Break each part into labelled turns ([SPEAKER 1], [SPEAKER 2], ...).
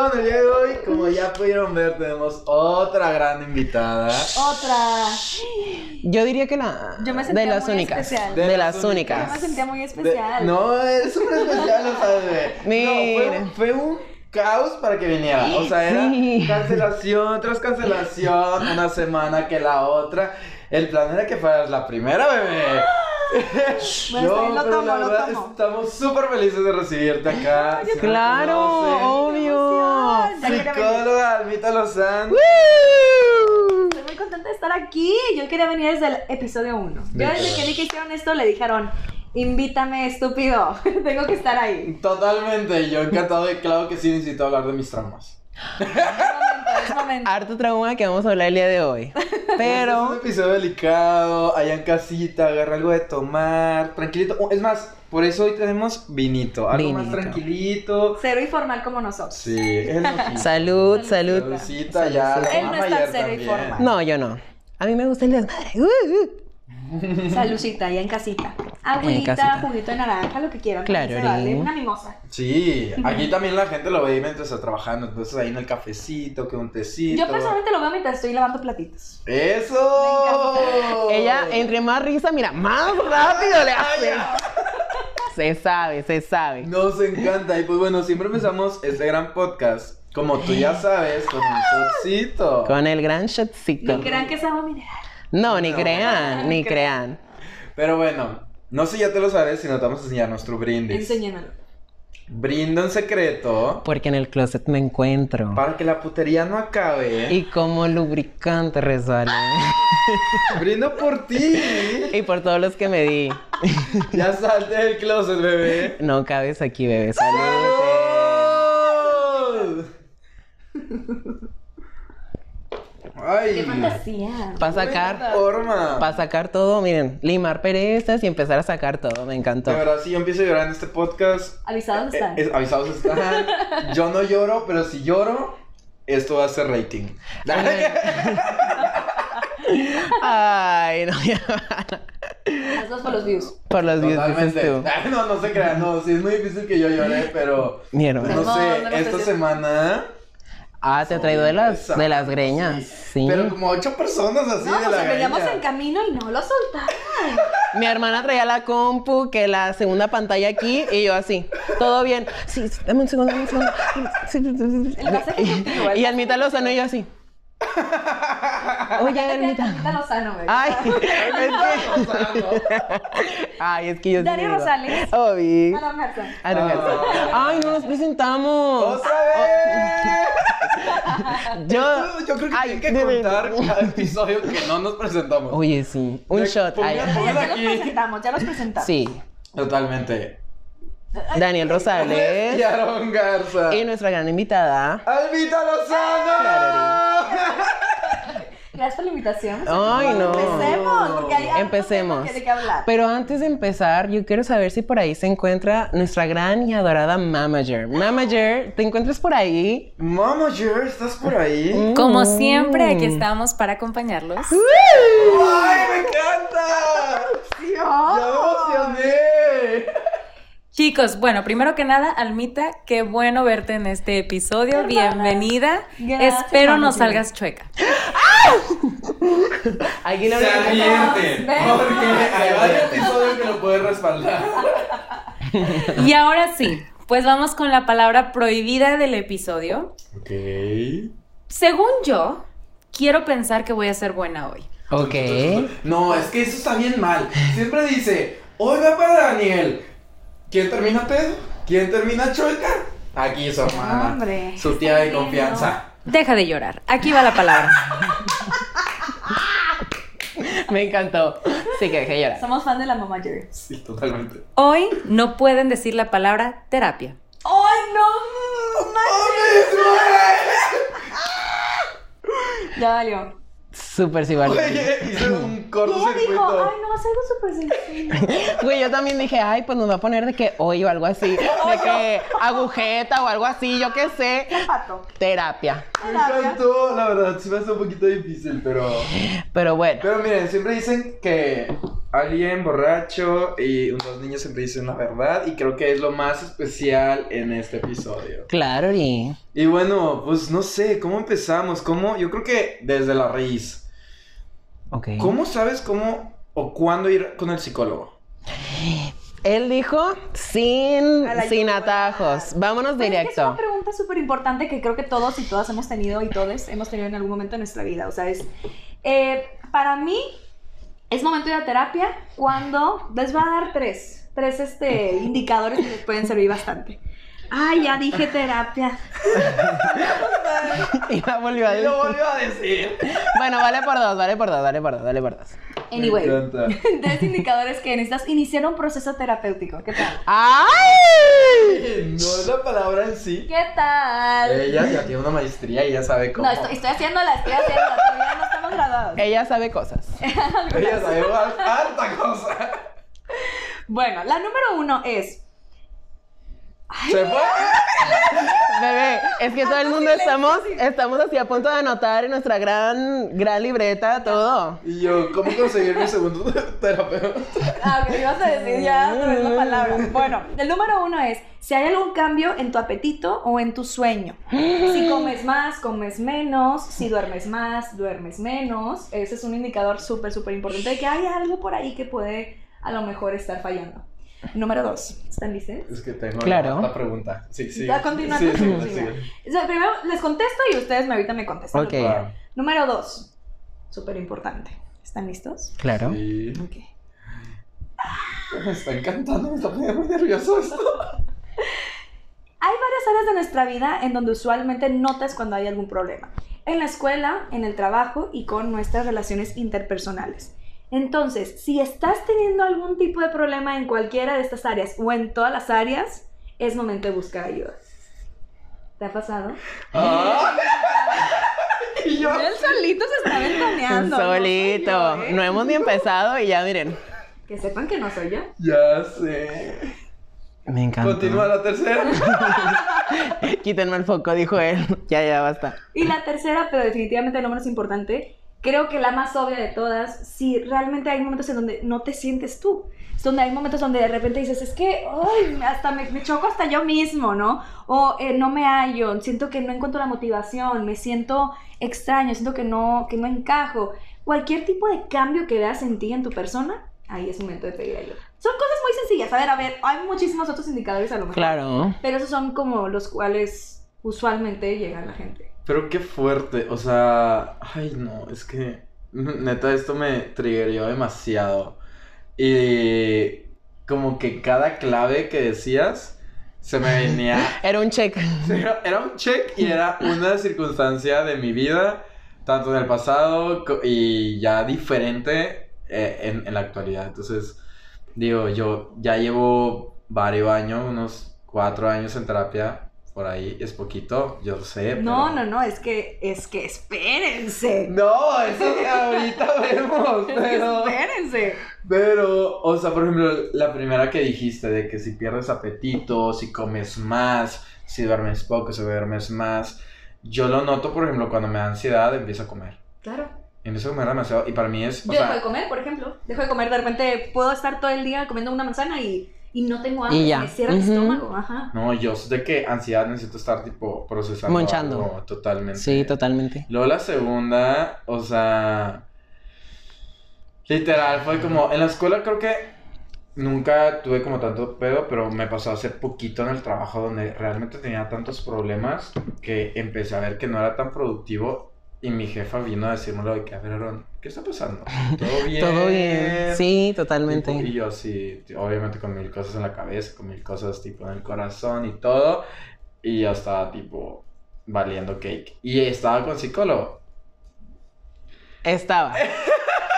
[SPEAKER 1] emoción el día de hoy. Como ya pudieron ver, tenemos otra gran invitada.
[SPEAKER 2] Otra.
[SPEAKER 3] Yo diría que la.
[SPEAKER 2] Yo me sentía
[SPEAKER 3] de las
[SPEAKER 2] muy
[SPEAKER 3] únicas.
[SPEAKER 2] especial.
[SPEAKER 3] De,
[SPEAKER 1] De
[SPEAKER 3] las
[SPEAKER 1] las
[SPEAKER 2] Yo
[SPEAKER 3] únicas.
[SPEAKER 2] me sentía muy
[SPEAKER 1] De-
[SPEAKER 2] especial.
[SPEAKER 1] no, es súper especial.
[SPEAKER 3] Mira.
[SPEAKER 1] No, fue, fue un caos para que viniera. O sea, era
[SPEAKER 3] Sí.
[SPEAKER 1] cancelación tras cancelación, una semana que la otra. El plan era que fueras la primera, bebé.
[SPEAKER 2] Bueno, está bien, lo
[SPEAKER 1] pero
[SPEAKER 2] tomo,
[SPEAKER 1] la
[SPEAKER 2] lo
[SPEAKER 1] verdad
[SPEAKER 2] tomo.
[SPEAKER 1] estamos súper felices de recibirte acá. Si no
[SPEAKER 3] Claro, obvio.
[SPEAKER 1] Psicóloga Almita Lozano.
[SPEAKER 2] Estoy muy contenta de estar aquí. Yo quería venir desde el episodio 1. Yo desde que vi que hicieron esto le dijeron, invítame, estúpido. Tengo que estar ahí.
[SPEAKER 1] Totalmente, yo encantado y claro que sí necesito hablar de mis traumas.
[SPEAKER 2] Es momento, es momento.
[SPEAKER 3] Harto trauma que vamos a hablar el día de hoy.
[SPEAKER 1] Es un
[SPEAKER 3] Pero.
[SPEAKER 1] episodio delicado, allá en casita, agarra algo de tomar, tranquilito. Oh, Es más, por eso hoy tenemos vinito, algo más tranquilito.
[SPEAKER 2] Cero y formal como nosotros.
[SPEAKER 1] Sí, es lo
[SPEAKER 3] Salud, salud.
[SPEAKER 1] Saludcita ya, la
[SPEAKER 2] Él no
[SPEAKER 1] mamá
[SPEAKER 2] es tan y
[SPEAKER 1] también.
[SPEAKER 2] formal.
[SPEAKER 3] No, yo no. A mí me gusta el desmadre. Uh, uh.
[SPEAKER 2] Salucita, ya en casita. Agüita,
[SPEAKER 3] casita.
[SPEAKER 2] juguito de naranja, lo que quieran.
[SPEAKER 3] Claro,
[SPEAKER 2] Se vale. Una mimosa.
[SPEAKER 1] Sí, aquí también la gente lo ve mientras está trabajando, entonces ahí en el cafecito, que un tecito.
[SPEAKER 2] Yo personalmente lo veo mientras estoy lavando platitos.
[SPEAKER 1] ¡Eso!
[SPEAKER 3] Ella, entre más risa, mira, más rápido le hace. Se sabe, se sabe.
[SPEAKER 1] Nos encanta. Y pues bueno, siempre empezamos este gran podcast, como tú ya sabes, con un shotcito.
[SPEAKER 3] Con el gran shotcito.
[SPEAKER 2] Ni crean que es agua mineral.
[SPEAKER 3] No, ni
[SPEAKER 1] No.
[SPEAKER 3] crean, ni crean.
[SPEAKER 1] Pero bueno, no sé si ya te lo sabes, sino te vamos a enseñar nuestro brindis.
[SPEAKER 2] Enséñamelo.
[SPEAKER 1] Brindo en secreto
[SPEAKER 3] Porque en el closet me encuentro.
[SPEAKER 1] para que la putería no acabe.
[SPEAKER 3] Y como lubricante resbale.
[SPEAKER 1] Brindo por ti.
[SPEAKER 3] y por todos los que me di.
[SPEAKER 1] Ya salte del closet, bebé.
[SPEAKER 3] No cabes aquí, bebé. Salud.
[SPEAKER 1] Ay,
[SPEAKER 2] ¡Qué fantasía!
[SPEAKER 3] Para sacar,
[SPEAKER 1] forma.
[SPEAKER 3] para sacar todo, miren, limar perezas y empezar a sacar todo. Me encantó.
[SPEAKER 1] De verdad, si yo empiezo a llorar en este podcast,
[SPEAKER 2] Avisados
[SPEAKER 1] eh,
[SPEAKER 2] están.
[SPEAKER 1] es- avisados están. Yo no lloro, pero si lloro, esto va a ser rating.
[SPEAKER 3] Ay, no, ya.
[SPEAKER 2] Hazlos por los views.
[SPEAKER 3] Por los views dices
[SPEAKER 1] Totalmente.
[SPEAKER 3] tú.
[SPEAKER 1] Ay, No, no se crean, no, sí es muy difícil que yo llore, pero
[SPEAKER 3] Mi hermano.
[SPEAKER 1] no
[SPEAKER 2] No,
[SPEAKER 1] sé,
[SPEAKER 2] no
[SPEAKER 1] esta semana.
[SPEAKER 3] Ah, te ha traído de las, de las greñas. Sí.
[SPEAKER 1] Pero como ocho personas así
[SPEAKER 2] No,
[SPEAKER 1] de
[SPEAKER 2] nos
[SPEAKER 1] la
[SPEAKER 2] veíamos en camino y no lo soltaban.
[SPEAKER 3] Mi hermana traía la compu, que la segunda pantalla aquí, y yo así. Todo bien. Sí, sí, dame un segundo, dame un segundo. Sí, sí, sí, sí.
[SPEAKER 2] El pase que contigo, el
[SPEAKER 3] Y
[SPEAKER 2] pase
[SPEAKER 3] Almita Lozano y yo así. Oye,
[SPEAKER 2] Almita
[SPEAKER 3] Almita.
[SPEAKER 2] Lozano, güey.
[SPEAKER 3] Ay, es que. Ay, es que yo sí
[SPEAKER 2] Dani. Rosales.
[SPEAKER 3] Obi.
[SPEAKER 2] No, Garza.
[SPEAKER 3] Ay, no nos presentamos.
[SPEAKER 1] ¡Otra vez!
[SPEAKER 3] Yo.
[SPEAKER 1] Yo creo que
[SPEAKER 3] Ay,
[SPEAKER 1] tienen que
[SPEAKER 3] de
[SPEAKER 1] contar cada episodio que no nos presentamos.
[SPEAKER 3] Oye, sí. Un
[SPEAKER 1] De-
[SPEAKER 3] shot.
[SPEAKER 1] ponga-
[SPEAKER 3] Ay,
[SPEAKER 2] Ya,
[SPEAKER 1] pongan
[SPEAKER 2] ya los presentamos, ya los presentamos.
[SPEAKER 3] Sí.
[SPEAKER 1] Totalmente.
[SPEAKER 3] Daniel
[SPEAKER 1] Y
[SPEAKER 3] Rosales.
[SPEAKER 1] Aaron Garza.
[SPEAKER 3] Y nuestra gran invitada.
[SPEAKER 1] ¡Alvita Lozano!
[SPEAKER 2] Gracias por la invitación.
[SPEAKER 3] Ay, no.
[SPEAKER 2] Empecemos, porque hay
[SPEAKER 3] Empecemos.
[SPEAKER 2] que- de qué hablar.
[SPEAKER 3] Pero antes de empezar, yo quiero saber si por ahí se encuentra nuestra gran y adorada manager. Manager, ¿te encuentras por ahí?
[SPEAKER 1] Mama Jer, ¿estás por ahí?
[SPEAKER 4] Como
[SPEAKER 3] Mm.
[SPEAKER 4] siempre, aquí estamos para acompañarlos.
[SPEAKER 1] ¡Ay, me encanta!
[SPEAKER 2] Sí,
[SPEAKER 1] ¡Ya me emocioné!
[SPEAKER 4] Chicos, bueno, primero que nada, Almita, qué bueno verte en este episodio. Bienvenida.
[SPEAKER 2] Gracias,
[SPEAKER 4] Espero no salgas chueca.
[SPEAKER 3] Aquí única-
[SPEAKER 1] advierten,
[SPEAKER 2] Ven.
[SPEAKER 1] porque hay varios episodios que lo pueden respaldar.
[SPEAKER 4] Y ahora sí, pues vamos con la palabra prohibida del episodio.
[SPEAKER 1] Ok.
[SPEAKER 4] Según yo, quiero pensar que voy a ser buena hoy.
[SPEAKER 3] Ok.
[SPEAKER 1] No, es que eso está bien mal. Siempre dice, hoy va para Daniel. ¿Quién termina pedo? ¿Quién termina chueca? Aquí su hermana.
[SPEAKER 2] Hombre,
[SPEAKER 1] su tía de confianza.
[SPEAKER 4] Deja de llorar. Aquí va la palabra.
[SPEAKER 3] Me encantó. Sí, que dejé llorar.
[SPEAKER 2] Somos fan de la mamá Jerry.
[SPEAKER 1] Sí, totalmente.
[SPEAKER 4] Hoy no pueden decir la palabra terapia.
[SPEAKER 2] ¡Ay, no! ¡Manches! Ya valió.
[SPEAKER 3] Súper sí.
[SPEAKER 1] Oye, hice un
[SPEAKER 2] Y ella dijo, ay, no, es algo súper sencillo.
[SPEAKER 3] Güey, yo también dije, ay, pues nos va a poner de que hoy o algo así. De que agujeta o algo así, yo qué sé.
[SPEAKER 2] Pato.
[SPEAKER 3] Terapia.
[SPEAKER 1] Me encantó, la verdad, se me hace un poquito difícil, pero...
[SPEAKER 3] Pero bueno.
[SPEAKER 1] Pero miren, siempre dicen que alguien borracho y unos niños siempre dicen la verdad y creo que es lo más especial en este episodio.
[SPEAKER 3] Claro, y.
[SPEAKER 1] Y bueno, pues no sé, ¿cómo empezamos? ¿Cómo? Yo creo que desde la raíz.
[SPEAKER 3] Ok.
[SPEAKER 1] ¿Cómo sabes cómo o cuándo ir con el psicólogo?
[SPEAKER 3] Él dijo sin,
[SPEAKER 2] la
[SPEAKER 3] sin atajos. Vámonos
[SPEAKER 2] Pero es que Es
[SPEAKER 3] directo.
[SPEAKER 2] una pregunta súper importante que creo que todos y todas hemos tenido y todos hemos tenido en algún momento de nuestra vida. O sea, es. eh, para mí, es momento de ir a terapia cuando les va a dar tres. Tres este, indicadores que les pueden servir bastante. Ay, ya dije terapia.
[SPEAKER 3] Y la volvió a
[SPEAKER 1] Y lo
[SPEAKER 3] decir.
[SPEAKER 1] volvió a decir.
[SPEAKER 3] Bueno, vale por dos, vale por dos, vale por dos, vale por dos.
[SPEAKER 2] Anyway, tres indicadores que necesitas iniciar un proceso terapéutico. ¿Qué tal?
[SPEAKER 3] ¡Ay!
[SPEAKER 1] No es la palabra en sí.
[SPEAKER 2] ¿Qué tal?
[SPEAKER 1] Ella ya tiene una maestría y ya sabe cómo.
[SPEAKER 2] No, estoy, estoy haciéndola, estoy haciéndola. Todavía no estamos graduados.
[SPEAKER 3] Ella sabe cosas.
[SPEAKER 1] Ella sabe har- harta cosa.
[SPEAKER 2] Bueno, la número uno es.
[SPEAKER 1] Se fue.
[SPEAKER 3] Bebé, es que todo el mundo
[SPEAKER 2] silencio,
[SPEAKER 3] estamos,
[SPEAKER 2] sí.
[SPEAKER 3] estamos así a punto de anotar en nuestra gran, gran libreta todo.
[SPEAKER 1] Y yo, ¿cómo conseguir mi segundo terapeuta?
[SPEAKER 2] Ah, ok, ibas a decir ya otra vez la palabra. Bueno, el número uno es si hay algún cambio en tu apetito o en tu sueño. Si comes más, comes menos. Si duermes más, duermes menos. Ese es un indicador súper, súper importante de que hay algo por ahí que puede a lo mejor estar fallando. Número dos. ¿Están listos?
[SPEAKER 1] Es que tengo
[SPEAKER 3] Claro.
[SPEAKER 1] la pregunta. Sí, sí.
[SPEAKER 2] Ya, continúa,
[SPEAKER 1] Sí, sí.
[SPEAKER 2] O sea, primero les contesto y ustedes me ahorita me contestan.
[SPEAKER 3] Ok.
[SPEAKER 2] Número dos. Súper importante. ¿Están listos?
[SPEAKER 3] Claro.
[SPEAKER 1] Sí.
[SPEAKER 2] Ok.
[SPEAKER 1] Me está encantando, me está poniendo muy nervioso esto.
[SPEAKER 2] Hay varias áreas de nuestra vida en donde usualmente notas cuando hay algún problema. En la escuela, en el trabajo y con nuestras relaciones interpersonales. Entonces, si estás teniendo algún tipo de problema en cualquiera de estas áreas o en todas las áreas, es momento de buscar ayuda. ¿Te ha pasado?
[SPEAKER 1] Ah. Y yo.
[SPEAKER 2] Él solito se está ventaneando.
[SPEAKER 3] Solito.
[SPEAKER 2] No, soy yo, ¿eh?
[SPEAKER 3] No hemos ni empezado y ya miren.
[SPEAKER 2] Que sepan que no soy yo.
[SPEAKER 1] Ya sé.
[SPEAKER 3] Me encanta.
[SPEAKER 1] Continúa la tercera.
[SPEAKER 3] Quítenme el foco, dijo él. Ya, ya, basta.
[SPEAKER 2] Y la tercera, pero definitivamente no menos importante, creo que la más obvia de todas, si realmente hay momentos en donde no te sientes tú. Es donde hay momentos donde de repente dices, es que, ay, hasta me, me choco hasta yo mismo, ¿no? O eh, no me hallo, siento que no encuentro la motivación, me siento extraño, siento que no, que no encajo. Cualquier tipo de cambio que veas en ti, en tu persona, ahí es momento de pedir ayuda. Son cosas muy sencillas. A ver, a ver, hay muchísimos otros indicadores a lo mejor.
[SPEAKER 3] Claro.
[SPEAKER 2] Pero esos son como los cuales usualmente llegan la gente.
[SPEAKER 1] Pero qué fuerte, o sea, ay no, es que neta esto me triggerió demasiado. Y como que cada clave que decías se me venía
[SPEAKER 3] Era un check.
[SPEAKER 1] Era, un check y era una circunstancia de mi vida, tanto en el pasado y ya diferente eh, en, en la actualidad. Entonces, digo, yo ya llevo varios años, unos cuatro años en terapia, por ahí, es poquito, yo sé.
[SPEAKER 2] No,
[SPEAKER 1] pero-
[SPEAKER 2] no, no, es que, es que espérense.
[SPEAKER 1] No, eso ahorita vemos, pero...
[SPEAKER 2] espérense.
[SPEAKER 1] Pero, o sea, por ejemplo, la primera que dijiste de que si pierdes apetito, si comes más, si duermes poco, si duermes más, yo lo noto, por ejemplo, cuando me da ansiedad, empiezo a comer.
[SPEAKER 2] Claro.
[SPEAKER 1] Empiezo a comer demasiado y para mí es, o
[SPEAKER 2] Yo dejo de comer, por ejemplo. Dejo de comer, de repente puedo estar todo el día comiendo una manzana y, y no tengo hambre.
[SPEAKER 3] Y ya.
[SPEAKER 2] Me cierra el estómago. Ajá.
[SPEAKER 1] no, yo sé de que ansiedad necesito estar tipo procesando
[SPEAKER 3] Monchando.
[SPEAKER 1] algo totalmente.
[SPEAKER 3] Sí, totalmente.
[SPEAKER 1] Luego la segunda, o sea, literal, fue como, en la escuela creo que nunca tuve como tanto pedo, pero me pasó hace poquito en el trabajo donde realmente tenía tantos problemas que empecé a ver que no era tan productivo y mi jefa vino a decírmelo de que, a ver, Aaron, ¿qué está pasando? ¿Todo bien?
[SPEAKER 3] Todo bien. Sí, totalmente.
[SPEAKER 1] Tipo, y yo así, t- obviamente con mil cosas en la cabeza, con mil cosas tipo en el corazón y todo. Y yo estaba tipo valiendo cake. Y estaba con psicólogo.
[SPEAKER 3] Estaba.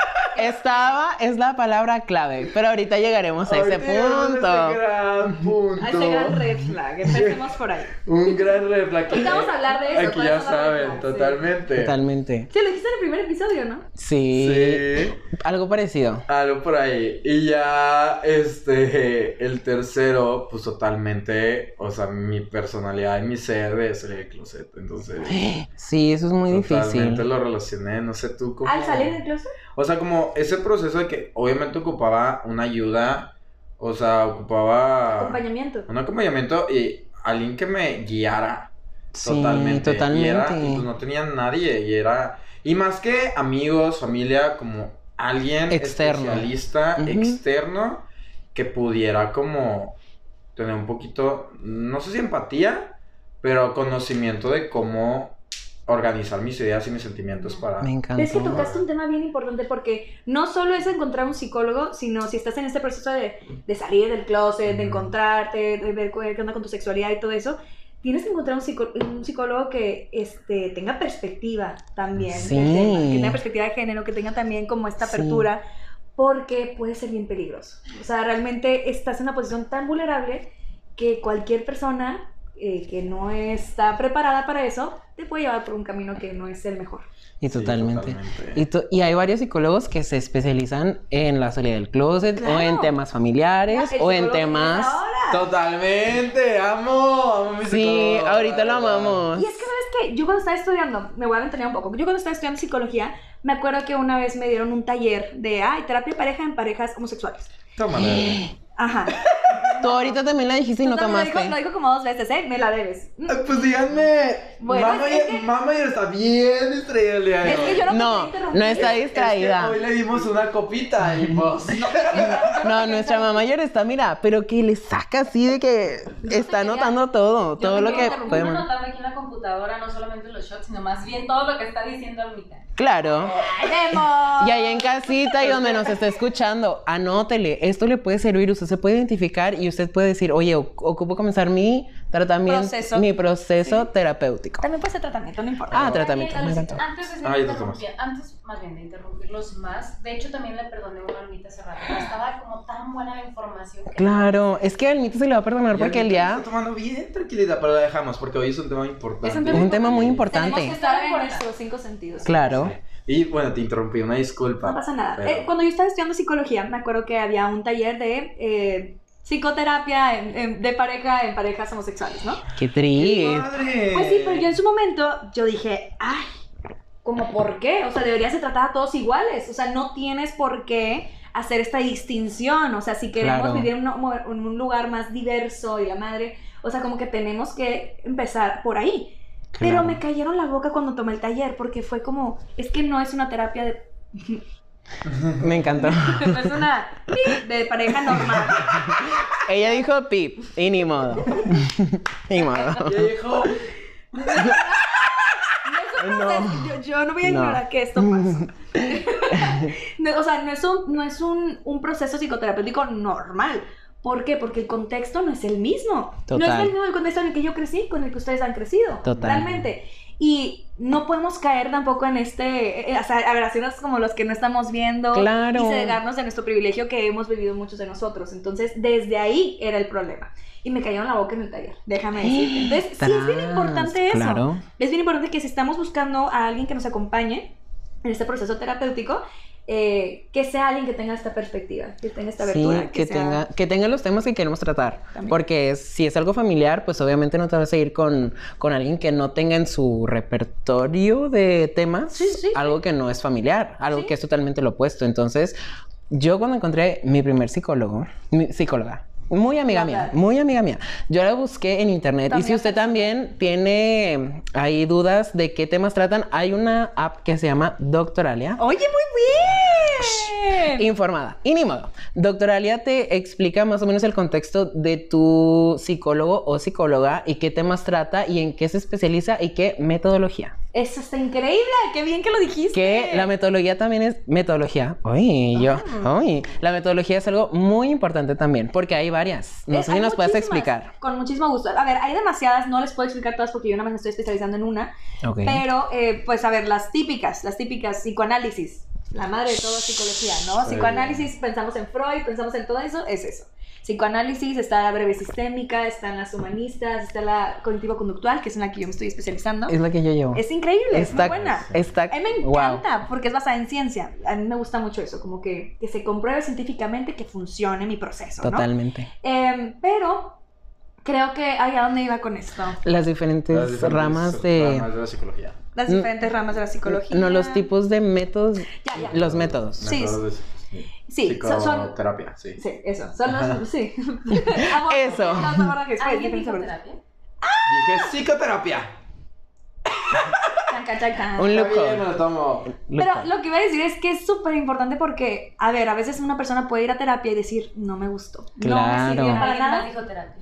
[SPEAKER 3] Estaba, es la palabra clave, pero ahorita llegaremos a ese
[SPEAKER 1] llegamos a
[SPEAKER 3] punto.
[SPEAKER 1] ese gran punto.
[SPEAKER 2] A ese gran red flag. Empecemos por ahí.
[SPEAKER 1] Un gran red flag.
[SPEAKER 2] Ahorita vamos a hablar de eso,
[SPEAKER 1] Aquí ya saben,
[SPEAKER 2] hablar, sí.
[SPEAKER 1] totalmente.
[SPEAKER 3] Totalmente.
[SPEAKER 2] Sí, lo dijiste en el primer episodio, ¿no?
[SPEAKER 3] Sí.
[SPEAKER 1] Sí.
[SPEAKER 3] Algo parecido.
[SPEAKER 1] Algo por ahí. Y ya, este, el tercero, pues totalmente, o sea, mi personalidad y mi ser de salir del closet. Entonces,
[SPEAKER 3] Sí, eso es muy
[SPEAKER 1] totalmente
[SPEAKER 3] difícil.
[SPEAKER 1] lo relacioné, no sé tú cómo.
[SPEAKER 2] Al salir del closet.
[SPEAKER 1] O sea, como ese proceso de que obviamente ocupaba una ayuda, o sea, ocupaba
[SPEAKER 2] Acompañamiento.
[SPEAKER 1] un acompañamiento y alguien que me guiara.
[SPEAKER 3] Sí,
[SPEAKER 1] Totalmente.
[SPEAKER 3] totalmente.
[SPEAKER 1] Y, era, y pues no tenía nadie. Y era. Y más que amigos, familia, como alguien
[SPEAKER 3] Externo.
[SPEAKER 1] especialista, externo, que pudiera como tener un poquito, no sé si empatía, pero conocimiento de cómo organizar mis ideas y mis sentimientos para.
[SPEAKER 3] Me encanta.
[SPEAKER 2] Es que tocaste un tema bien importante porque no solo es encontrar un psicólogo, sino si estás en este proceso de, de salir del closet, de
[SPEAKER 1] Ujú.
[SPEAKER 2] encontrarte, de ver qué onda con tu sexualidad y todo eso, tienes que encontrar un, un psicólogo que este, tenga perspectiva también.
[SPEAKER 3] Sí.
[SPEAKER 2] tema, que tenga perspectiva de género, que tenga también como esta
[SPEAKER 3] Sí.
[SPEAKER 2] apertura, porque puede ser bien peligroso. O sea, realmente estás en una posición tan vulnerable que cualquier persona eh, que no está preparada para eso te puede llevar por un camino que no es el mejor.
[SPEAKER 3] Y
[SPEAKER 1] Sí,
[SPEAKER 3] totalmente.
[SPEAKER 1] totalmente.
[SPEAKER 3] Y, to- y hay varios psicólogos que se especializan en la salida del closet o en
[SPEAKER 2] Claro.
[SPEAKER 3] temas familiares
[SPEAKER 2] El
[SPEAKER 3] o en temas...
[SPEAKER 1] Totalmente, amo, amo mi
[SPEAKER 3] Sí, ahorita lo amamos.
[SPEAKER 2] Y es que, ¿sabes qué? Yo cuando estaba estudiando, me voy a aventurar un poco, yo cuando estaba estudiando psicología, me acuerdo que una vez me dieron un taller de, ay, terapia de pareja en parejas homosexuales.
[SPEAKER 1] Tómala.
[SPEAKER 2] Ajá.
[SPEAKER 3] Tú ahorita también la dijiste y no tomaste.
[SPEAKER 2] Lo dijo, lo dijo como dos veces, ¿eh? Me la debes.
[SPEAKER 1] Ay, Pues díganme.
[SPEAKER 2] Bueno,
[SPEAKER 1] mamá,
[SPEAKER 2] es
[SPEAKER 1] ya,
[SPEAKER 2] que-
[SPEAKER 1] mamá ya está bien distraída el día de
[SPEAKER 2] Es que yo no,
[SPEAKER 3] No, no está
[SPEAKER 1] Es que
[SPEAKER 3] distraída.
[SPEAKER 1] hoy le dimos una copita y pues.
[SPEAKER 3] No, nuestra mamá ya está, mira, pero que le saca así de que está anotando todo,
[SPEAKER 2] yo
[SPEAKER 3] todo lo que podemos.
[SPEAKER 4] anotando aquí en la computadora no solamente los shots, sino más bien todo lo que está diciendo Almita.
[SPEAKER 3] Claro. Y ahí en casita y donde nos esté escuchando, anótele, esto le puede servir, usted se puede identificar y usted puede decir, oye, ocupo comenzar mi tratamiento,
[SPEAKER 2] Proceso.
[SPEAKER 3] mi proceso terapéutico.
[SPEAKER 2] También puede ser tratamiento, no importa.
[SPEAKER 3] Ah, tratamiento, me encantó.
[SPEAKER 4] Antes de
[SPEAKER 1] Ah,
[SPEAKER 4] antes más bien de interrumpirlos más, de hecho también le perdoné una Almita hace rato, estaba como tan buena la información que
[SPEAKER 3] Claro, es que al mito se le va a perdonar porque el
[SPEAKER 1] Está
[SPEAKER 3] día
[SPEAKER 1] tomando bien tranquilita, pero la dejamos porque hoy es un tema importante.
[SPEAKER 2] Es un
[SPEAKER 3] tema muy
[SPEAKER 2] Tenemos
[SPEAKER 3] importante.
[SPEAKER 2] que estar en nuestros cinco sentidos.
[SPEAKER 3] Claro.
[SPEAKER 1] Y bueno, te interrumpí, una disculpa.
[SPEAKER 2] No pasa nada.
[SPEAKER 1] pero-
[SPEAKER 2] Eh, cuando yo estaba estudiando psicología, me acuerdo que había un taller de eh, psicoterapia en- en- de pareja en parejas homosexuales, ¿no?
[SPEAKER 3] Qué
[SPEAKER 1] ¡Qué
[SPEAKER 3] triste.
[SPEAKER 2] Pues sí, pero yo en su momento, yo dije, ay, ¿cómo por qué? O sea, deberías de tratar a todos iguales. O sea, no tienes por qué hacer esta distinción. O sea, si queremos
[SPEAKER 3] Claro.
[SPEAKER 2] vivir en un, lugar más diverso y la madre, o sea, como que tenemos que empezar por ahí. Pero me cayeron la boca cuando tomé el taller porque fue como, es que no es una terapia de...
[SPEAKER 3] Me encantó.
[SPEAKER 2] no es una de pareja normal.
[SPEAKER 3] Ella dijo pip y ni modo. ni modo.
[SPEAKER 1] Ya dijo.
[SPEAKER 2] No es un proceso, Yo, yo no voy a
[SPEAKER 3] No.
[SPEAKER 2] ignorar que esto pasa. No, o sea, no es, un, no es un, un proceso psicoterapéutico normal. ¿Por qué? Porque el contexto no es el mismo. No es el mismo el contexto en el que yo crecí con el que ustedes han crecido.
[SPEAKER 3] Total.
[SPEAKER 2] Realmente. Y no podemos caer tampoco en este, eh, o sea, como los que no estamos viendo
[SPEAKER 3] Claro.
[SPEAKER 2] y cegarnos de nuestro privilegio que hemos vivido muchos de nosotros. Entonces, desde ahí era el problema. Y me cayeron la boca en el taller, déjame decirte. Entonces, sí es bien importante eso.
[SPEAKER 3] claro.
[SPEAKER 2] Es bien importante que si estamos buscando a alguien que nos acompañe en este proceso terapéutico, eh, que sea alguien que tenga esta perspectiva, que tenga esta
[SPEAKER 3] Sí,
[SPEAKER 2] abertura.
[SPEAKER 3] que,
[SPEAKER 2] sea-
[SPEAKER 3] tenga, que tenga los temas que queremos tratar.
[SPEAKER 2] También.
[SPEAKER 3] Porque si es algo familiar, pues obviamente no te vas a ir con, con alguien que no tenga en su repertorio de temas
[SPEAKER 2] Sí, sí,
[SPEAKER 3] algo que no es familiar, algo que es totalmente lo opuesto. Entonces, yo cuando encontré mi primer psicólogo, mi psicóloga, muy amiga mía, muy amiga mía. Yo la busqué en internet y si usted también tiene ahí dudas de qué temas tratan, hay una app que se llama Doctoralia.
[SPEAKER 2] Oye, muy bien.
[SPEAKER 3] Informada. Y ni modo. Doctoralia te explica más o menos el contexto de tu psicólogo o psicóloga y qué temas trata y en qué se especializa y qué metodología.
[SPEAKER 2] Eso está increíble, qué bien que lo dijiste.
[SPEAKER 3] Que la metodología también es metodología. Uy, yo.
[SPEAKER 2] Ah.
[SPEAKER 3] Uy. La metodología es algo muy importante también porque hay varias. No
[SPEAKER 2] Eh,
[SPEAKER 3] sé si nos puedes explicar.
[SPEAKER 2] Con muchísimo gusto. A ver, hay demasiadas, no les puedo explicar todas porque yo nada más me estoy especializando en una.
[SPEAKER 3] Ok.
[SPEAKER 2] Pero, eh, pues a ver, las típicas, las típicas psicoanálisis, la madre de todo psicología, ¿no? Psicoanálisis, pensamos en Freud, pensamos en todo eso, es eso. Psicoanálisis está la breve sistémica, están las humanistas, está la cognitivo-conductual, que es en la que yo me estoy especializando.
[SPEAKER 3] Es la que yo llevo.
[SPEAKER 2] Es increíble, es muy
[SPEAKER 3] Está,
[SPEAKER 2] buena.
[SPEAKER 3] está,
[SPEAKER 2] A mí me
[SPEAKER 3] wow.
[SPEAKER 2] encanta porque es basada en ciencia. A mí me gusta mucho eso, como que, que se compruebe científicamente que funcione mi proceso, ¿no?
[SPEAKER 3] Totalmente.
[SPEAKER 2] Em, pero creo que, ay, ¿a dónde iba con esto?
[SPEAKER 3] Las diferentes,
[SPEAKER 1] Las diferentes
[SPEAKER 3] ramas de...
[SPEAKER 1] ramas de la psicología.
[SPEAKER 2] Las diferentes ramas de la psicología.
[SPEAKER 3] No, los tipos de métodos.
[SPEAKER 2] Ya, ya.
[SPEAKER 3] Los métodos.
[SPEAKER 2] Sí,
[SPEAKER 1] Métodos de- sí.
[SPEAKER 2] Sí, son- son-
[SPEAKER 1] Psicoterapia, sí.
[SPEAKER 2] Sí, eso. Son los. Sí.
[SPEAKER 3] Eso.
[SPEAKER 2] Los abordajes. pues,
[SPEAKER 4] ¿Alguien
[SPEAKER 2] diferentes
[SPEAKER 4] dijo
[SPEAKER 2] abordajes.
[SPEAKER 4] terapia?
[SPEAKER 1] Dije psicoterapia.
[SPEAKER 2] Chan, chan, chan, chan.
[SPEAKER 3] Un loco.
[SPEAKER 1] lo tomo.
[SPEAKER 2] Pero lo que iba a decir es que es súper importante porque, a ver, a veces una persona puede ir a terapia y decir, no me gustó. No me
[SPEAKER 3] Claro.
[SPEAKER 2] sirvió para
[SPEAKER 4] ¿Alguien más
[SPEAKER 2] nada.
[SPEAKER 4] dijo terapia?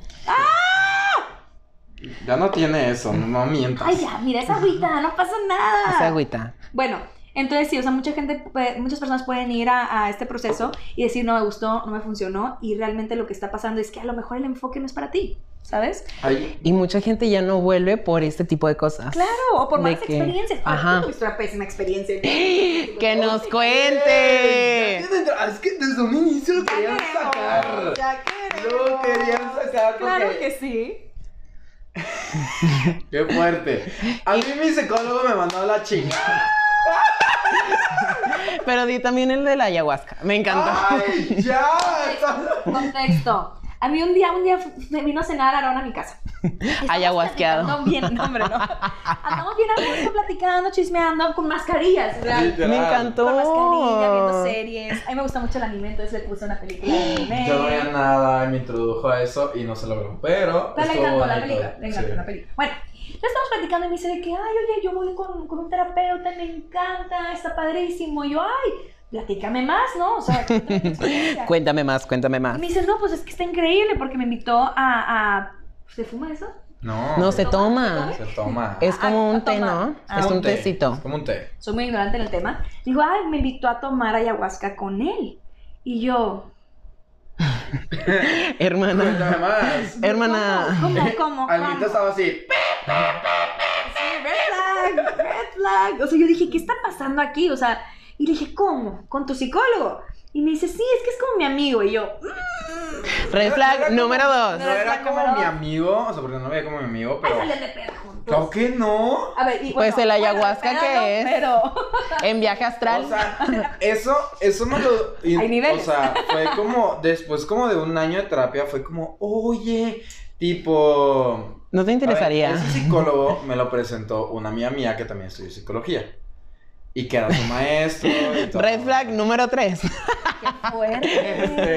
[SPEAKER 1] Ya no tiene eso, no, no mientas.
[SPEAKER 2] Ay, ya, mira esa agüita, no pasa nada.
[SPEAKER 3] Esa agüita.
[SPEAKER 2] Bueno, entonces sí, o sea, mucha gente, puede- muchas personas pueden ir a, a este proceso y decir, no me gustó, no me funcionó, y realmente lo que está pasando es que a lo mejor el enfoque no es para ti, ¿sabes?
[SPEAKER 1] Ay,
[SPEAKER 3] Y mucha gente ya no vuelve por este tipo de cosas.
[SPEAKER 2] Claro, o por malas
[SPEAKER 3] que-
[SPEAKER 2] experiencias.
[SPEAKER 3] Ajá.
[SPEAKER 2] tuviste una pésima experiencia.
[SPEAKER 3] ¡Que nos cuente!
[SPEAKER 1] Es que desde un inicio lo querían sacar.
[SPEAKER 2] ya queremos.
[SPEAKER 1] Lo querían sacar porque...
[SPEAKER 2] Claro que sí.
[SPEAKER 1] Qué fuerte. A mí mi psicólogo me mandó a la chingada.
[SPEAKER 3] Pero di también el de la ayahuasca. Me encantó.
[SPEAKER 1] Ay, ya.
[SPEAKER 2] Contexto. A mí un día, un día me vino a cenar Aarón a mi casa.
[SPEAKER 3] Ayahuasqueado.
[SPEAKER 2] platicando Bien, no, hombre, no. Andamos bien a gusto, platicando, chismeando, con mascarillas.
[SPEAKER 3] Me encantó.
[SPEAKER 2] Con mascarilla, viendo series. A mí me gusta mucho el anime, entonces le puse una película de anime.
[SPEAKER 1] Yo no veía nada y me introdujo a eso y no se logró. Pero.
[SPEAKER 2] Pero le encantó la película, le encantó
[SPEAKER 1] Sí.
[SPEAKER 2] la película. Bueno, ya estamos platicando y me dice de que, ay, oye, yo voy con, con un terapeuta, me encanta, está padrísimo. Y yo, ay, platícame más, ¿no? O sea, cuéntame
[SPEAKER 3] más, cuéntame
[SPEAKER 2] Y
[SPEAKER 3] más.
[SPEAKER 2] me dice, no, pues es que está increíble porque me invitó a... a... ¿Se fuma eso?
[SPEAKER 1] No.
[SPEAKER 3] No se toma.
[SPEAKER 1] Se toma.
[SPEAKER 3] Es como
[SPEAKER 2] Ah,
[SPEAKER 3] un té. ¿no?
[SPEAKER 2] Ah,
[SPEAKER 3] Es
[SPEAKER 1] Como
[SPEAKER 3] un
[SPEAKER 1] té,
[SPEAKER 3] tecito.
[SPEAKER 1] Es como un té.
[SPEAKER 2] Soy muy ignorante en el tema. Digo, ay, me invitó a tomar ayahuasca con él. Y yo,
[SPEAKER 3] Hermana.
[SPEAKER 1] Cuéntame más.
[SPEAKER 3] Hermana.
[SPEAKER 2] ¿cómo? ¿Cómo? ¿Cómo?
[SPEAKER 1] Estaba así.
[SPEAKER 2] Sí, red flag, red flag. O sea, yo dije, ¿qué está pasando aquí? O sea, y le dije, ¿cómo? ¿Con tu psicólogo? Y me dice, sí, es que es como mi amigo. Y yo, "Mm".
[SPEAKER 3] Red flag número
[SPEAKER 1] como-
[SPEAKER 3] dos.
[SPEAKER 1] No era como mi amigo. O sea, porque no lo veía como mi amigo,
[SPEAKER 2] Ay,
[SPEAKER 1] pero.
[SPEAKER 2] salen de peda juntos.
[SPEAKER 1] Claro que no.
[SPEAKER 2] A ver, y
[SPEAKER 3] Pues
[SPEAKER 2] bueno,
[SPEAKER 3] el
[SPEAKER 2] bueno,
[SPEAKER 3] ayahuasca,
[SPEAKER 2] pero
[SPEAKER 3] ¿qué
[SPEAKER 2] no,
[SPEAKER 3] es?
[SPEAKER 2] Pero,
[SPEAKER 3] En viaje astral.
[SPEAKER 1] O sea, eso, eso me lo. y-
[SPEAKER 2] Hay niveles.
[SPEAKER 1] O sea, fue como. Después, como de un año de terapia, fue como, oye, tipo.
[SPEAKER 3] ¿No te
[SPEAKER 1] ver,
[SPEAKER 3] interesaría?
[SPEAKER 1] ese psicólogo me lo presentó una amiga mía que también estudió psicología. Y que era su maestro. y todo.
[SPEAKER 3] Red flag número tres.
[SPEAKER 2] qué fuerte.
[SPEAKER 1] Este,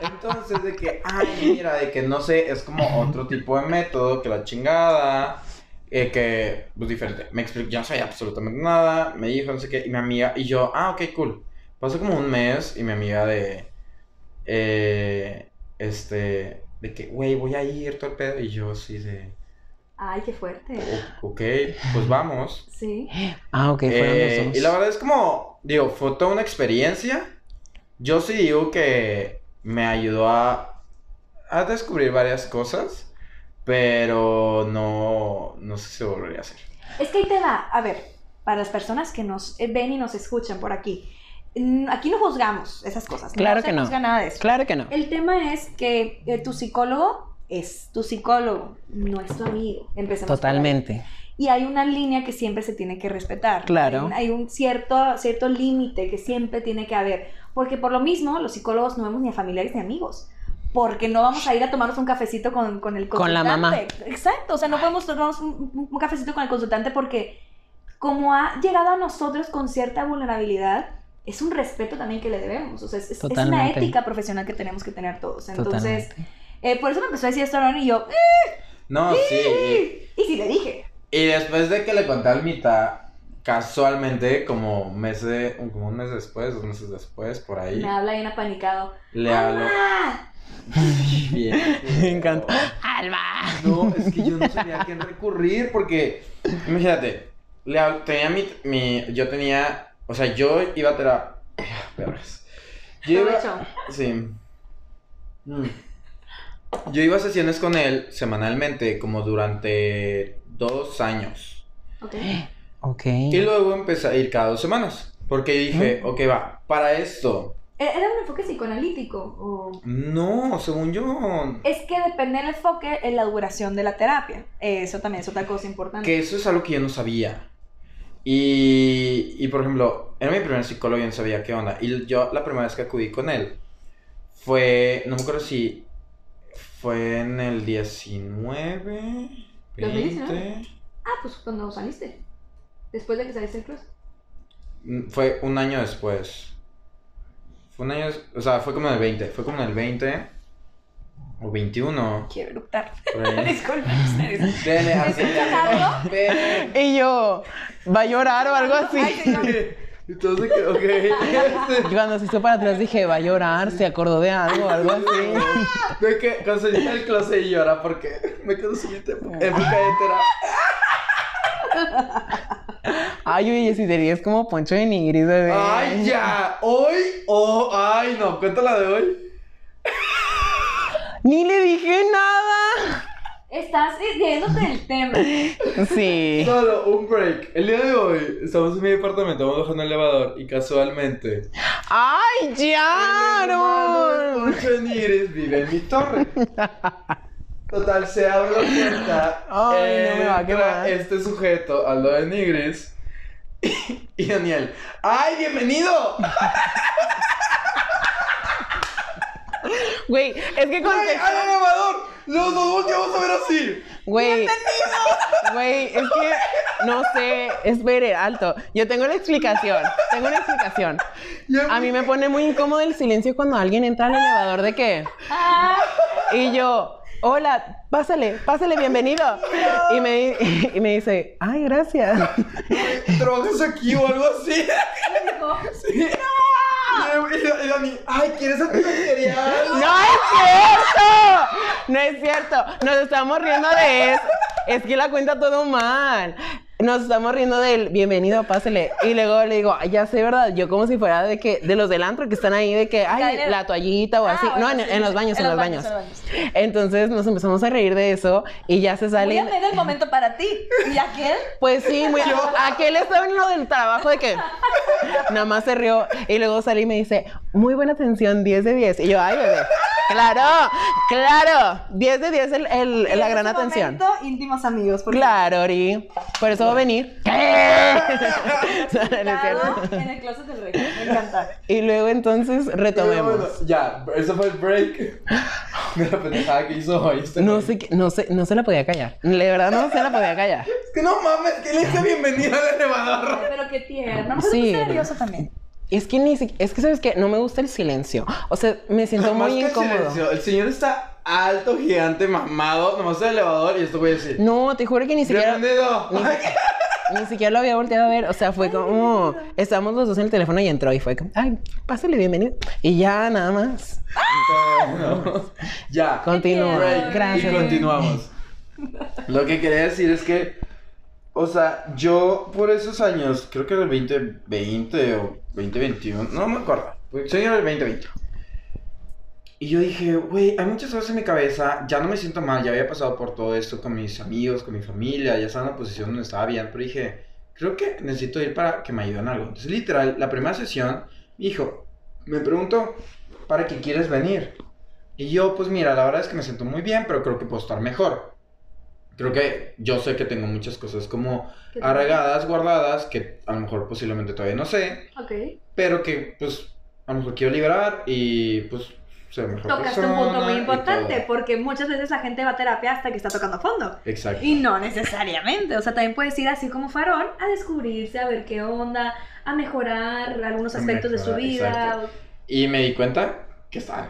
[SPEAKER 1] entonces, de que, ay, mira, de que no sé, es como otro tipo de método que la chingada. eh, que, pues diferente. Me explicó, yo no sabía absolutamente nada. Me dijo, no sé qué. Y mi amiga, y yo, ah, ok, cool. Pasó como un mes y mi amiga de. Eh, este. De que, güey, voy a ir todo el pedo. Y yo, sí, de.
[SPEAKER 2] Ay, qué fuerte.
[SPEAKER 1] "O- Ok, pues vamos.
[SPEAKER 2] Sí.
[SPEAKER 3] Ah, ok, fueron
[SPEAKER 1] Eh,
[SPEAKER 3] los dos.
[SPEAKER 1] y la verdad es como, digo, fue toda una experiencia. Yo sí digo que me ayudó a, a descubrir varias cosas, pero no, no sé si volvería a hacer.
[SPEAKER 2] Es que ahí te va, a ver, para las personas que nos eh, ven y nos escuchan por aquí, mm, aquí no juzgamos esas cosas.
[SPEAKER 3] Claro
[SPEAKER 2] se
[SPEAKER 3] que no.
[SPEAKER 2] juzga nada de eso.
[SPEAKER 3] Claro que no.
[SPEAKER 2] El tema es que eh, tu psicólogo es tu psicólogo, no es tu amigo. Ahí.
[SPEAKER 3] Totalmente.
[SPEAKER 2] Y hay una línea que siempre se tiene que respetar.
[SPEAKER 3] Claro.
[SPEAKER 2] Hay un, hay un cierto, cierto límite que siempre tiene que haber. Porque por lo mismo, los psicólogos no vemos ni a familiares ni amigos. Porque no vamos a ir a tomarnos un cafecito con, con el
[SPEAKER 3] Con la
[SPEAKER 2] consultante.
[SPEAKER 3] mamá.
[SPEAKER 2] Exacto. O sea, no podemos tomarnos un, un- cafecito con el consultante porque como ha llegado a nosotros con cierta vulnerabilidad, es un respeto también que le debemos. O sea, es, una ética profesional que tenemos que tener todos. Entonces,
[SPEAKER 3] Totalmente.
[SPEAKER 2] Eh, por eso me empezó a decir esto Aaron y yo, "Eh,
[SPEAKER 1] No, sí.
[SPEAKER 2] y sí le dije.
[SPEAKER 1] Y, después de que le conté al mitad, casualmente, como, mes de- como un mes después, dos meses después, por ahí,
[SPEAKER 2] Me habla bien apanicado.
[SPEAKER 1] le hablo. Bien.
[SPEAKER 3] Me encanta. ¡Alba!
[SPEAKER 1] No, es que yo no sabía a quién recurrir porque, imagínate, le tenía mi, mi- yo tenía, o sea, yo iba a terapia, perras. Yo iba, sí. Mm. Yo iba a sesiones con él semanalmente, como durante dos años.
[SPEAKER 2] Ok.
[SPEAKER 3] Ok.
[SPEAKER 1] Y luego empecé a ir cada dos semanas. Porque dije, ok, va, para esto.
[SPEAKER 2] ¿E- ¿Era un enfoque psicoanalítico? O...
[SPEAKER 1] No, según yo.
[SPEAKER 2] Es que depende del enfoque en la duración de la terapia. Eso también es otra cosa importante.
[SPEAKER 1] Que eso es algo que yo no sabía. Y, y por ejemplo, era mi primer psicólogo y yo no sabía qué onda. Y yo la primera vez que acudí con él fue, no me acuerdo si fue en el 19, 20.
[SPEAKER 2] 2019. Ah, pues cuando saliste. Después de que saliste del cruz.
[SPEAKER 1] Mm, Fue un año después. Fue un año, o sea, fue como en el 20, fue como en el 20 o 21.
[SPEAKER 2] Quiero eructar. Disculpen ustedes.
[SPEAKER 1] Dele, así,
[SPEAKER 2] ¿Escuchas algo?
[SPEAKER 3] Y yo, ¿va a llorar o algo así?
[SPEAKER 2] Ay, señor.
[SPEAKER 1] Entonces, ok.
[SPEAKER 3] Y Cuando se hizo para atrás dije, va a llorar, se acordó de algo algo así.
[SPEAKER 1] De que cuando salí del closet y llora porque me quedo sin época terapia.
[SPEAKER 3] Ay, oye, si te ríes como Poncho de Nigris, bebé.
[SPEAKER 1] Ay, ya. Hoy, oh, ay, no, cuéntala de hoy.
[SPEAKER 3] Ni le dije nada.
[SPEAKER 2] Estás yéndote del tema.
[SPEAKER 3] Sí.
[SPEAKER 1] Solo un break. El día de hoy estamos en mi departamento, vamos bajando el elevador y casualmente.
[SPEAKER 3] ¡Ay, ya! no!
[SPEAKER 1] Nigris vive en mi torre. Total, se abre la puerta.
[SPEAKER 3] Ay, no me va a quemar.
[SPEAKER 1] Este sujeto, Aldo de Nigris. Y, y Daniel. ¡Ay, bienvenido!
[SPEAKER 3] Güey, es que
[SPEAKER 1] ¡Ay,
[SPEAKER 3] contexto.
[SPEAKER 1] al elevador! Los dos volteamos a ver así.
[SPEAKER 3] Güey. Güey, es que no sé. Espere, alto. Yo tengo la explicación. Tengo una explicación. A mí me pone muy incómodo el silencio cuando alguien entra al elevador de que. Y yo, hola, pásale, pásale, bienvenido. Y me, y me dice, ay, gracias.
[SPEAKER 1] ¿Trabajas aquí o algo así? Sí. Ay, ¿quieres antibacterial?
[SPEAKER 3] ¡No es cierto! No es cierto. Nos estamos riendo de eso. Es que la cuenta todo mal. Nos estamos riendo del bienvenido, pásele. Y luego le digo, "Ay, ya sé, ¿verdad? Yo como si fuera de que, de los del antro que están ahí de que, ay,
[SPEAKER 2] Cadena.
[SPEAKER 3] la toallita o
[SPEAKER 2] Ah,
[SPEAKER 3] así.
[SPEAKER 2] bueno,
[SPEAKER 3] no, en,
[SPEAKER 2] sí,
[SPEAKER 3] en los baños, en, los baños.
[SPEAKER 2] en los baños.
[SPEAKER 3] Entonces nos empezamos a reír de eso y ya se sale.
[SPEAKER 2] ameno el momento para ti. ¿Y aquel?
[SPEAKER 3] Pues sí, muy, aquel estaba en lo del trabajo de que nada más se rió y luego salí y me dice, muy buena atención, 10 de 10. Y yo, ay, bebé, claro, claro, 10 de 10 el, el-
[SPEAKER 2] Y
[SPEAKER 3] la gran atención.
[SPEAKER 2] momento, íntimos amigos. porque
[SPEAKER 3] Claro, Ori, por eso a venir. Cierto.
[SPEAKER 2] en el closet del rey. Me encanta.
[SPEAKER 3] Y luego entonces
[SPEAKER 1] Pero
[SPEAKER 3] retomemos.
[SPEAKER 1] bueno, ya, eso fue el break de la pendejada que hizo hoy. este
[SPEAKER 3] No sé, qué- no sé, no se la podía callar. De verdad no se la podía callar.
[SPEAKER 1] Es que no mames, que le dice bienvenida al elevador.
[SPEAKER 2] Pero qué tierno. No
[SPEAKER 3] Sí.
[SPEAKER 2] nervioso también.
[SPEAKER 3] Es que ni si- es que sabes que no me gusta el silencio. O sea, me siento
[SPEAKER 1] Más
[SPEAKER 3] muy
[SPEAKER 1] que el
[SPEAKER 3] incómodo.
[SPEAKER 1] silencio, El señor está alto, gigante, mamado, nomás el elevador y esto voy a decir.
[SPEAKER 3] No, te juro que ni siquiera. Ni, ni siquiera lo había volteado a ver. O sea, fue como. Estábamos los dos en el teléfono y entró y fue como. Ay, pásale, bienvenido. Y ya, nada más.
[SPEAKER 1] Ya.
[SPEAKER 3] Continúa. Gracias.
[SPEAKER 1] Y continuamos. Lo que quería decir es que, o sea, yo por esos años, creo que era el 2020 o 2021, no me acuerdo. Soy el 2020. Y yo dije, güey, hay muchas cosas en mi cabeza, ya no me siento mal, ya había pasado por todo esto con mis amigos, con mi familia, ya estaba en una posición donde estaba bien, pero dije, creo que necesito ir para que me ayuden en algo. Entonces, literal, la primera sesión, me dijo, me preguntó, ¿para qué quieres venir? Y yo, pues mira, la verdad es que me siento muy bien, pero creo que puedo estar mejor. Creo que yo sé que tengo muchas cosas como
[SPEAKER 2] ¿Qué te-
[SPEAKER 1] arraigadas, guardadas, que a lo mejor posiblemente todavía no sé,
[SPEAKER 2] Ok.
[SPEAKER 1] pero que pues a lo mejor quiero liberar y pues mejor
[SPEAKER 2] Tocaste un punto muy importante porque muchas veces la gente va a terapia hasta que está tocando fondo.
[SPEAKER 1] Exacto.
[SPEAKER 2] Y no necesariamente. O sea, también puedes ir así como farón a descubrirse, a ver qué onda, a mejorar algunos aspectos de su vida.
[SPEAKER 1] exacto. Y me di cuenta que estaba...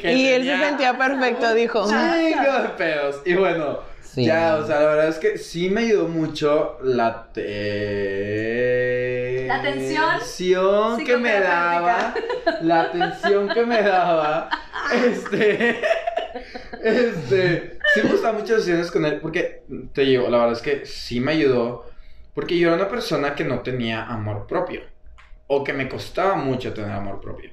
[SPEAKER 1] Que
[SPEAKER 3] Y él se sentía perfecto, dijo.
[SPEAKER 1] chingo de pedos. Y bueno,
[SPEAKER 3] Sí.
[SPEAKER 1] ya, o sea, la verdad es que sí me ayudó mucho la te...
[SPEAKER 2] La atención
[SPEAKER 1] que me daba. La atención que me daba. Este. Este. Sí me gustaban muchas sesiones con él. Porque, te digo, la verdad es que sí me ayudó. Porque yo era una persona que no tenía amor propio. O que me costaba mucho tener amor propio.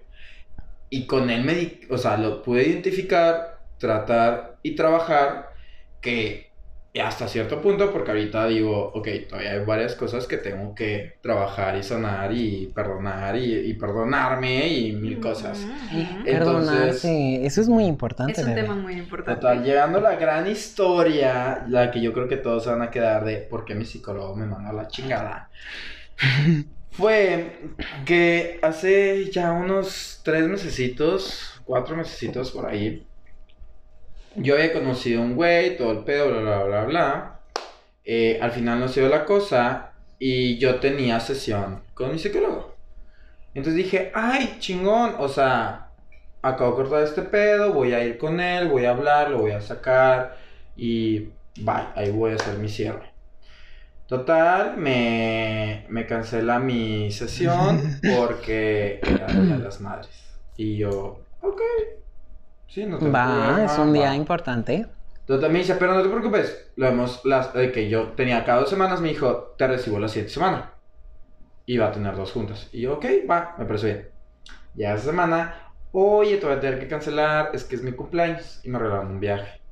[SPEAKER 1] Y con él me o sea, lo pude identificar, tratar y trabajar que y hasta cierto punto, porque ahorita digo, ok, todavía hay varias cosas que tengo que trabajar y sanar y perdonar y, y perdonarme y mil cosas.
[SPEAKER 2] Ujú.
[SPEAKER 3] Perdonarse, eso es muy importante.
[SPEAKER 2] Es un tema muy importante.
[SPEAKER 1] Total, llegando a la gran historia, la que yo creo que todos se van a quedar de por qué mi psicólogo me mandó a la chingada. Fue que hace ya unos tres mesecitos, cuatro mesecitos por ahí, yo había conocido a un güey, todo el pedo, bla, bla, bla, bla. Eh, al final no se dio la cosa y yo tenía sesión con mi psicólogo. Entonces dije, ay, chingón, o sea, acabo de cortar este pedo, voy a ir con él, voy a hablar, lo voy a sacar y bye, ahí voy a hacer mi cierre. Total, me, me cancela mi sesión porque era de las madres. Y yo, ok, sí, no te
[SPEAKER 3] Va, es un día importante.
[SPEAKER 1] Total, me dice, pero no te preocupes, lo vemos, las, de que yo tenía cada dos semanas, me dijo, te recibo la siguiente semana. Y va a tener dos juntas. Y yo, ok, va, me parece bien. Ya esa semana, oye, te voy a tener que cancelar, es que es mi cumpleaños. Y me regalaron un viaje.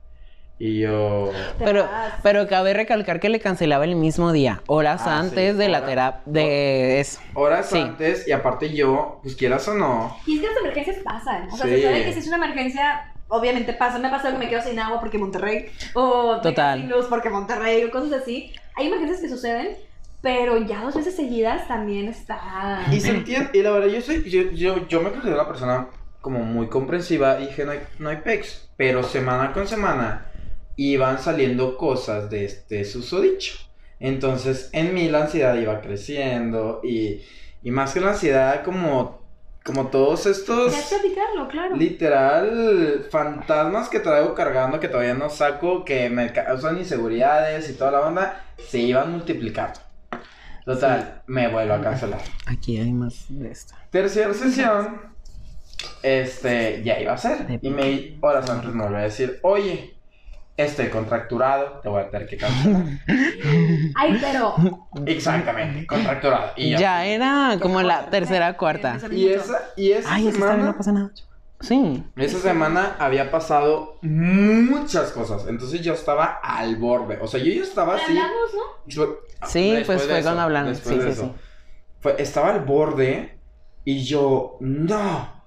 [SPEAKER 1] Y yo...
[SPEAKER 3] Pero, pero cabe recalcar que le cancelaba el mismo día, horas
[SPEAKER 1] Ah,
[SPEAKER 3] antes
[SPEAKER 1] sí,
[SPEAKER 3] de la terapia, de eso.
[SPEAKER 1] Horas
[SPEAKER 3] Sí.
[SPEAKER 1] antes, y aparte yo, pues quieras o no,
[SPEAKER 2] Y es que las emergencias pasan. O sea,
[SPEAKER 1] Sí.
[SPEAKER 2] se sabe que si es una emergencia, obviamente pasa. Me ha pasado que me quedo sin agua porque Monterrey. O
[SPEAKER 3] Total.
[SPEAKER 2] sin luz porque Monterrey. O cosas así. Hay emergencias que suceden. Pero ya dos veces seguidas también está.
[SPEAKER 1] Y se entiende, y la verdad, yo soy, yo, yo, yo me considero una persona como muy comprensiva y dije, no hay, no hay pex, pero semana con semana iban saliendo cosas de este susodicho. Entonces, en mí la ansiedad iba creciendo y, y más que la ansiedad, como, como todos estos...
[SPEAKER 2] Platicarlo, claro.
[SPEAKER 1] Literal, fantasmas que traigo cargando que todavía no saco, que me causan inseguridades y toda la onda, se iban multiplicando. Total, me vuelvo a cancelar.
[SPEAKER 3] Aquí hay más de esto.
[SPEAKER 1] Tercera sesión, este, ya iba a ser.
[SPEAKER 3] De-
[SPEAKER 1] Y me, horas antes me volvió a decir, oye, estoy contracturado, te voy a tener que cancelar.
[SPEAKER 2] Ay, pero.
[SPEAKER 1] Exactamente, contracturado. Y
[SPEAKER 3] Ya era como la tercera, cuarta.
[SPEAKER 1] Y esa, y esa
[SPEAKER 3] Ay,
[SPEAKER 1] semana,
[SPEAKER 3] no pasa nada. Sí.
[SPEAKER 1] esa semana había pasado muchas cosas. Entonces yo estaba al borde. O sea, yo ya estaba así.
[SPEAKER 2] Hablamos, ¿no?
[SPEAKER 1] Yo-
[SPEAKER 3] Sí,
[SPEAKER 1] después
[SPEAKER 3] pues
[SPEAKER 1] de
[SPEAKER 3] fue
[SPEAKER 1] eso,
[SPEAKER 3] cuando
[SPEAKER 1] después
[SPEAKER 3] Sí,
[SPEAKER 1] de
[SPEAKER 3] sí,
[SPEAKER 1] eso.
[SPEAKER 3] sí.
[SPEAKER 1] Fue- estaba al borde y yo, no.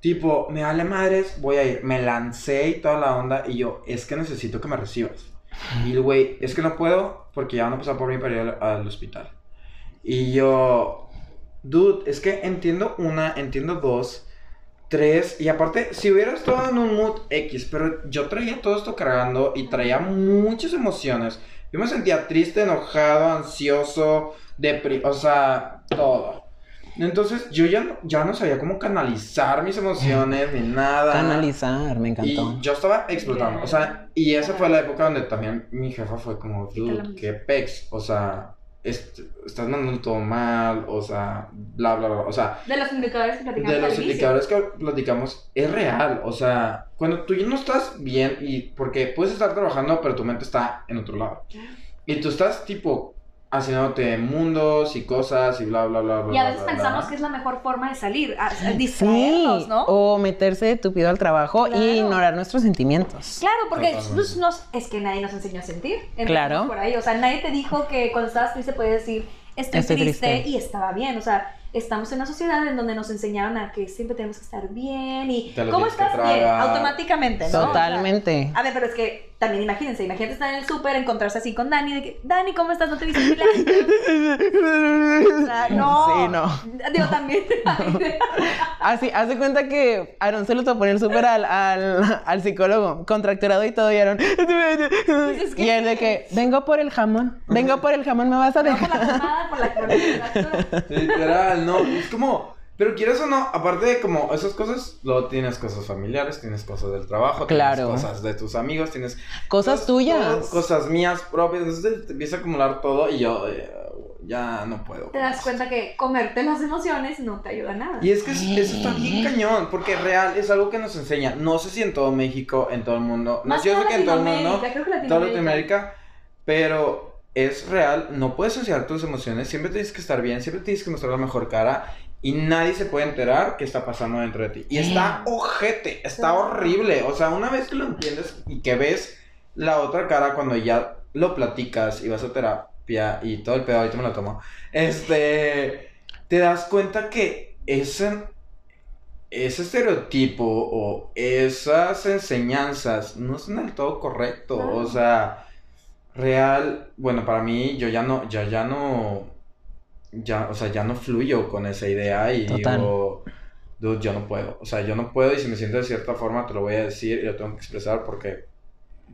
[SPEAKER 1] Tipo, me vale madres, voy a ir. Me lancé y toda la onda y yo, es que necesito que me recibas. Y el güey, es que no puedo porque ya van a pasar por mí para ir al, al hospital. Y yo, dude, es que entiendo una, entiendo dos, tres. Y aparte, si hubiera estado en un mood X, pero yo traía todo esto cargando y traía muchas emociones. Yo me sentía triste, enojado, ansioso, depri... O sea, todo. Entonces yo ya no, ya no sabía cómo canalizar mis emociones ni nada.
[SPEAKER 3] Canalizar, me encantó.
[SPEAKER 1] Y yo estaba explotando. O sea, y esa fue la época donde también mi jefa fue como, dude, qué pex. O sea, est- estás mandando todo mal. O sea, bla, bla, bla. O sea,
[SPEAKER 2] De los indicadores que platicamos
[SPEAKER 1] de los
[SPEAKER 2] al inicio.
[SPEAKER 1] indicadores que platicamos es real. O sea, cuando tú ya no estás bien y porque puedes estar trabajando, pero tu mente está en otro lado. Y tú estás tipo haciéndote mundos y cosas y bla, bla, bla, bla.
[SPEAKER 2] Y a veces
[SPEAKER 1] bla,
[SPEAKER 2] pensamos
[SPEAKER 1] bla.
[SPEAKER 2] que es la mejor forma de salir, a, a
[SPEAKER 3] Sí,
[SPEAKER 2] distraernos, ¿no?
[SPEAKER 3] o meterse de tupido al trabajo
[SPEAKER 2] Claro.
[SPEAKER 3] y ignorar nuestros sentimientos.
[SPEAKER 2] Claro, porque pues, nos- es que nadie nos enseñó a sentir.
[SPEAKER 3] Claro.
[SPEAKER 2] Por ahí. O sea, nadie te dijo que cuando estabas triste podías decir, estoy,
[SPEAKER 3] Estoy
[SPEAKER 2] triste,
[SPEAKER 3] triste.
[SPEAKER 2] y estaba bien. O sea, estamos en una sociedad en donde nos enseñaron a que siempre tenemos que estar bien y ¿cómo estás bien? Automáticamente, ¿no? O sea,
[SPEAKER 3] Totalmente.
[SPEAKER 2] a ver, pero es que también imagínense, imagínate estar en el súper, encontrarse así con Dani, de que, Dani, ¿cómo estás? No te viste mil años. O sea, no.
[SPEAKER 3] Sí, no.
[SPEAKER 2] Digo, también.
[SPEAKER 3] Así, hace cuenta que Aaron se lo topó en el súper al, al, al psicólogo, contracturado y todo, y Aaron.
[SPEAKER 2] es que-
[SPEAKER 3] Y él de que, vengo por el jamón, vengo por el jamón, me vas a
[SPEAKER 2] No por
[SPEAKER 3] dejar.
[SPEAKER 2] la pomada, por la por la-
[SPEAKER 1] Literal, no, es como, pero quieres o no, aparte de como esas cosas, luego tienes cosas familiares, tienes cosas del trabajo,
[SPEAKER 3] Claro.
[SPEAKER 1] tienes cosas de tus amigos, tienes
[SPEAKER 3] Cosas tuyas.
[SPEAKER 1] cosas mías propias, entonces te empieza a acumular todo y yo eh, ya no puedo.
[SPEAKER 2] te das cuenta que comerte las emociones no te ayuda a nada.
[SPEAKER 1] Y es que es- eso está bien cañón, porque real es algo que nos enseña, no sé si en todo México, en todo el mundo, no
[SPEAKER 2] Más
[SPEAKER 1] yo
[SPEAKER 2] que
[SPEAKER 1] sé que en todo el mundo,
[SPEAKER 2] creo que
[SPEAKER 1] en toda
[SPEAKER 2] Latinoamérica.
[SPEAKER 1] Pero es real, no puedes enseñar tus emociones, siempre tienes que estar bien, siempre tienes que mostrar la mejor cara y nadie se puede enterar qué está pasando dentro de ti. Y está ojete, está horrible, o sea, una vez que lo entiendes y que ves la otra cara cuando ya lo platicas y vas a terapia y todo el pedo, ahorita me lo tomo, este, te das cuenta que ese, ese estereotipo o esas enseñanzas no son del todo correcto, o sea, real, bueno, para mí yo ya no, ya, ya no, ya, o sea, ya no fluyo con esa idea y
[SPEAKER 3] Total.
[SPEAKER 1] digo, dude, yo no puedo, o sea, yo no puedo y si me siento de cierta forma te lo voy a decir y lo tengo que expresar porque,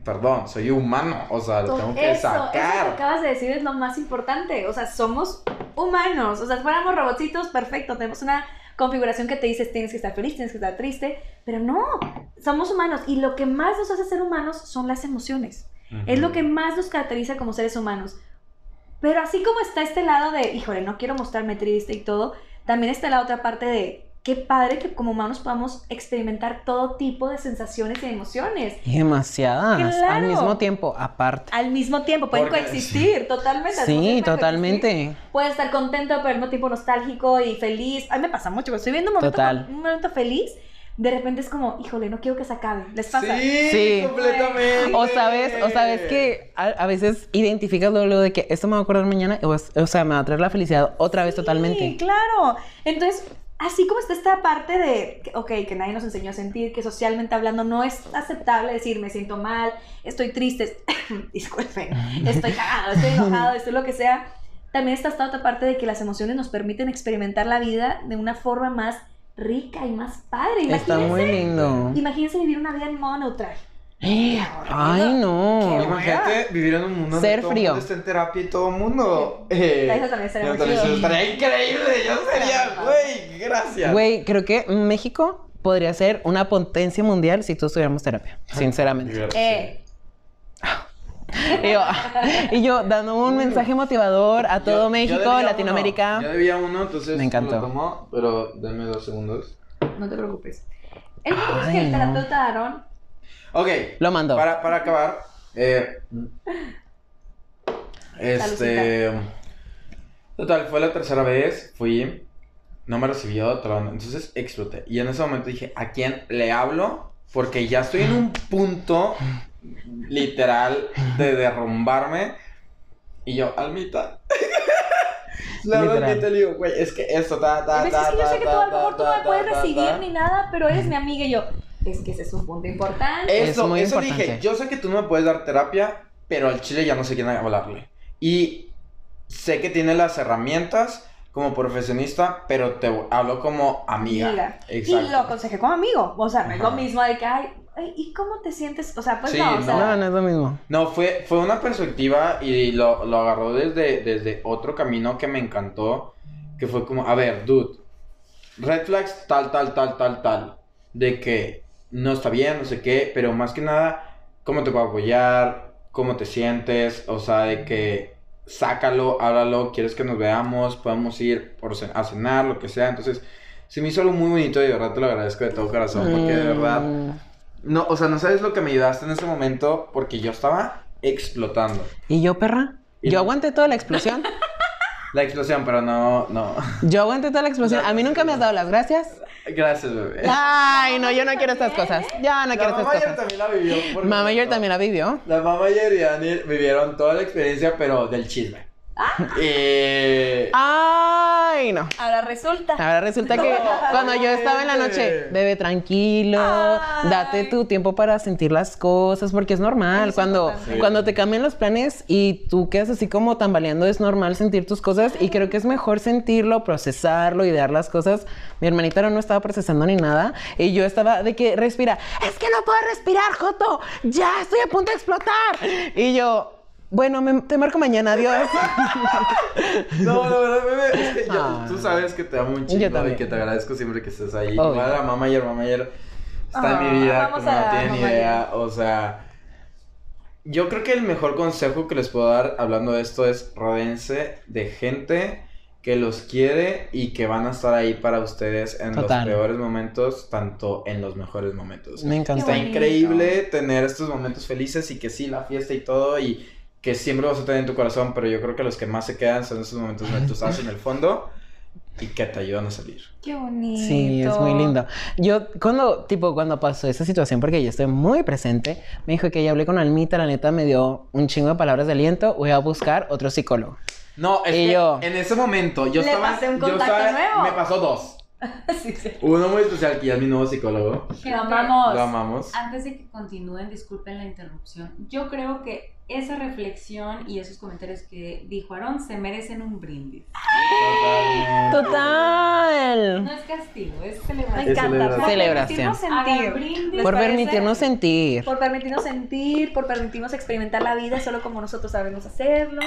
[SPEAKER 1] perdón, soy humano, o sea, lo tengo que
[SPEAKER 2] Eso, eso que
[SPEAKER 1] sacar.
[SPEAKER 2] acabas de decir es lo más importante. O sea, somos humanos. O sea, si fuéramos robotitos, perfecto. Tenemos una configuración que te dice tienes que estar feliz, tienes que estar triste. Pero no, somos humanos. Y lo que más nos hace ser humanos son las emociones. Es lo que más nos caracteriza como seres humanos. Pero así como está este lado de, híjole, no quiero mostrarme triste y todo, también está la otra parte de, qué padre que como humanos podamos experimentar todo tipo de sensaciones y emociones.
[SPEAKER 3] Demasiadas. Al mismo tiempo, aparte.
[SPEAKER 2] Al mismo tiempo, pueden
[SPEAKER 1] Porque-
[SPEAKER 2] coexistir, totalmente.
[SPEAKER 3] Sí, totalmente.
[SPEAKER 2] coexistir. Puedes estar contento, pero al mismo tiempo nostálgico y feliz. A mí me pasa mucho, cuando estoy viendo un momento,
[SPEAKER 3] Total.
[SPEAKER 2] un momento feliz, de repente es como, híjole, no quiero que se acabe. ¿Les pasa?
[SPEAKER 1] Sí,
[SPEAKER 3] Sí.
[SPEAKER 1] completamente.
[SPEAKER 3] O sabes, o sabes que a, a veces identificas luego, luego de que esto me va a acordar mañana, o, sea, me va a traer la felicidad otra vez
[SPEAKER 2] Sí,
[SPEAKER 3] totalmente.
[SPEAKER 2] claro. Entonces, así como está esta parte de, que, ok, que nadie nos enseñó a sentir, que socialmente hablando no es aceptable decir me siento mal, estoy triste, disculpen, estoy cagado, estoy enojado, estoy lo que sea. También está esta otra parte de que las emociones nos permiten experimentar la vida de una forma más rica y más padre.
[SPEAKER 3] Está muy
[SPEAKER 2] Imagínense,
[SPEAKER 3] lindo.
[SPEAKER 2] imagínense vivir una vida en modo neutral.
[SPEAKER 3] Ay, no.
[SPEAKER 1] Imagínate vivir en un mundo
[SPEAKER 3] Ser
[SPEAKER 1] donde todo el
[SPEAKER 3] frío.
[SPEAKER 1] mundo está en terapia y todo el mundo. Eh,
[SPEAKER 2] Eso también muy chido.
[SPEAKER 1] estaría increíble. Yo sería, güey, gracias.
[SPEAKER 3] Güey, creo que México podría ser una potencia mundial si todos tuviéramos terapia, sinceramente.
[SPEAKER 2] Eh,
[SPEAKER 3] Y yo, y yo dando un mensaje motivador a todo
[SPEAKER 1] Yo-
[SPEAKER 3] México, Latinoamérica.
[SPEAKER 1] uno. Yo debía uno, entonces
[SPEAKER 3] Me encantó.
[SPEAKER 1] lo pero denme dos segundos.
[SPEAKER 2] no te preocupes. El punto es que el
[SPEAKER 3] no.
[SPEAKER 2] terapeuta Aaron
[SPEAKER 1] Ok.
[SPEAKER 3] Lo mandó.
[SPEAKER 1] Para, para acabar. eh, este. Total, fue la tercera vez. Fui. No me recibió. onda, Entonces exploté. Y en ese momento dije: ¿a quién le hablo? Porque ya estoy en un punto literal de derrumbarme. Y yo, Almita. La verdad, le digo, güey, es que esto, ta, ta,
[SPEAKER 2] A veces
[SPEAKER 1] ta,
[SPEAKER 2] que yo
[SPEAKER 1] ta,
[SPEAKER 2] sé que
[SPEAKER 1] ta,
[SPEAKER 2] tú a lo
[SPEAKER 1] ta,
[SPEAKER 2] mejor tú no
[SPEAKER 1] ta,
[SPEAKER 2] me puedes
[SPEAKER 1] ta, ta,
[SPEAKER 2] recibir
[SPEAKER 1] ta.
[SPEAKER 2] ni nada, pero eres mi amiga y yo. Es que ese es un punto importante.
[SPEAKER 3] Es
[SPEAKER 1] Eso,
[SPEAKER 3] muy
[SPEAKER 1] eso
[SPEAKER 3] importante.
[SPEAKER 1] dije. Yo sé que tú no me puedes dar terapia, pero al chile ya no sé quién hablarle. Y sé que tiene las herramientas como profesionista, pero te hablo como amiga.
[SPEAKER 2] Amiga.
[SPEAKER 1] Exacto.
[SPEAKER 2] Y lo aconsejé como amigo. O sea, no es lo mismo de que, ay, ¿y cómo te sientes? O sea, pues
[SPEAKER 1] Sí,
[SPEAKER 2] no, o
[SPEAKER 1] no.
[SPEAKER 2] sea.
[SPEAKER 3] No, no es lo mismo.
[SPEAKER 1] No, fue, fue una perspectiva y lo, lo agarró desde, desde otro camino que me encantó, que fue como, a ver, dude, red flags tal, tal, tal, tal, tal, de que no está bien, no sé qué, pero más que nada, cómo te puedo apoyar, cómo te sientes, o sea, de que sácalo, háblalo, quieres que nos veamos, podemos ir por cen- a cenar, lo que sea, entonces, se me hizo algo muy bonito y de verdad te lo agradezco de todo corazón, porque de verdad... No, o sea, no sabes lo que me ayudaste en ese momento porque yo estaba explotando.
[SPEAKER 3] ¿Y yo, perra?
[SPEAKER 1] Y
[SPEAKER 3] Yo
[SPEAKER 1] no.
[SPEAKER 3] aguanté toda la explosión.
[SPEAKER 1] La explosión, pero no, no.
[SPEAKER 3] Yo aguanté toda la explosión. A mí nunca me has dado las gracias.
[SPEAKER 1] Gracias, bebé.
[SPEAKER 3] Ay, no, yo no quiero estas cosas. Ya no
[SPEAKER 1] la
[SPEAKER 3] quiero
[SPEAKER 1] mamá
[SPEAKER 3] estas cosas.
[SPEAKER 1] también la vivió.
[SPEAKER 3] Mamá ayer también la vivió.
[SPEAKER 1] La mamá ayer y Daniel vivieron toda la experiencia, pero del chisme. Eh,
[SPEAKER 3] Ay, no.
[SPEAKER 2] Ahora resulta.
[SPEAKER 3] Ahora resulta que cuando yo estaba en la noche, bebé tranquilo,
[SPEAKER 2] Ay.
[SPEAKER 3] date tu tiempo para sentir las cosas, porque es normal.
[SPEAKER 2] Es
[SPEAKER 3] cuando, cuando te cambian los planes y tú quedas así como tambaleando, es normal sentir tus cosas y creo que es mejor sentirlo, procesarlo y dar las cosas. Mi hermanita no estaba procesando ni nada y yo estaba de que respira, es que no puedo respirar, Joto, ya estoy a punto de explotar. Y yo, bueno, me- te marco mañana, adiós.
[SPEAKER 1] No, la verdad, bebé, es que yo-
[SPEAKER 3] Ah.
[SPEAKER 1] tú sabes que te amo un
[SPEAKER 3] Yo
[SPEAKER 1] chingo y que te agradezco siempre que estés ahí. Igual la mamá ayer, mamá ayer está en
[SPEAKER 2] Ah,
[SPEAKER 1] mi vida,
[SPEAKER 2] vamos
[SPEAKER 1] como no
[SPEAKER 2] a
[SPEAKER 1] tienen idea. O sea, yo creo que el mejor consejo que les puedo dar hablando de esto es rodense de gente que los quiere y que van a estar ahí para ustedes en
[SPEAKER 3] Total.
[SPEAKER 1] los peores momentos, tanto en los mejores momentos.
[SPEAKER 3] Me encanta.
[SPEAKER 1] Está increíble tener estos momentos felices y que sí, la fiesta y todo, y que siempre vas a tener en tu corazón, pero yo creo que los que más se quedan son esos momentos donde tú estás en el fondo. y que te ayudan a salir.
[SPEAKER 2] Qué bonito.
[SPEAKER 3] Sí, es muy lindo. Yo, cuando, tipo, cuando pasó esa situación, porque yo estoy muy presente, me dijo que ya hablé con Almita, la neta me dio un chingo de palabras de aliento, voy a buscar otro psicólogo.
[SPEAKER 1] No, es
[SPEAKER 3] Y
[SPEAKER 1] que
[SPEAKER 3] yo-
[SPEAKER 1] en ese momento yo
[SPEAKER 2] Le
[SPEAKER 1] estaba.
[SPEAKER 2] pasé un
[SPEAKER 1] yo
[SPEAKER 2] contacto
[SPEAKER 1] estaba-
[SPEAKER 2] nuevo.
[SPEAKER 1] Me pasó dos.
[SPEAKER 2] sí, sí.
[SPEAKER 1] Uno muy especial, que ya es mi nuevo psicólogo.
[SPEAKER 2] Lo amamos.
[SPEAKER 1] Lo amamos.
[SPEAKER 4] Antes de que continúen, disculpen la interrupción. Yo creo que esa reflexión y esos comentarios que dijo Aaron se merecen un brindis.
[SPEAKER 3] Total.
[SPEAKER 4] No es castigo, es
[SPEAKER 2] Me
[SPEAKER 4] celebración.
[SPEAKER 1] Es
[SPEAKER 2] encanta. Por
[SPEAKER 3] celebración.
[SPEAKER 2] permitirnos
[SPEAKER 4] Hagan
[SPEAKER 2] sentir.
[SPEAKER 4] brindis.
[SPEAKER 2] ¿Les
[SPEAKER 3] Por
[SPEAKER 2] parece?
[SPEAKER 3] permitirnos sentir.
[SPEAKER 2] Por permitirnos sentir, por permitirnos experimentar la vida solo como nosotros sabemos hacerlo.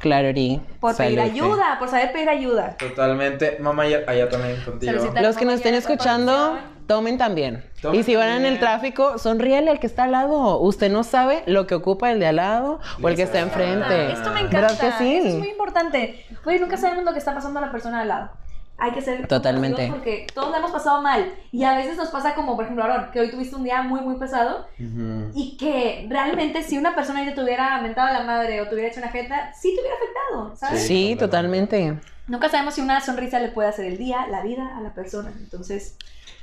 [SPEAKER 3] Claro, Ri.
[SPEAKER 2] Por pedir ayuda, por saber pedir ayuda.
[SPEAKER 1] Totalmente. Mamá, allá, también contigo.
[SPEAKER 3] Los que nos estén escuchando, tomen también.
[SPEAKER 1] Tomen
[SPEAKER 3] y si van en el tráfico, sonríele al que está al lado. Usted no sabe lo que ocupa el de al lado o el que está enfrente.
[SPEAKER 2] Esto me encanta.
[SPEAKER 3] ¿Verdad que sí?
[SPEAKER 2] Eso es muy importante. Güey, nunca sabemos lo que está pasando a la persona al lado. Hay que ser
[SPEAKER 3] Totalmente.
[SPEAKER 2] porque todos la hemos pasado mal. Y a veces nos pasa como, por ejemplo, Aaron, que hoy tuviste un día muy, muy pesado.
[SPEAKER 1] Ujú.
[SPEAKER 2] Y que realmente si una persona ya te hubiera mentado a la madre o te hubiera hecho una jeta, sí te hubiera afectado, ¿sabes?
[SPEAKER 1] Sí.
[SPEAKER 3] Sí, totalmente.
[SPEAKER 2] Nunca sabemos si una sonrisa le puede hacer el día, la vida a la persona. Entonces,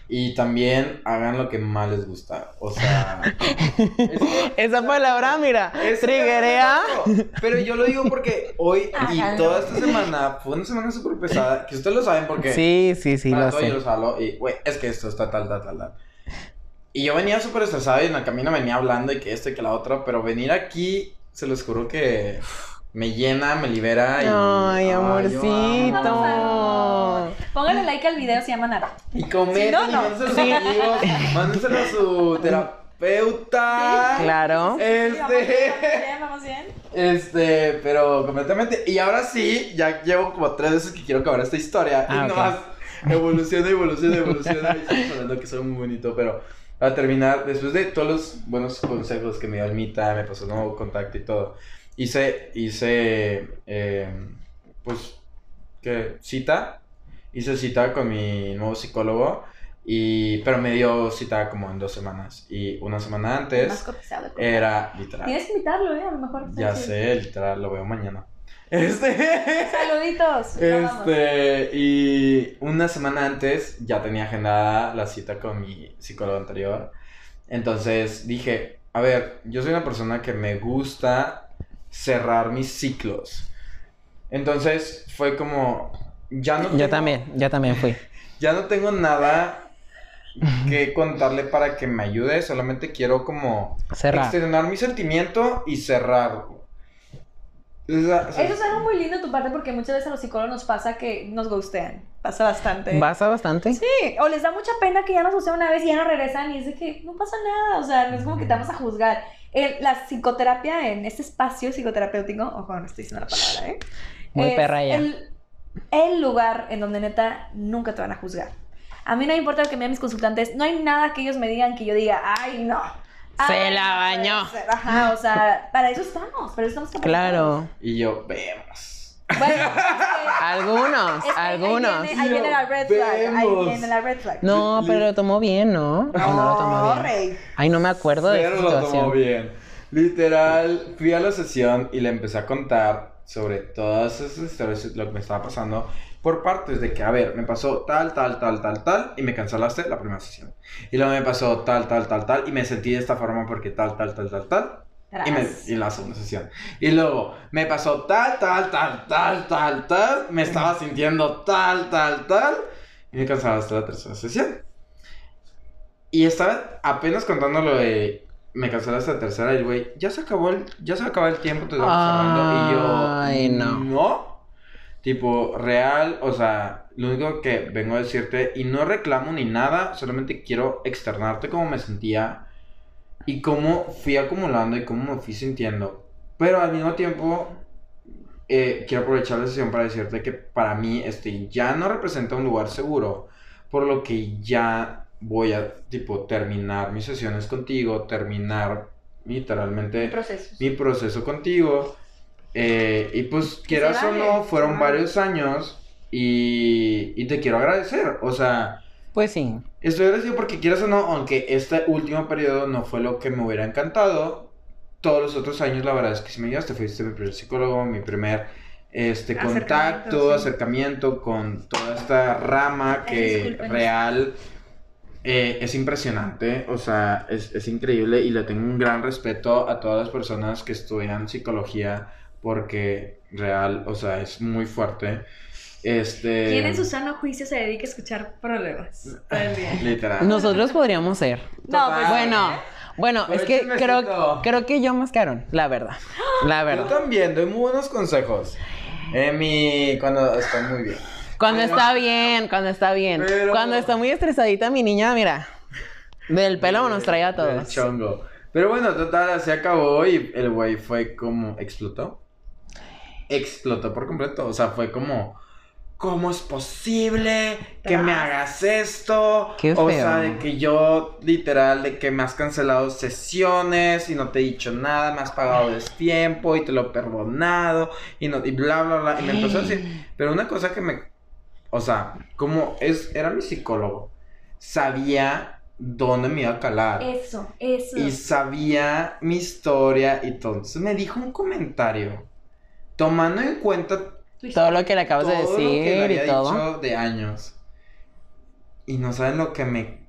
[SPEAKER 1] Y también hagan lo que más les gusta. O sea. es que-
[SPEAKER 3] Esa palabra, mira,
[SPEAKER 1] es-
[SPEAKER 3] triguea.
[SPEAKER 1] Pero yo lo digo porque hoy y toda esta semana fue una semana súper pesada. Que ustedes lo saben porque.
[SPEAKER 3] Sí, sí, sí, lo sé.
[SPEAKER 1] yo lo hablo y, güey, es que esto está tal, tal, tal, tal. Y yo venía súper estresado y en el camino venía hablando y que esto y que la otra, pero venir aquí, se los juro que me llena, me libera y...
[SPEAKER 3] Ay, amorcito.
[SPEAKER 2] póngale like al video, se llama Nara.
[SPEAKER 1] Y comenten
[SPEAKER 2] Si no, no.
[SPEAKER 1] mándenselo a sus amigos, mándenselo a su terapeuta.
[SPEAKER 3] Claro.
[SPEAKER 1] Este...
[SPEAKER 2] Bien, vamos bien.
[SPEAKER 1] Este, pero completamente. Y ahora sí, ya llevo como tres veces que quiero acabar esta historia.
[SPEAKER 3] Ah,
[SPEAKER 1] y
[SPEAKER 3] ok.
[SPEAKER 1] nomás evoluciona, evoluciona, evoluciona. y estamos hablando que soy muy bonito, pero para terminar, después de todos los buenos consejos que me dio Almita, me pasó nuevo contacto y todo, hice, hice, eh, pues, ¿qué? Cita. Hice cita con mi nuevo psicólogo. Y, pero me dio cita como en dos semanas. Y una semana
[SPEAKER 2] Más
[SPEAKER 1] antes
[SPEAKER 2] cotizado.
[SPEAKER 1] era literal.
[SPEAKER 2] Tienes que invitarlo, ¿eh? A lo mejor.
[SPEAKER 1] Ya sé, literal, lo veo mañana. Este.
[SPEAKER 2] Saluditos.
[SPEAKER 1] Este. Y una semana antes ya tenía agendada la cita con mi psicólogo anterior. Entonces dije, a ver, yo soy una persona que me gusta cerrar mis ciclos. Entonces fue como. Ya no
[SPEAKER 3] Yo
[SPEAKER 1] tengo-
[SPEAKER 3] también, yo también fui.
[SPEAKER 1] Ya no tengo nada que contarle para que me ayude. Solamente quiero como
[SPEAKER 3] Cerrar.
[SPEAKER 1] externar mi sentimiento y esa-
[SPEAKER 2] Eso es algo muy lindo de tu parte porque muchas veces a los psicólogos nos pasa que nos ghostean. Pasa bastante.
[SPEAKER 3] ¿Basa bastante?
[SPEAKER 2] Sí, o les da mucha pena que ya nos ghostean una vez y ya no regresan y es de que no pasa nada, o sea, no es como que te vamos a juzgar. El- la psicoterapia en este espacio psicoterapéutico, ojo, no estoy diciendo la palabra, ¿eh?
[SPEAKER 3] Muy
[SPEAKER 2] Es
[SPEAKER 3] perra ella.
[SPEAKER 2] El, el lugar en donde neta nunca te van a juzgar. A mí no me importa lo que me digan mis consultantes, no hay nada que ellos me digan que yo diga, ay, no.
[SPEAKER 3] Se
[SPEAKER 2] Ay,
[SPEAKER 3] la bañó.
[SPEAKER 2] ser". Ajá, o sea, para eso estamos, para eso estamos.
[SPEAKER 3] Claro.
[SPEAKER 1] Y yo, vemos.
[SPEAKER 2] Bueno, es que-
[SPEAKER 3] Algunos,
[SPEAKER 2] es que ahí
[SPEAKER 3] algunos.
[SPEAKER 2] viene- Ahí viene la red flag, ahí viene la red flag.
[SPEAKER 3] No, pero lo tomó bien, ¿no? ¿O no lo tomó bien?
[SPEAKER 2] rey.
[SPEAKER 3] Ay, no me acuerdo de
[SPEAKER 1] Pero
[SPEAKER 3] esa
[SPEAKER 1] lo tomó
[SPEAKER 3] situación.
[SPEAKER 1] bien. Literal, fui a la sesión y le empecé a contar sobre todas esas historias, lo que me estaba pasando, por partes de que, a ver, me pasó tal, tal, tal, tal, tal, y me cancelaste la primera sesión. Y luego me pasó tal, tal, tal, tal, y me sentí de esta forma porque tal, tal, tal, tal, tal. Y, me, y la segunda sesión. Y luego me pasó tal, tal, tal, tal, tal, tal. Me estaba sintiendo tal, tal, tal. Y me cansaba hasta la tercera sesión. Y estaba apenas contando lo de. Me cansé hasta la tercera y el güey, ya se acabó el, ya se acabó el tiempo, te cerrando. Y yo.
[SPEAKER 3] Ay, no.
[SPEAKER 1] No. Tipo, real, o sea, lo único que vengo a decirte, y no reclamo ni nada, solamente quiero externarte cómo me sentía y cómo fui acumulando y cómo me fui sintiendo. Pero al mismo tiempo, eh, quiero aprovechar la sesión para decirte que para mí este ya no representa un lugar seguro, por lo que ya voy a, tipo, terminar mis sesiones contigo, terminar literalmente
[SPEAKER 2] procesos.
[SPEAKER 1] mi proceso contigo. eh, y pues, quieras o no, fueron
[SPEAKER 2] vale.
[SPEAKER 1] varios años y, y te quiero agradecer. O sea,
[SPEAKER 3] Pues sí.
[SPEAKER 1] estoy agradecido porque quieras o no, aunque este último periodo no fue lo que me hubiera encantado, todos los otros años la verdad es que sí me ayudaste. Fuiste mi primer psicólogo, mi primer este contacto,
[SPEAKER 2] sí.
[SPEAKER 1] acercamiento con toda esta rama que real eh, es impresionante, o sea, es, es increíble y le tengo un gran respeto a todas las personas que estudian psicología porque real, o sea, es muy fuerte. Este...
[SPEAKER 2] ¿Quién en su sano juicio se dedica a escuchar problemas? todo el día?
[SPEAKER 1] Literal.
[SPEAKER 3] Nosotros podríamos ser.
[SPEAKER 2] No, pues
[SPEAKER 3] Bueno, bueno,
[SPEAKER 1] Pero
[SPEAKER 3] es que creo, creo que yo más caro, la verdad. La
[SPEAKER 1] Yo
[SPEAKER 3] verdad.
[SPEAKER 1] también doy muy buenos consejos. En mi... cuando estoy muy bien.
[SPEAKER 3] Cuando
[SPEAKER 1] Pero-
[SPEAKER 3] está bien, cuando está bien.
[SPEAKER 1] Pero-
[SPEAKER 3] Cuando está muy estresadita mi niña, mira. Del pelo nos trae a
[SPEAKER 1] Del
[SPEAKER 3] todos.
[SPEAKER 1] chongo. Pero bueno, total, se acabó y el güey fue como. ¿Explotó? Explotó por completo. O sea, fue como. ¿Cómo es posible que me hagas esto?
[SPEAKER 3] Qué
[SPEAKER 1] O
[SPEAKER 3] feo.
[SPEAKER 1] sea, de que yo, literal, de que me has cancelado sesiones y no te he dicho nada, me has pagado tiempo y te lo he perdonado y, no, y bla, bla, bla. Y me empezó a decir. Pero una cosa que me. O sea, como es, era mi psicólogo, sabía dónde me iba a calar.
[SPEAKER 2] Eso, eso.
[SPEAKER 1] Y sabía mi historia y todo. Entonces me dijo un comentario. Tomando en cuenta
[SPEAKER 3] Todo lo que le acabas de
[SPEAKER 1] todo lo que le
[SPEAKER 3] decir
[SPEAKER 1] había
[SPEAKER 3] y todo.
[SPEAKER 1] dicho de años. Y no saben lo que me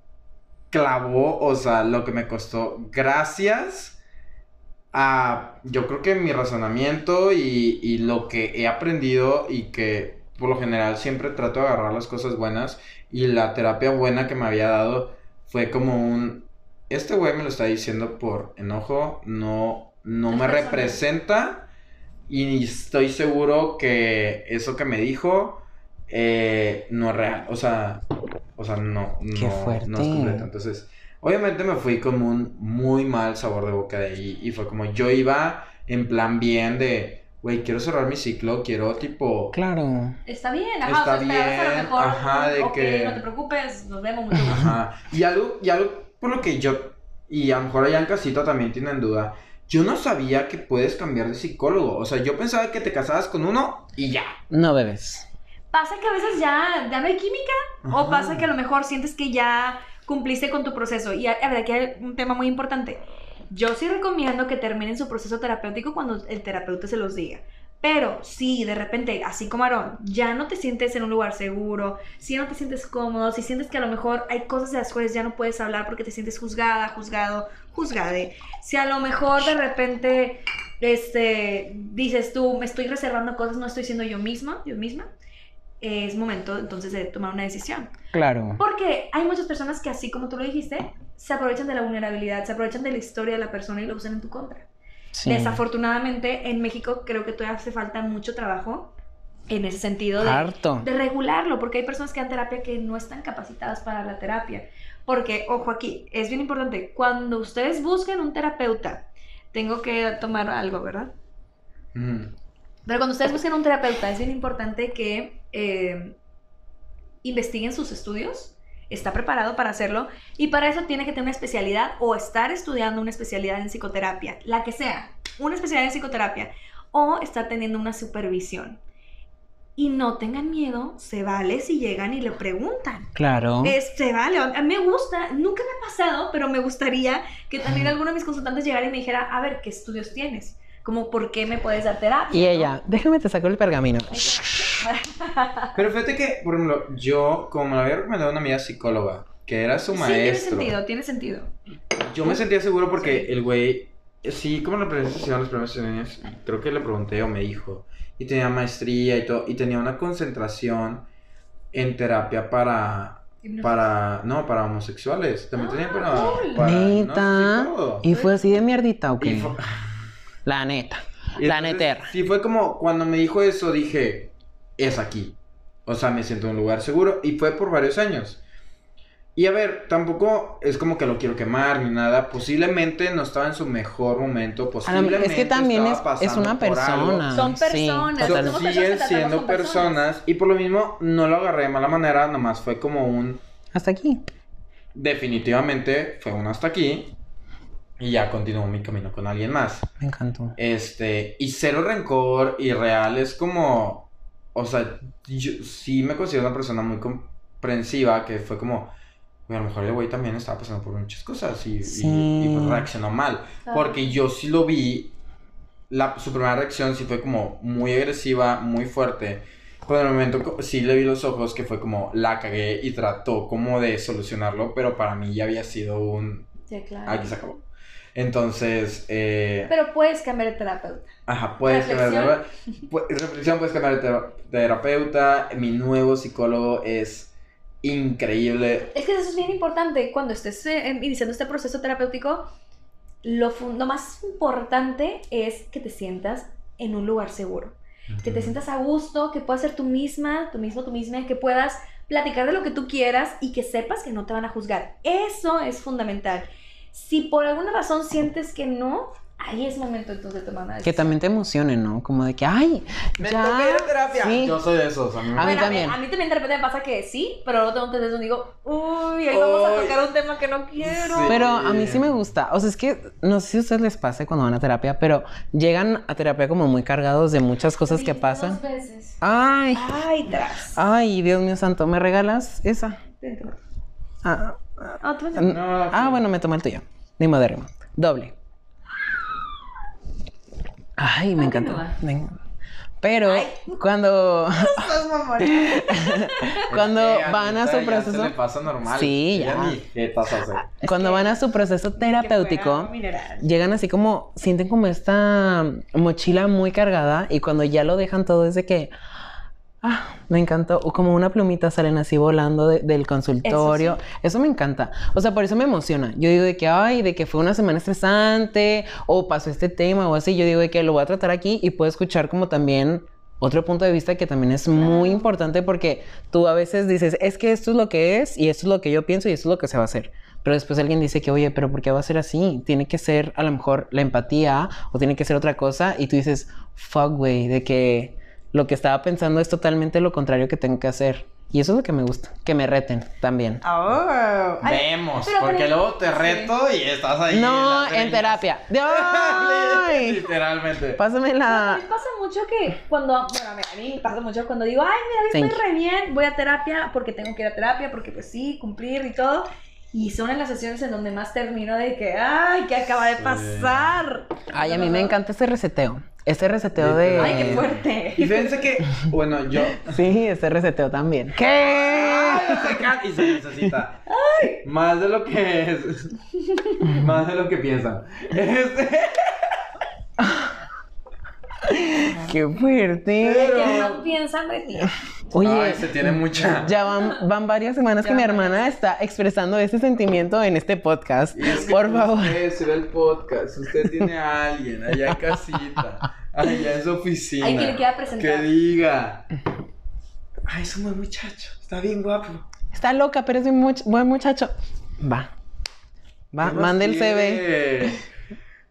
[SPEAKER 1] clavó, o sea, lo que me costó. Gracias a, yo creo que mi razonamiento y, y lo que he aprendido y que por lo general siempre trato de agarrar las cosas buenas y la terapia buena que me había dado fue como un, este güey me lo está diciendo por enojo, no, no me representa y estoy seguro que eso que me dijo eh, no es real, o sea, o sea, no,
[SPEAKER 3] Qué
[SPEAKER 1] no,
[SPEAKER 3] fuerte.
[SPEAKER 1] no es completo. Entonces, obviamente me fui con un muy mal sabor de boca de ahí y fue como yo iba en plan bien de, güey, quiero cerrar mi ciclo, quiero tipo...
[SPEAKER 3] Claro.
[SPEAKER 2] Está bien, ajá,
[SPEAKER 1] Está
[SPEAKER 2] o sea, esperabas a lo
[SPEAKER 1] bien,
[SPEAKER 2] mejor.
[SPEAKER 1] ajá, de
[SPEAKER 2] ok,
[SPEAKER 1] que-
[SPEAKER 2] no te preocupes, nos vemos mucho.
[SPEAKER 1] Ajá. Y algo, y algo por lo que yo, y a lo mejor allá en casita también tienen duda, yo no sabía que puedes cambiar de psicólogo. O sea, yo pensaba que te casabas con uno y ya.
[SPEAKER 3] No bebes.
[SPEAKER 2] Pasa que a veces ya, ya no hay química, o pasa que a lo mejor sientes que ya cumpliste con tu proceso. Y a ver, aquí hay un tema muy importante. Yo sí recomiendo que terminen su proceso terapéutico cuando el terapeuta se los diga. Pero si de repente, así como Aaron, ya no te sientes en un lugar seguro, si no te sientes cómodo, si sientes que a lo mejor hay cosas de las cuales ya no puedes hablar porque te sientes juzgada, juzgado, juzgade, si a lo mejor de repente este, dices tú, me estoy reservando cosas, no estoy siendo yo misma, yo misma, es momento entonces de tomar una decisión.
[SPEAKER 3] Claro.
[SPEAKER 2] Porque hay muchas personas que, así como tú lo dijiste, se aprovechan de la vulnerabilidad, se aprovechan de la historia de la persona y lo usan en tu contra.
[SPEAKER 3] Sí.
[SPEAKER 2] Desafortunadamente, en México creo que todavía hace falta mucho trabajo en ese sentido de,
[SPEAKER 3] Harto.
[SPEAKER 2] de regularlo, porque hay personas que dan terapia que no están capacitadas para la terapia. Porque, ojo aquí, es bien importante, cuando ustedes busquen un terapeuta, tengo que tomar algo, ¿verdad?
[SPEAKER 1] Ujú.
[SPEAKER 2] Pero cuando ustedes busquen un terapeuta, es bien importante que eh, investiguen sus estudios, está preparado para hacerlo, y para eso tiene que tener una especialidad o estar estudiando una especialidad en psicoterapia, la que sea, una especialidad en psicoterapia, o estar teniendo una supervisión. Y no tengan miedo, se vale si llegan y le preguntan.
[SPEAKER 3] Claro.
[SPEAKER 2] Es, se vale, a mí me gusta, nunca me ha pasado, pero me gustaría que también alguno de mis consultantes llegara y me dijera, a ver, ¿qué estudios tienes? Como, ¿por qué me puedes dar terapia?
[SPEAKER 3] Y
[SPEAKER 2] ¿no?
[SPEAKER 3] ella, déjame te saco el pergamino.
[SPEAKER 1] Pero fíjate que, por ejemplo, yo, como me lo había recomendado una amiga psicóloga, que era su
[SPEAKER 2] Sí, tiene
[SPEAKER 1] maestro,
[SPEAKER 2] sentido, tiene sentido.
[SPEAKER 1] yo me sentía seguro porque el güey, sí, como la presentación los primeros años, creo que le pregunté o me dijo, y tenía maestría y todo, y tenía una concentración en terapia para, para, no, para homosexuales, también tenía para,
[SPEAKER 2] Ah, cool.
[SPEAKER 1] para, no,
[SPEAKER 3] Neta.
[SPEAKER 1] sí.
[SPEAKER 3] Y fue así de mierdita, ¿o qué?
[SPEAKER 1] Y fue-
[SPEAKER 3] La neta.
[SPEAKER 1] Y
[SPEAKER 3] La netera.
[SPEAKER 1] Sí, fue como cuando me dijo eso, dije, es aquí. O sea, me siento en un lugar seguro. Y fue por varios años. Y a ver, tampoco es como que lo quiero quemar ni nada. Posiblemente no estaba en su mejor momento. Posiblemente
[SPEAKER 3] es que también es,
[SPEAKER 1] estaba
[SPEAKER 3] es
[SPEAKER 1] pasando
[SPEAKER 3] una
[SPEAKER 1] por algo.
[SPEAKER 3] persona.
[SPEAKER 2] Son
[SPEAKER 3] Sí,
[SPEAKER 2] personas, somos personas
[SPEAKER 1] siguen siendo personas.
[SPEAKER 2] personas.
[SPEAKER 1] Y por lo mismo, no lo agarré de mala manera. Nomás fue como un.
[SPEAKER 3] Hasta aquí.
[SPEAKER 1] Definitivamente fue un hasta aquí. Y ya continuó mi camino con alguien más.
[SPEAKER 3] Me encantó.
[SPEAKER 1] Este, y cero rencor y real es como, o sea, yo sí me considero una persona muy comprensiva que fue como, "Güey, a lo mejor el güey también estaba pasando por muchas cosas y, y-
[SPEAKER 3] Sí.
[SPEAKER 1] y, pues reaccionó mal.
[SPEAKER 2] Claro.
[SPEAKER 1] Porque yo sí lo vi la, su primera reacción sí fue como muy agresiva, muy fuerte. Pero en el momento sí le vi los ojos que fue como la cagué y trató como de solucionarlo, pero para mí ya había sido un...
[SPEAKER 2] Sí, claro.
[SPEAKER 1] Aquí se acabó. Entonces, eh,
[SPEAKER 2] Pero puedes cambiar de terapeuta.
[SPEAKER 1] Ajá, puedes cambiar de
[SPEAKER 2] Reflexión.
[SPEAKER 1] pu- reflexión, puedes cambiar de tera- terapeuta. Mi nuevo psicólogo es increíble.
[SPEAKER 2] Es que eso es bien importante. Cuando estés eh, iniciando este proceso terapéutico, lo, lo más importante es que te sientas en un lugar seguro. Que te sientas a gusto, que puedas ser tú misma, tú mismo, tú misma, que puedas platicar de lo que tú quieras y que sepas que no te van a juzgar. Eso es fundamental. Si por alguna razón sientes que no, ahí es momento entonces de tomar una
[SPEAKER 3] Que
[SPEAKER 2] decisión.
[SPEAKER 3] también te emocione, ¿no? Como de que, ay,
[SPEAKER 1] Me
[SPEAKER 3] ya.
[SPEAKER 1] ir a terapia.
[SPEAKER 3] Sí.
[SPEAKER 1] Yo soy de esos. A mí
[SPEAKER 3] A mí
[SPEAKER 2] Bueno,
[SPEAKER 3] también.
[SPEAKER 2] A mí también de repente me pasa que sí, pero luego tengo que digo, uy, ahí vamos a tocar un tema que no quiero.
[SPEAKER 1] Sí.
[SPEAKER 3] Pero a mí sí me gusta. O sea, es que no sé si a ustedes les pase cuando van a terapia, pero llegan a terapia como muy cargados de muchas cosas que
[SPEAKER 4] Sí,
[SPEAKER 3] pasan.
[SPEAKER 4] Dos veces.
[SPEAKER 3] Ay,
[SPEAKER 2] Ay, tras.
[SPEAKER 3] ay, Dios mío santo, ¿me regalas esa? Ah,
[SPEAKER 2] Ah, tú me-
[SPEAKER 3] mm,
[SPEAKER 1] No,
[SPEAKER 3] ah, bueno, me tomé el tuyo. Ni moderno. Doble. Ay, me encantó. Pero cuando, cuando van a su
[SPEAKER 1] ya Se
[SPEAKER 3] proceso,
[SPEAKER 1] le pasa normal.
[SPEAKER 3] Sí, ya. cuando van a su proceso terapéutico, llegan así como, sienten como esta mochila muy cargada y cuando ya lo dejan todo es de que, ah, me encantó, o como una plumita salen así volando de- del consultorio, eso, me encanta, o sea, por eso me emociona, yo digo de que, ay, de que fue una semana estresante o pasó este tema o así, yo digo de que lo voy a tratar aquí y puedo escuchar como también... Otro punto de vista que también es muy importante porque tú a veces dices, es que esto es lo que es y esto es lo que yo pienso y esto es lo que se va a hacer. Pero después alguien dice que, oye, pero ¿por qué va a ser así? Tiene que ser a lo mejor la empatía o tiene que ser otra cosa. Y tú dices, fuck, güey, de que lo que estaba pensando es totalmente lo contrario que tengo que hacer. Y eso es lo que me gusta, que me reten también.
[SPEAKER 2] Oh.
[SPEAKER 1] Vemos,
[SPEAKER 2] pero
[SPEAKER 1] porque luego te reto y estás ahí.
[SPEAKER 3] no, en
[SPEAKER 1] greñas.
[SPEAKER 3] terapia.
[SPEAKER 1] Literalmente.
[SPEAKER 3] Pásame
[SPEAKER 2] A
[SPEAKER 3] la...
[SPEAKER 2] mí pasa mucho que cuando, bueno, a mí, a mí me pasa mucho cuando digo, ay, mira,
[SPEAKER 3] Thank
[SPEAKER 2] estoy re bien, voy a terapia porque tengo que ir a terapia, porque pues sí, cumplir y todo. Y son en las sesiones en donde más termino de que, ay, ¿qué acaba de
[SPEAKER 1] Sí.
[SPEAKER 2] pasar?
[SPEAKER 3] Ay, a mí me encanta ese reseteo. Ese reseteo de...
[SPEAKER 2] Ay, qué fuerte.
[SPEAKER 1] Y fíjense que, bueno, yo.
[SPEAKER 3] Sí, ese reseteo también. ¿Qué?
[SPEAKER 1] Ay, y se necesita. Más de lo que es. Más de lo que piensan. Este.
[SPEAKER 3] ¡Qué fuerte!
[SPEAKER 2] No piensan de ti.
[SPEAKER 3] Oye,
[SPEAKER 1] Ay, se tiene mucha.
[SPEAKER 3] Ya van, van varias semanas que mi
[SPEAKER 2] van
[SPEAKER 3] hermana está expresando ese sentimiento en este podcast.
[SPEAKER 1] Y es que
[SPEAKER 3] Por favor.
[SPEAKER 1] Usted se ve el podcast. Usted tiene a alguien allá en casita. Allá en su oficina.
[SPEAKER 2] Ay, que le quiera presentar.
[SPEAKER 1] Que diga. Ay, es un buen muchacho. Está bien guapo.
[SPEAKER 3] Está loca, pero es un much- buen muchacho. Va. Va,
[SPEAKER 1] ¿Qué más
[SPEAKER 3] mande el CV.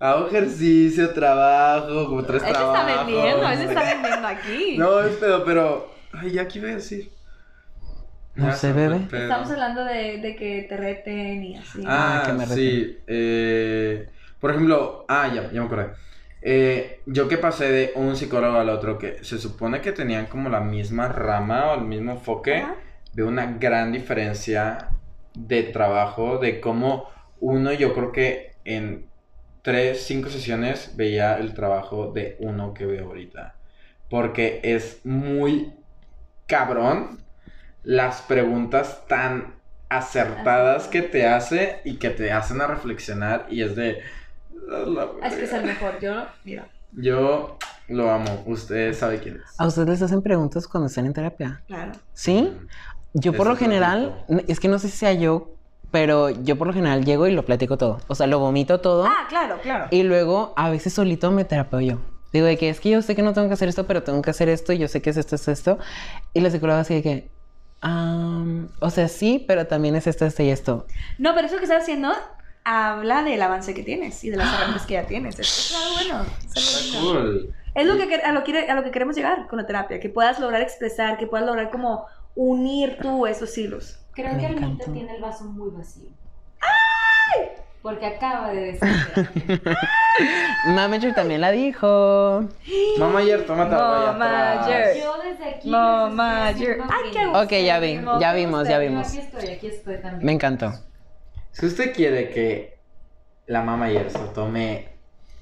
[SPEAKER 1] Hago ejercicio, trabajo, como tres
[SPEAKER 2] Él se está
[SPEAKER 1] trabajos.
[SPEAKER 2] vendiendo, él está vendiendo aquí.
[SPEAKER 1] No, es pedo, pero. Ay, ya qué iba a decir.
[SPEAKER 3] No
[SPEAKER 1] Ya
[SPEAKER 3] sé, bebé.
[SPEAKER 1] pedo.
[SPEAKER 2] Estamos hablando de, de que te reten y así.
[SPEAKER 1] Ah,
[SPEAKER 3] Ah, que me
[SPEAKER 1] sí. eh, por ejemplo, ah, ya, ya me acordé. Eh, yo que pasé de un psicólogo al otro, que se supone que tenían como la misma rama o el mismo enfoque,
[SPEAKER 2] Ajá.
[SPEAKER 1] veo una gran diferencia de trabajo, de cómo uno, yo creo que en tres, cinco sesiones veía el trabajo de uno que veo ahorita. Porque es muy cabrón las preguntas tan acertadas que te hace y que te hacen a reflexionar y es de... "A la
[SPEAKER 2] Ah, Es que es
[SPEAKER 1] verga".
[SPEAKER 2] el mejor. Yo, mira,
[SPEAKER 1] Yo lo amo, usted sabe quién es.
[SPEAKER 3] ¿A ustedes les hacen preguntas cuando están en terapia?
[SPEAKER 2] claro.
[SPEAKER 3] ¿Sí? Yo por lo general, es que no sé si sea yo, pero yo por lo general llego y lo platico todo. O sea, lo vomito todo.
[SPEAKER 2] Ah, claro, claro.
[SPEAKER 3] Y luego a veces solito me terapeo yo. Digo de que es que yo sé que no tengo que hacer esto, pero tengo que hacer esto y yo sé que es esto, esto, esto. Y la psicóloga así de que, "Am, o sea, sí, pero también es esto, esto y esto.
[SPEAKER 2] No, pero eso que estás haciendo habla del avance que tienes y de las herramientas que ya tienes. Es, es algo bueno. Es, algo
[SPEAKER 1] Está
[SPEAKER 2] lindo.
[SPEAKER 1] cool.
[SPEAKER 2] Es lo que, quer- a, lo, quiere- a lo que queremos llegar con la terapia, que puedas lograr expresar, que puedas lograr como unir tú esos hilos.
[SPEAKER 4] Creo
[SPEAKER 3] Me
[SPEAKER 4] que
[SPEAKER 3] encantó.
[SPEAKER 4] tiene el vaso muy vacío. Porque acaba de decir.
[SPEAKER 3] Mamager también la dijo.
[SPEAKER 1] Mamá ayer, tómate algo
[SPEAKER 2] Mamager.
[SPEAKER 1] atrás.
[SPEAKER 4] Yo desde aquí.
[SPEAKER 2] Yo-
[SPEAKER 4] haciendo
[SPEAKER 2] Ay, qué
[SPEAKER 4] brindis.
[SPEAKER 3] Ok, ya vi, ya vimos, ya vimos.
[SPEAKER 4] Aquí estoy, aquí estoy también.
[SPEAKER 3] Me encantó.
[SPEAKER 1] Si usted quiere que la mamá ayer se tome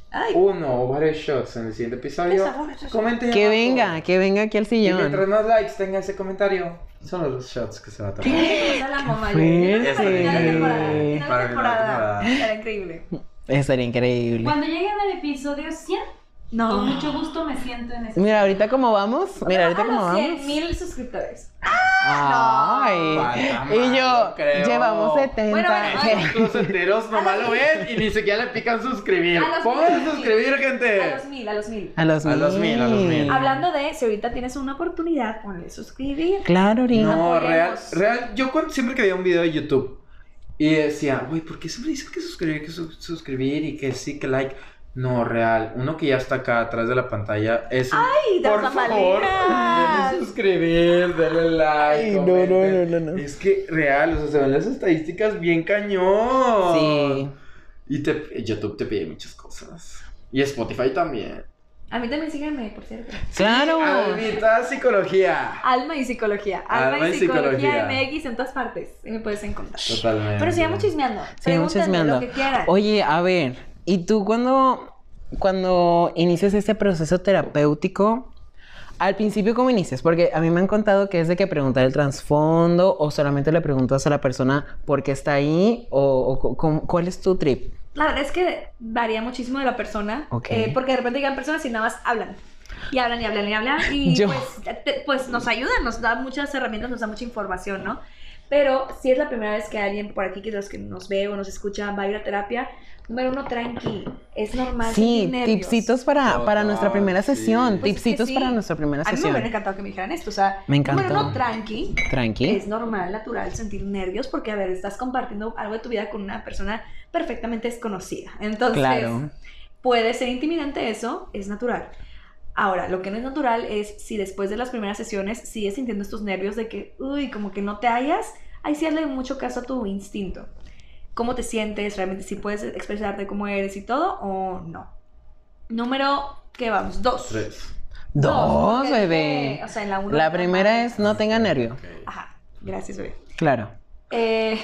[SPEAKER 2] Ay.
[SPEAKER 1] uno o varios shots en el siguiente episodio, comenten
[SPEAKER 3] Que
[SPEAKER 1] abajo.
[SPEAKER 3] venga, que venga aquí al
[SPEAKER 1] Y mientras
[SPEAKER 3] sillón.
[SPEAKER 1] más likes tenga ese comentario, son los shots que se va a tomar.
[SPEAKER 2] Vamos a la mamá.
[SPEAKER 1] Para de
[SPEAKER 2] temporada. Era increíble.
[SPEAKER 3] Eso sería increíble.
[SPEAKER 4] Cuando lleguen al episodio 100,
[SPEAKER 2] No.
[SPEAKER 4] con mucho gusto me siento en ese.
[SPEAKER 3] Mira, ahorita cómo vamos. Mira, ahorita
[SPEAKER 2] a
[SPEAKER 3] cómo
[SPEAKER 2] los 100
[SPEAKER 3] vamos.
[SPEAKER 2] mil suscriptores.
[SPEAKER 3] Ay.
[SPEAKER 1] Falta
[SPEAKER 3] Y yo,
[SPEAKER 1] creo.
[SPEAKER 3] llevamos 70.
[SPEAKER 2] Bueno, bueno,
[SPEAKER 1] Los enteros nomás lo ven y ni siquiera le pican suscribir.
[SPEAKER 2] A
[SPEAKER 1] Pongan
[SPEAKER 2] mil.
[SPEAKER 1] suscribir,
[SPEAKER 2] A
[SPEAKER 1] gente.
[SPEAKER 2] los mil, a los mil.
[SPEAKER 3] A los
[SPEAKER 1] A los mil, a los mil.
[SPEAKER 2] Hablando de, si ahorita tienes una oportunidad, ponle suscribir.
[SPEAKER 3] Claro, Ori.
[SPEAKER 1] No, real, real. Yo cuando, siempre que veía un video de YouTube y decía, güey, ¿por qué siempre dicen que suscribir, que su- suscribir y que sí, que like? No, real. Uno que ya está acá atrás de la pantalla es un,
[SPEAKER 2] ¡Ay,
[SPEAKER 1] por favor, denle suscribir, denle like.
[SPEAKER 3] Ay, no, no, no, no, no.
[SPEAKER 1] Es que real, o sea, se ven las estadísticas bien cañón.
[SPEAKER 3] Sí.
[SPEAKER 1] Y te, YouTube te pide muchas cosas. Y Spotify también.
[SPEAKER 2] A mí también sígueme, por cierto.
[SPEAKER 3] Claro.
[SPEAKER 1] Alvita Psicología.
[SPEAKER 2] Alma y psicología. Alma,
[SPEAKER 1] Alma
[SPEAKER 2] y psicología.
[SPEAKER 1] psicología.
[SPEAKER 2] MX en todas partes. Y me puedes encontrar.
[SPEAKER 1] Totalmente.
[SPEAKER 2] Pero sigamos chismeando.
[SPEAKER 3] Sigamos chismeando.
[SPEAKER 2] lo que quieran.
[SPEAKER 3] Oye, a ver, ¿y tú cuando, cuando inicias este proceso terapéutico, al principio cómo inicias? Porque a mí me han contado que es de que preguntar el trasfondo o solamente le preguntas a la persona por qué está ahí o, o cu- cu- cuál es tu trip.
[SPEAKER 2] La verdad es que varía muchísimo de la persona.
[SPEAKER 3] Ok.
[SPEAKER 2] eh, porque de repente llegan personas y nada más hablan. Y hablan y hablan y hablan. Y
[SPEAKER 3] Yo.
[SPEAKER 2] pues, te- pues nos ayudan, nos da muchas herramientas, nos da mucha información, ¿no? Pero si es la primera vez que alguien por aquí, que los que nos ve o nos escucha, va a ir a terapia, número uno, tranqui. Es normal.
[SPEAKER 3] Sí,
[SPEAKER 2] sentir nervios.
[SPEAKER 3] tipsitos para, para nuestra primera
[SPEAKER 1] sí.
[SPEAKER 3] sesión.
[SPEAKER 2] Pues es que
[SPEAKER 3] tipsitos
[SPEAKER 2] sí.
[SPEAKER 3] para nuestra primera
[SPEAKER 2] A mí me
[SPEAKER 3] sesión.
[SPEAKER 2] hubiera encantado que me dijeran esto. O sea,
[SPEAKER 3] Me encantó.
[SPEAKER 2] número uno, tranqui.
[SPEAKER 3] Tranqui.
[SPEAKER 2] Es normal, natural sentir nervios porque, a ver, estás compartiendo algo de tu vida con una persona perfectamente desconocida. Entonces,
[SPEAKER 3] Claro.
[SPEAKER 2] puede ser intimidante eso, es natural. Ahora, lo que no es natural es si después de las primeras sesiones sigues sintiendo estos nervios de que, uy, como que no te hallas, ahí sí hazle mucho caso a tu instinto. ¿Cómo te sientes? ¿Realmente si puedes expresarte cómo eres y todo o no? Número, ¿qué vamos? Dos.
[SPEAKER 1] Tres.
[SPEAKER 3] Dos,
[SPEAKER 2] porque,
[SPEAKER 3] bebé.
[SPEAKER 2] O sea, en la uno.
[SPEAKER 3] La primera es no tenga nervio.
[SPEAKER 2] Ajá, gracias, bebé.
[SPEAKER 3] Claro.
[SPEAKER 2] Eh,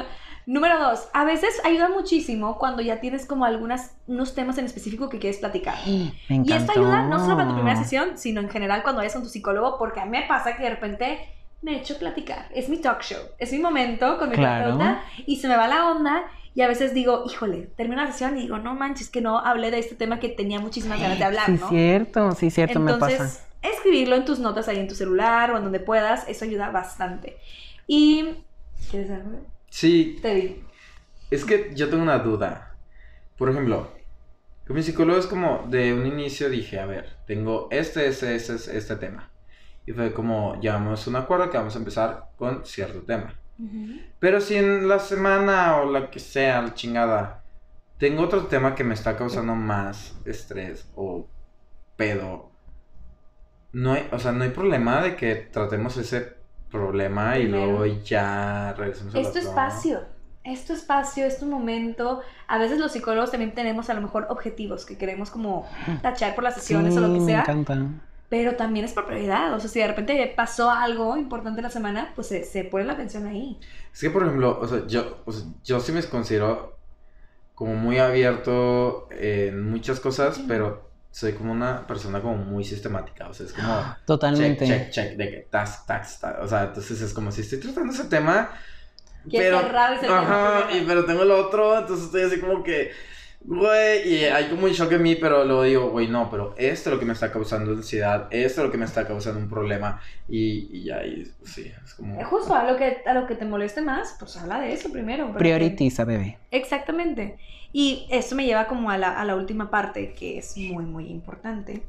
[SPEAKER 2] número dos, a veces ayuda muchísimo cuando ya tienes como algunas, unos temas en específico que quieres platicar.
[SPEAKER 3] Me
[SPEAKER 2] Y esto ayuda no solo para tu primera sesión, sino en general cuando vayas con tu psicólogo, porque a mí me pasa que de repente me echo platicar. Es mi talk show, es mi momento con mi
[SPEAKER 3] Claro.
[SPEAKER 2] terapeuta y se me va la onda y a veces digo, híjole, termino la sesión y digo, no manches, que no hablé de este tema que tenía muchísimas ganas de hablar,
[SPEAKER 3] Sí,
[SPEAKER 2] ¿no?
[SPEAKER 3] cierto, sí, cierto, me
[SPEAKER 2] Entonces,
[SPEAKER 3] pasa.
[SPEAKER 2] escribirlo en tus notas ahí en tu celular o en donde puedas, eso ayuda bastante. Y... ¿Quieres algo?
[SPEAKER 1] Sí,
[SPEAKER 2] Te digo.
[SPEAKER 1] es que yo tengo una duda. Por ejemplo, con mi psicólogo es como de un inicio dije, a ver, tengo este, este, este, este, este tema. Y fue como, llegamos a un acuerdo que vamos a empezar con cierto tema. Pero si en la semana o la que sea, la chingada, tengo otro tema que me está causando más estrés o pedo, no hay, o sea, no hay problema de que tratemos ese problema y
[SPEAKER 2] Primero.
[SPEAKER 1] luego ya regresemos a
[SPEAKER 2] Es tu espacio. Es tu espacio, es tu momento. A veces los psicólogos también tenemos a lo mejor objetivos que queremos como tachar por las sesiones o lo que
[SPEAKER 3] Sí, me
[SPEAKER 2] sea.
[SPEAKER 3] encanta.
[SPEAKER 2] Pero también es por prioridad. O sea, si de repente pasó algo importante la semana, pues se, se pone la atención ahí.
[SPEAKER 1] Es que, por ejemplo, o sea, yo, o sea, yo sí me considero como muy abierto en muchas cosas, pero soy como una persona como muy sistemática. O sea, es como...
[SPEAKER 3] Totalmente.
[SPEAKER 1] Check, check, check, de que tax, tax, tax. O sea, entonces es como si estoy tratando ese tema,
[SPEAKER 2] Quieres
[SPEAKER 1] pero...
[SPEAKER 2] cerrar ese tema
[SPEAKER 1] Ajá,
[SPEAKER 2] primero.
[SPEAKER 1] y, pero tengo el otro, entonces estoy así como que... Güey, y hay como un shock en mí, pero luego digo, güey, no, pero esto es lo que me está causando ansiedad, esto es lo que me está causando un problema, y, y pues, sí, es como...
[SPEAKER 2] Eh, Justo a lo, que, a lo que te moleste más, pues habla de eso primero.
[SPEAKER 3] Prioritiza, bebé.
[SPEAKER 2] Exactamente. Y esto me lleva como a la, a la última parte, que es muy, muy importante.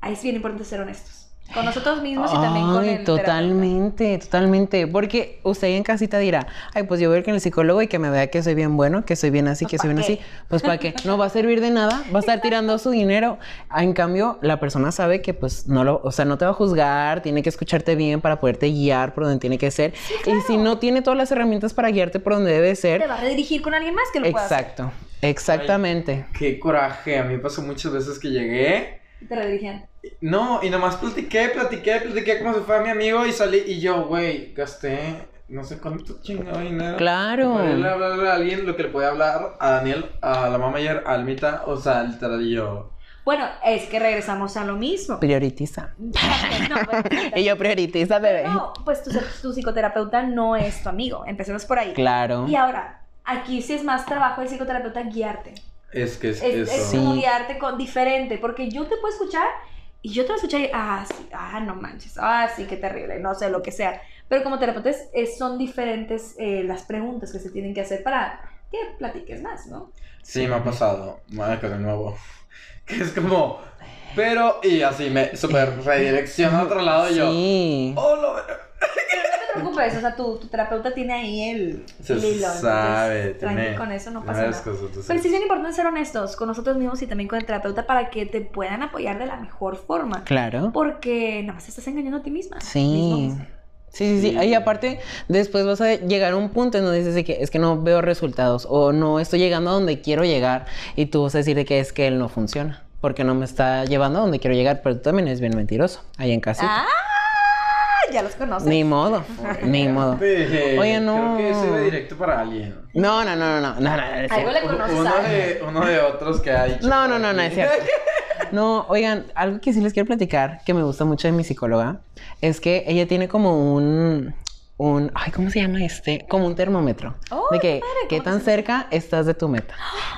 [SPEAKER 2] Ahí es bien importante ser honestos. Con nosotros mismos y también con
[SPEAKER 3] Ay,
[SPEAKER 2] el terapeuta.
[SPEAKER 3] totalmente, totalmente. Porque usted en casita dirá, ay, pues yo voy a ir con el psicólogo y que me vea que soy bien bueno, que soy bien así,
[SPEAKER 2] Pues,
[SPEAKER 3] que soy
[SPEAKER 2] ¿pa'
[SPEAKER 3] bien
[SPEAKER 2] qué?
[SPEAKER 3] así. Pues para qué, no va a servir de nada, va a estar tirando su dinero. Ah, En cambio, la persona sabe que pues no lo, o sea, no te va a juzgar, tiene que escucharte bien para poderte guiar por donde tiene que ser. Y si no tiene todas las herramientas para guiarte por donde debe
[SPEAKER 2] Te
[SPEAKER 3] ser,
[SPEAKER 2] va a redirigir con alguien más que lo pueda hacer.
[SPEAKER 3] exacto, exactamente.
[SPEAKER 1] Qué coraje, a mí me pasó muchas veces que llegué...
[SPEAKER 2] Te redirigían.
[SPEAKER 1] No, y nomás platiqué, platiqué, platiqué como si fuera mi amigo y salí y yo, güey, gasté no sé cuánto chingado dinero.
[SPEAKER 3] Claro.
[SPEAKER 1] Para irle a hablarle a alguien lo que le puede hablar a Daniel, a la mamá ayer, a Almita, o sea, literal y yo.
[SPEAKER 2] Bueno, es que regresamos a lo mismo.
[SPEAKER 3] Prioritiza.
[SPEAKER 2] No, bueno,
[SPEAKER 3] Y yo prioritiza, bebé.
[SPEAKER 2] no, pues tu, tu psicoterapeuta no es tu amigo. Empecemos por ahí.
[SPEAKER 3] Claro.
[SPEAKER 2] Y ahora, aquí sí es más trabajo del psicoterapeuta guiarte.
[SPEAKER 1] Es que es,
[SPEAKER 2] Es,
[SPEAKER 1] eso.
[SPEAKER 2] es
[SPEAKER 3] Sí.
[SPEAKER 2] como guiarte con diferente, porque yo te puedo escuchar y yo te voy a escuchar y, ah, sí, ah, no manches, ah, sí, qué terrible, no sé, lo que sea. Pero como terapeuta es- es- son diferentes eh, las preguntas que se tienen que hacer para que platiques más, ¿no?
[SPEAKER 1] Sí, me ha pasado. Marca de nuevo. Que es como. Pero, y así me super redirecciona a otro lado y yo.
[SPEAKER 3] Sí.
[SPEAKER 1] Oh, lo
[SPEAKER 2] te preocupes, o sea, tu, tu terapeuta tiene ahí el,
[SPEAKER 1] Se
[SPEAKER 2] el hilo. entonces,
[SPEAKER 1] sabe, tiene-
[SPEAKER 2] con eso no pasa nada.
[SPEAKER 1] cosas, entonces-
[SPEAKER 2] Pero sí es bien importante ser honestos con nosotros mismos y también con el terapeuta para que te puedan apoyar de la mejor forma.
[SPEAKER 3] Claro.
[SPEAKER 2] Porque nada más te estás engañando a ti misma.
[SPEAKER 3] Sí.
[SPEAKER 2] mismo.
[SPEAKER 3] Sí, sí, sí. Y aparte, después vas a llegar a un punto en donde dices de que es que no veo resultados o no estoy llegando a donde quiero llegar y tú vas a decir de que es que él no funciona porque no me está llevando a donde quiero llegar, pero tú también eres bien mentiroso ahí en casa.
[SPEAKER 2] Ah, ya los conoces.
[SPEAKER 3] Ni modo, ni modo.
[SPEAKER 1] Oye,
[SPEAKER 3] Oye, no.
[SPEAKER 1] Creo que ese iba directo para alguien.
[SPEAKER 3] No, no, no, no, no, no, no,
[SPEAKER 2] Algo le conoces
[SPEAKER 1] Uno
[SPEAKER 2] a
[SPEAKER 1] de, uno de otros que ha dicho.
[SPEAKER 3] No, no, no, no, es cierto. No, oigan, algo que sí les quiero platicar, que me gusta mucho de mi psicóloga, es que ella tiene como un, un, ay, ¿cómo se llama este? Como un termómetro.
[SPEAKER 2] Oh,
[SPEAKER 3] de
[SPEAKER 2] qué
[SPEAKER 3] que,
[SPEAKER 2] padre,
[SPEAKER 3] qué
[SPEAKER 2] ¿cómo
[SPEAKER 3] tan
[SPEAKER 2] te
[SPEAKER 3] cerca estás de tu meta.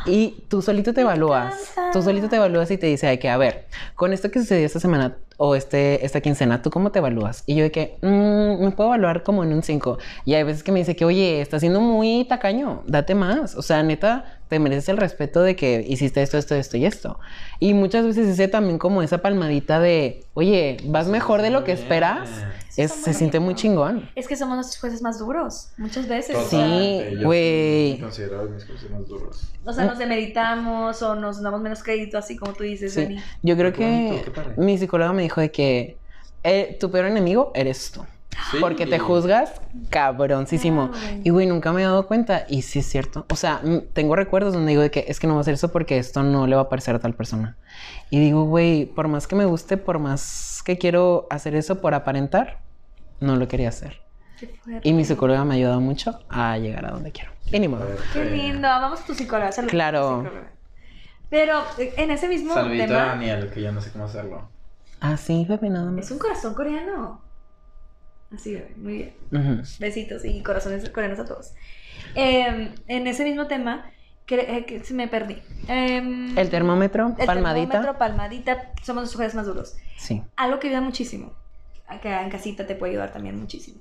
[SPEAKER 3] Y tú solito te evalúas.
[SPEAKER 2] encanta.
[SPEAKER 3] Tú solito te evalúas y te dice, ay, que, a ver, con esto que sucedió esta semana o este, esta quincena, ¿tú cómo te evalúas? Y yo de "Mm, me puedo evaluar como en un 5. Y hay veces que me dice que, oye, estás siendo muy tacaño, date más. O sea, neta, te mereces el respeto de que hiciste esto, esto, esto y esto. Y muchas veces dice también como esa palmadita de, oye, vas mejor de lo que
[SPEAKER 1] Bien.
[SPEAKER 3] esperas.
[SPEAKER 2] Sí,
[SPEAKER 3] Es,
[SPEAKER 2] son
[SPEAKER 3] se siente muy chingón.
[SPEAKER 2] Es que somos nuestros jueces más duros, muchas veces.
[SPEAKER 3] Sí. güey.
[SPEAKER 1] me considero mis cosas más duros.
[SPEAKER 2] O sea, nos demeritamos o nos damos menos crédito, así como tú dices,
[SPEAKER 3] Sí. Yo creo
[SPEAKER 1] bonito,
[SPEAKER 3] que mi psicóloga me dijo de que eh, tu peor enemigo eres tú.
[SPEAKER 1] Sí.
[SPEAKER 3] Porque te juzgas cabroncísimo.
[SPEAKER 2] Güey.
[SPEAKER 3] Y güey, nunca me he dado cuenta. Y sí es cierto. O sea, tengo recuerdos donde digo de que es que no voy a hacer eso porque esto no le va a parecer a tal persona. Y digo, güey, por más que me guste, por más que quiero hacer eso por aparentar, no lo quería hacer. Y mi psicóloga me ha ayudado mucho a llegar a donde quiero. Y ni modo.
[SPEAKER 2] Qué lindo. Vamos a tu psicóloga. saludos a tu
[SPEAKER 3] Claro.
[SPEAKER 2] psicóloga. Pero eh, en ese mismo
[SPEAKER 1] Saludito a
[SPEAKER 2] tema,
[SPEAKER 1] Daniel, que ya no sé cómo hacerlo.
[SPEAKER 3] Ah, sí, bebé, nada
[SPEAKER 2] es
[SPEAKER 3] más.
[SPEAKER 2] un corazón coreano. Así, bebé, muy bien.
[SPEAKER 3] Ujú.
[SPEAKER 2] Besitos y corazones coreanos a todos. Eh, en ese mismo tema, cre- eh, que se me perdí. Eh,
[SPEAKER 3] El termómetro,
[SPEAKER 2] el
[SPEAKER 3] palmadita.
[SPEAKER 2] termómetro, palmadita, somos los jueces más duros.
[SPEAKER 3] Sí.
[SPEAKER 2] Algo que ayuda muchísimo, acá en casita te puede ayudar también muchísimo.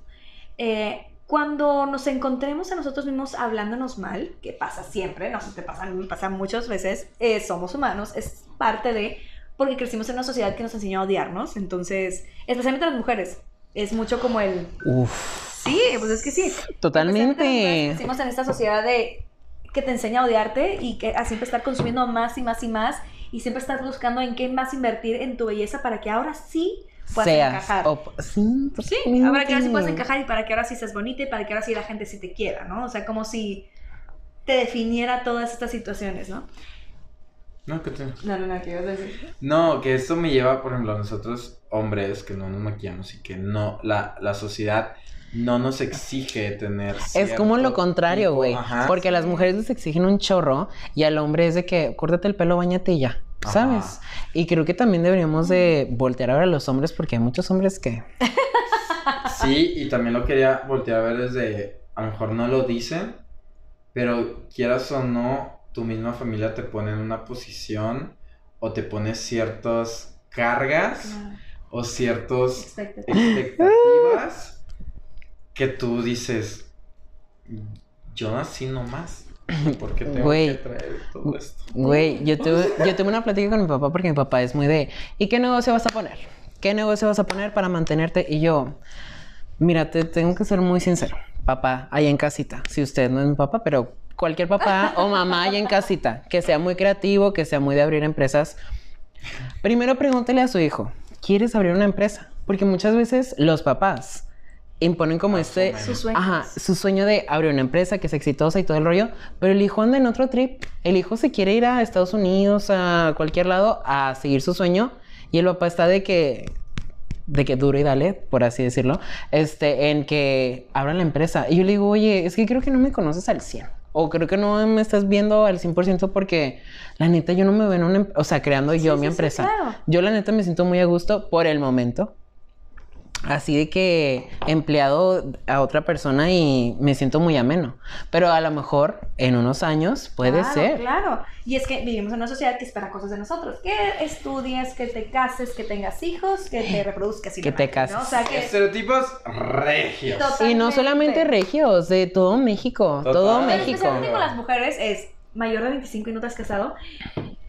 [SPEAKER 2] Eh, cuando nos encontremos a nosotros mismos hablándonos mal, que pasa siempre, no sé, te pasa, me pasa muchas veces, eh, somos humanos, es parte de, porque crecimos en una sociedad que nos enseñó a odiarnos, entonces, especialmente las mujeres, es mucho como el,
[SPEAKER 3] Uf.
[SPEAKER 2] sí, pues es que sí,
[SPEAKER 3] Totalmente.
[SPEAKER 2] Crecimos en esta sociedad de que te enseña a odiarte y que a siempre estar consumiendo más y más y más y siempre estás buscando en qué más invertir en tu belleza para que ahora sí puedas
[SPEAKER 3] Seas.
[SPEAKER 2] encajar.
[SPEAKER 3] Sí,
[SPEAKER 2] Sí, para que ahora sí puedas encajar y para que ahora sí seas bonita y para que ahora sí la gente sí te quiera, ¿no? O sea, como si te definiera todas estas situaciones, ¿no?
[SPEAKER 1] No, ¿qué te...
[SPEAKER 2] No, no, no, ¿qué ibas a decir?
[SPEAKER 1] No, que esto me lleva, por ejemplo, a nosotros hombres que no nos maquillamos y que no, la, la sociedad no nos exige tener.
[SPEAKER 3] Es como lo contrario, güey. Porque a las mujeres les exigen un chorro y al hombre es de que córtate el pelo, bañate y ya.
[SPEAKER 1] Ajá.
[SPEAKER 3] ¿Sabes? Y creo que también deberíamos de voltear a ver a los hombres porque hay muchos hombres que...
[SPEAKER 1] Sí, y también lo quería voltear a ver desde, a lo mejor no lo dicen, pero quieras o no, tu misma familia te pone en una posición o te pone ciertas cargas o ciertos
[SPEAKER 2] Expectativa.
[SPEAKER 1] expectativas que tú dices, yo nací nomás. ¿Por qué tengo
[SPEAKER 3] Güey.
[SPEAKER 1] que traer todo esto?
[SPEAKER 3] Güey, yo tuve, yo tuve una plática con mi papá porque mi papá es muy de, ¿y qué negocio vas a poner? ¿Qué negocio vas a poner para mantenerte? Y yo, mira, te tengo que ser muy sincero. Papá, ahí en casita, si usted no es mi papá, pero cualquier papá o mamá ahí en casita, que sea muy creativo, que sea muy de abrir empresas, primero pregúntele a su hijo, ¿quieres abrir una empresa? Porque muchas veces los papás imponen como este...
[SPEAKER 1] Asumen.
[SPEAKER 2] Sus sueños.
[SPEAKER 3] Ajá, su sueño de abrir una empresa que es exitosa y todo el rollo, pero el hijo anda en otro trip. El hijo se quiere ir a Estados Unidos, a cualquier lado, a seguir su sueño, y el papá está de que de que duro y dale, por así decirlo, este, en que abran la empresa. Y yo le digo, oye, es que creo que no me conoces al 100. O creo que no me estás viendo al 100% porque la neta yo no me veo en una, em- o sea, creando yo
[SPEAKER 2] sí,
[SPEAKER 3] mi
[SPEAKER 2] sí,
[SPEAKER 3] empresa.
[SPEAKER 2] claro.
[SPEAKER 3] Yo la neta me siento muy a gusto por el momento. Así de que empleado a otra persona y me siento muy ameno. Pero a lo mejor en unos años puede
[SPEAKER 2] Claro,
[SPEAKER 3] ser.
[SPEAKER 2] Claro, y es que vivimos en una sociedad que espera cosas de nosotros. Que estudies, que te cases, que tengas hijos, que te reproduzcas y
[SPEAKER 3] Que te
[SPEAKER 2] demás, ¿no?
[SPEAKER 3] cases.
[SPEAKER 2] O sea, que
[SPEAKER 1] Estereotipos regios.
[SPEAKER 2] Total.
[SPEAKER 3] Y no solamente
[SPEAKER 2] Totalmente.
[SPEAKER 3] regios, de todo México.
[SPEAKER 1] Total.
[SPEAKER 3] Todo
[SPEAKER 1] Pero
[SPEAKER 2] Pero
[SPEAKER 3] México.
[SPEAKER 2] especialmente con las mujeres es mayor de 25 y no te has casado,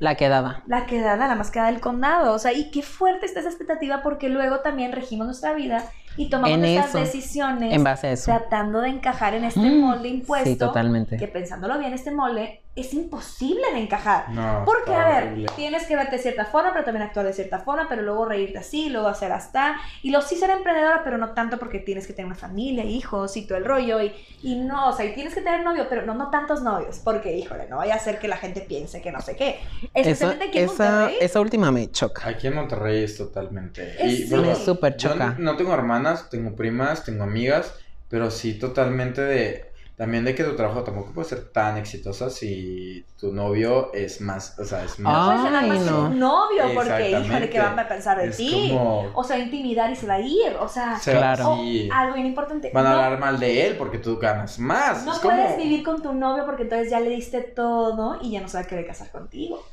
[SPEAKER 3] La quedada.
[SPEAKER 2] la quedada, la más quedada del condado. O sea, y qué fuerte está esa expectativa porque luego también regimos nuestra vida y tomamos
[SPEAKER 3] eso,
[SPEAKER 2] decisiones
[SPEAKER 3] En base a eso.
[SPEAKER 2] tratando de encajar en este
[SPEAKER 3] Mm,
[SPEAKER 2] molde impuesto.
[SPEAKER 3] Sí, totalmente.
[SPEAKER 2] Que pensándolo bien, este molde es imposible de encajar.
[SPEAKER 1] No.
[SPEAKER 2] Porque, a ver,
[SPEAKER 1] horrible.
[SPEAKER 2] tienes que verte de cierta forma, pero también actuar de cierta forma, pero luego reírte así, luego hacer hasta. Y luego sí ser emprendedora, pero no tanto porque tienes que tener una familia, hijos y todo el rollo. Y, y no, o sea, y tienes que tener novio, pero no, no tantos novios, porque, híjole, no vaya a ser que la gente piense que no sé qué.
[SPEAKER 3] Esa,
[SPEAKER 2] Especialmente aquí en
[SPEAKER 3] esa,
[SPEAKER 2] Monterrey.
[SPEAKER 3] esa última me choca.
[SPEAKER 1] Aquí en Monterrey es totalmente.
[SPEAKER 2] Es-
[SPEAKER 1] y,
[SPEAKER 2] sí.
[SPEAKER 1] bueno,
[SPEAKER 3] Me súper
[SPEAKER 1] yo
[SPEAKER 3] choca.
[SPEAKER 1] no tengo hermanas, tengo primas, tengo amigas, pero sí totalmente de. También de que tu trabajo tampoco puede ser tan exitosa si tu novio es más. O sea, es más.
[SPEAKER 3] Ay,
[SPEAKER 2] más que
[SPEAKER 3] no.
[SPEAKER 2] un novio, porque, híjole. ¿qué van a pensar de ti?
[SPEAKER 1] como.
[SPEAKER 2] O sea, intimidar y se va a ir. O sea,
[SPEAKER 1] se-
[SPEAKER 3] Claro.
[SPEAKER 1] sí,
[SPEAKER 2] algo bien importante.
[SPEAKER 1] van a
[SPEAKER 2] no-
[SPEAKER 1] hablar mal de él porque tú ganas más.
[SPEAKER 2] No
[SPEAKER 1] es
[SPEAKER 2] puedes
[SPEAKER 1] como.
[SPEAKER 2] vivir con tu novio porque entonces ya le diste todo y ya no se va a querer casar contigo.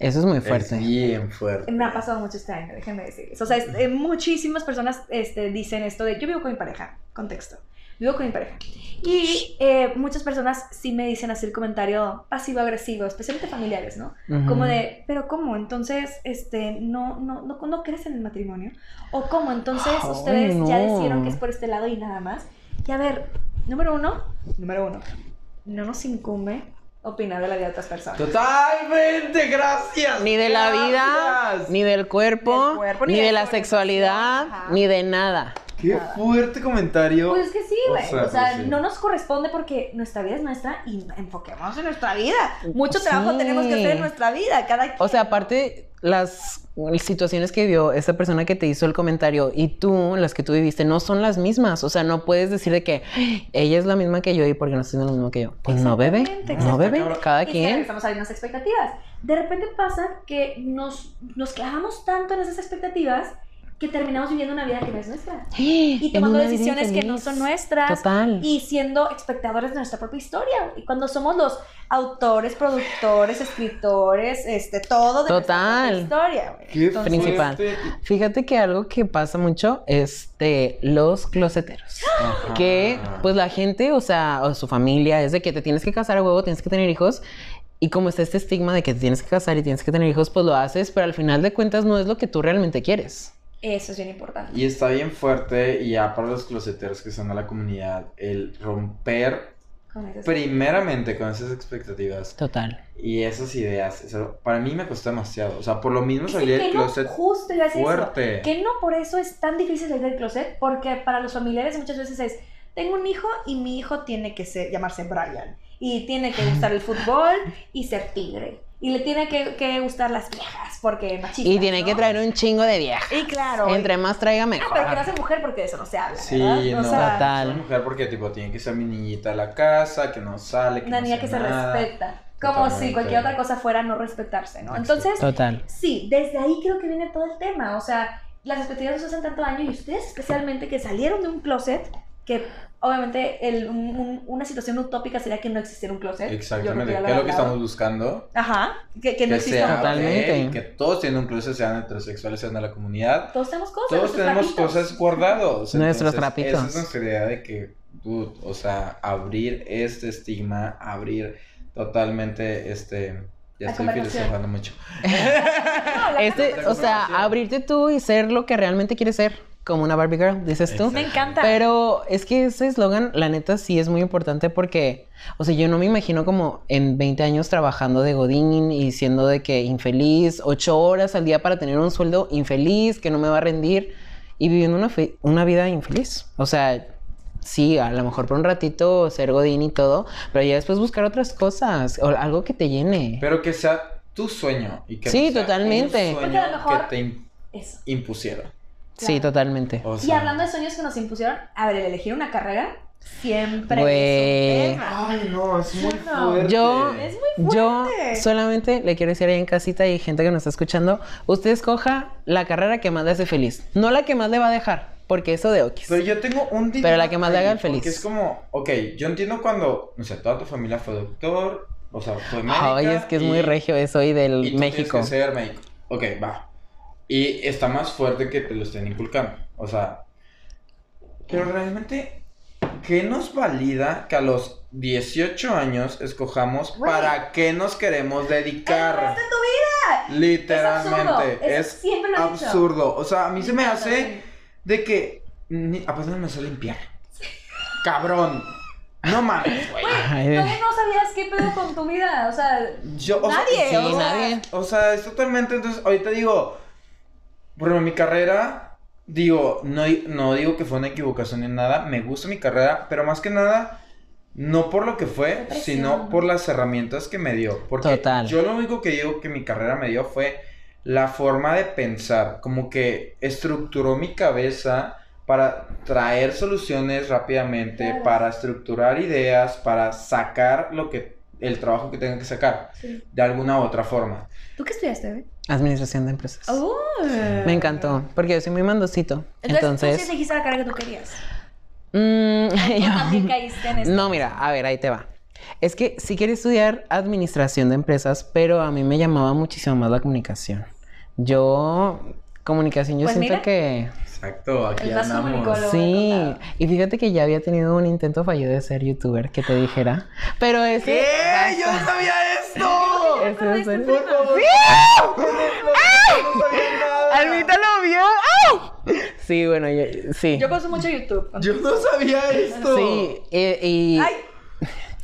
[SPEAKER 3] Eso es muy
[SPEAKER 1] Es
[SPEAKER 3] fuerte.
[SPEAKER 1] bien fuerte.
[SPEAKER 2] Me ha pasado mucho este año, déjenme decirles. O sea, es- eh, muchísimas personas este, dicen esto de yo vivo con mi pareja, contexto. Vivo con mi pareja. Y eh, muchas personas sí me dicen así el comentario pasivo-agresivo, especialmente familiares, ¿no?
[SPEAKER 3] Ujú.
[SPEAKER 2] Como de, pero ¿cómo? Entonces, este, no, no, no, no crees en el matrimonio. O ¿cómo? Entonces,
[SPEAKER 3] Ay,
[SPEAKER 2] ustedes ya
[SPEAKER 3] no.
[SPEAKER 2] decidieron que es por este lado y nada más. Y a ver, número uno, número uno, no nos incumbe opinar de la vida de otras personas.
[SPEAKER 1] Totalmente, gracias.
[SPEAKER 3] Ni de la vida, ni del cuerpo, ni,
[SPEAKER 2] ni de
[SPEAKER 3] de la sexualidad,
[SPEAKER 2] ajá.
[SPEAKER 3] ni de nada.
[SPEAKER 1] Qué fuerte comentario.
[SPEAKER 2] Pues es que sí, güey. O
[SPEAKER 1] sea,
[SPEAKER 2] sea,
[SPEAKER 1] pues sí.
[SPEAKER 2] no nos corresponde porque nuestra vida es nuestra y enfoquémonos en nuestra vida. Mucho
[SPEAKER 3] Sí.
[SPEAKER 2] trabajo tenemos que hacer en nuestra vida, cada quien.
[SPEAKER 3] O sea, aparte, las situaciones que vio esa persona que te hizo el comentario y tú, las que tú viviste, no son las mismas. O sea, no puedes decir de que ella es la misma que yo y porque no está haciendo lo mismo que yo. Pues no, bebe.
[SPEAKER 2] Exactamente,
[SPEAKER 3] No bebe.
[SPEAKER 1] exacto.
[SPEAKER 3] Cada
[SPEAKER 2] Y
[SPEAKER 3] quien.
[SPEAKER 2] Estamos a unas expectativas. De repente pasa que nos, nos clavamos tanto en esas expectativas que terminamos viviendo una vida que no es nuestra. Y tomando decisiones que no son nuestras.
[SPEAKER 3] Total.
[SPEAKER 2] Y siendo espectadores de nuestra propia historia. Y cuando somos los autores, productores, escritores, este, todo de
[SPEAKER 3] Total.
[SPEAKER 2] nuestra propia historia. güey.
[SPEAKER 1] Qué
[SPEAKER 2] Entonces,
[SPEAKER 3] Principal. Fíjate que algo que pasa mucho es de los closeteros.
[SPEAKER 1] Ajá.
[SPEAKER 3] que pues la gente, o sea, o su familia, es de que te tienes que casar a huevo, tienes que tener hijos. Y como está este estigma de que te tienes que casar y tienes que tener hijos, pues lo haces, pero al final de cuentas no es lo que tú realmente quieres.
[SPEAKER 2] Eso es bien importante.
[SPEAKER 1] Y está bien fuerte, y ya para los closeteros que son de la comunidad, el romper
[SPEAKER 2] Con
[SPEAKER 1] primeramente con esas expectativas
[SPEAKER 3] Total.
[SPEAKER 1] y esas ideas. Eso, para mí me costó demasiado. O sea, por lo mismo
[SPEAKER 2] que
[SPEAKER 1] del
[SPEAKER 2] no,
[SPEAKER 1] closet
[SPEAKER 2] justo iba a decir eso.
[SPEAKER 1] fuerte.
[SPEAKER 2] Que no por eso es tan difícil salir del closet, porque para los familiares muchas veces es, tengo un hijo y mi hijo tiene que ser, llamarse Brian, y tiene que gustar el fútbol y ser tigre, y le tiene que, que gustar las viejas, porque machistas,
[SPEAKER 3] Y tiene
[SPEAKER 2] ¿no?
[SPEAKER 3] que traer un chingo de vieja.
[SPEAKER 2] Y claro.
[SPEAKER 3] Entre más traiga
[SPEAKER 2] Ah, pero que no
[SPEAKER 3] mejor.
[SPEAKER 2] sea mujer porque de eso no se habla,
[SPEAKER 1] Sí, no.
[SPEAKER 2] sea,
[SPEAKER 3] Total.
[SPEAKER 1] Mujer porque tipo tiene que ser mi niñita de la casa, que no sale, que
[SPEAKER 2] una
[SPEAKER 1] no
[SPEAKER 2] niña que se respeta. Como si
[SPEAKER 1] Totalmente.
[SPEAKER 2] cualquier otra cosa fuera no respetarse, ¿no? Entonces,
[SPEAKER 3] Total.
[SPEAKER 2] Sí, desde ahí creo que viene todo el tema. O sea, las expectativas nos hacen tanto daño y ustedes especialmente que salieron de un closet, que obviamente el- un- un- una situación utópica sería que no existiera un closet.
[SPEAKER 1] Exactamente,
[SPEAKER 2] creo
[SPEAKER 1] ¿qué
[SPEAKER 2] ya
[SPEAKER 1] es lo que estamos buscando?
[SPEAKER 2] Ajá, que, que no
[SPEAKER 1] que
[SPEAKER 2] exista
[SPEAKER 1] sea
[SPEAKER 2] un closet.
[SPEAKER 3] Totalmente.
[SPEAKER 1] que todos tienen un closet, sean heterosexuales, sean de la comunidad.
[SPEAKER 2] Todos tenemos cosas.
[SPEAKER 1] Todos tenemos
[SPEAKER 2] trapitos.
[SPEAKER 1] cosas guardados.
[SPEAKER 3] Nuestros trapitos.
[SPEAKER 1] Esa es nuestra idea de que, dude, o sea, abrir este estigma, abrir totalmente este. Ya
[SPEAKER 2] La
[SPEAKER 1] estoy filosofando mucho.
[SPEAKER 2] No,
[SPEAKER 3] Este, o sea, abrirte tú y ser lo que realmente quieres ser, como una Barbie Girl, dices tú.
[SPEAKER 2] Me encanta.
[SPEAKER 3] Pero es que ese eslogan, la neta, sí es muy importante porque, o sea, yo no me imagino como en 20 años trabajando de Godín y siendo de que infeliz, 8 horas al día para tener un sueldo infeliz que no me va a rendir y viviendo una, una vida infeliz. O sea, sí, a lo mejor por un ratito ser Godín y todo, pero ya después buscar otras cosas o algo que te llene.
[SPEAKER 1] Pero que sea tu sueño. Y que
[SPEAKER 3] Sí,
[SPEAKER 1] no sea
[SPEAKER 3] totalmente.
[SPEAKER 1] Un sueño que te im-
[SPEAKER 3] Sí, totalmente.
[SPEAKER 1] O
[SPEAKER 2] Y hablando de sueños que nos impusieron, a ver, el elegir una carrera siempre
[SPEAKER 3] Güey.
[SPEAKER 2] es un tema.
[SPEAKER 1] Ay, no, es muy
[SPEAKER 2] No,
[SPEAKER 1] fuerte.
[SPEAKER 3] Yo-
[SPEAKER 2] Es muy
[SPEAKER 3] Yo solamente le quiero decir ahí en casita y gente que nos está escuchando, usted escoja la carrera que más le hace feliz, no la que más le va a dejar, porque eso de okis.
[SPEAKER 1] Pero yo tengo un dilema
[SPEAKER 3] Pero la que más le haga feliz.
[SPEAKER 1] Porque es como, ok, yo entiendo cuando, o sea, toda tu familia fue doctor, o sea, fue médica.
[SPEAKER 3] Ay, es que es
[SPEAKER 1] y-
[SPEAKER 3] muy regio eso y del
[SPEAKER 1] y tú
[SPEAKER 3] México.
[SPEAKER 1] Tienes que ser médico. Ok, va. Y está más fuerte que te lo estén inculcando. O sea, pero realmente, ¿qué nos valida que a los 18 años escojamos
[SPEAKER 2] Güey.
[SPEAKER 1] para qué nos queremos dedicar?
[SPEAKER 2] ¡El resto de tu vida!
[SPEAKER 1] Literalmente,
[SPEAKER 2] Es absurdo.
[SPEAKER 1] es,
[SPEAKER 2] Eso siempre lo he dicho.
[SPEAKER 1] absurdo. O sea, a mí se me hace de que ni- apenas me sé limpiar. Cabrón. No mames, güey.
[SPEAKER 3] Ay,
[SPEAKER 2] Todavía no sabías qué pedo con tu vida, o sea,
[SPEAKER 1] Yo, o sea,
[SPEAKER 2] Nadie,
[SPEAKER 3] Sí,
[SPEAKER 1] o sea,
[SPEAKER 3] nadie.
[SPEAKER 1] O sea, es totalmente. Entonces, ahorita digo. Por ejemplo, mi carrera. Digo, no, no digo que fue una equivocación ni nada. Me gusta mi carrera, pero más que nada. No por lo que fue, sino por las herramientas que me dio. Porque
[SPEAKER 3] Total.
[SPEAKER 1] yo lo único que digo que mi carrera me dio fue la forma de pensar. Como que estructuró mi cabeza para traer soluciones rápidamente,
[SPEAKER 2] Claro.
[SPEAKER 1] para estructurar ideas, para sacar lo que el trabajo que tenga que sacar
[SPEAKER 2] sí.
[SPEAKER 1] de alguna u otra forma.
[SPEAKER 2] ¿Tú qué estudiaste, bebé?
[SPEAKER 3] Administración de empresas.
[SPEAKER 2] Oh.
[SPEAKER 3] Me encantó, porque yo soy muy mandosito.
[SPEAKER 2] Entonces,
[SPEAKER 3] Entonces,
[SPEAKER 2] tú sí elegiste la carrera que tú querías.
[SPEAKER 3] mm,
[SPEAKER 2] ¿O
[SPEAKER 3] yo-
[SPEAKER 2] también caíste en esto?
[SPEAKER 3] No, mira, a ver, ahí te va. Es que sí quería estudiar administración de empresas, pero a mí me llamaba muchísimo más la comunicación. Yo, comunicación, yo
[SPEAKER 2] Pues
[SPEAKER 3] siento
[SPEAKER 2] mira.
[SPEAKER 3] que...
[SPEAKER 1] Exacto, aquí
[SPEAKER 2] El
[SPEAKER 1] andamos.
[SPEAKER 3] Sí, y fíjate que ya había tenido un intento fallido de ser youtuber, que te dijera. Pero ese...
[SPEAKER 1] ¿Qué? ¡Yo no sabía esto!
[SPEAKER 3] Ser-
[SPEAKER 1] Por favor. ¡Sí! No sabía nada.
[SPEAKER 3] ¡Almita lo vio! ¡Ay! Sí, bueno, yo- sí.
[SPEAKER 2] Yo consumo mucho YouTube.
[SPEAKER 1] Yo no sabía esto.
[SPEAKER 3] Sí, y... y-
[SPEAKER 2] Ay,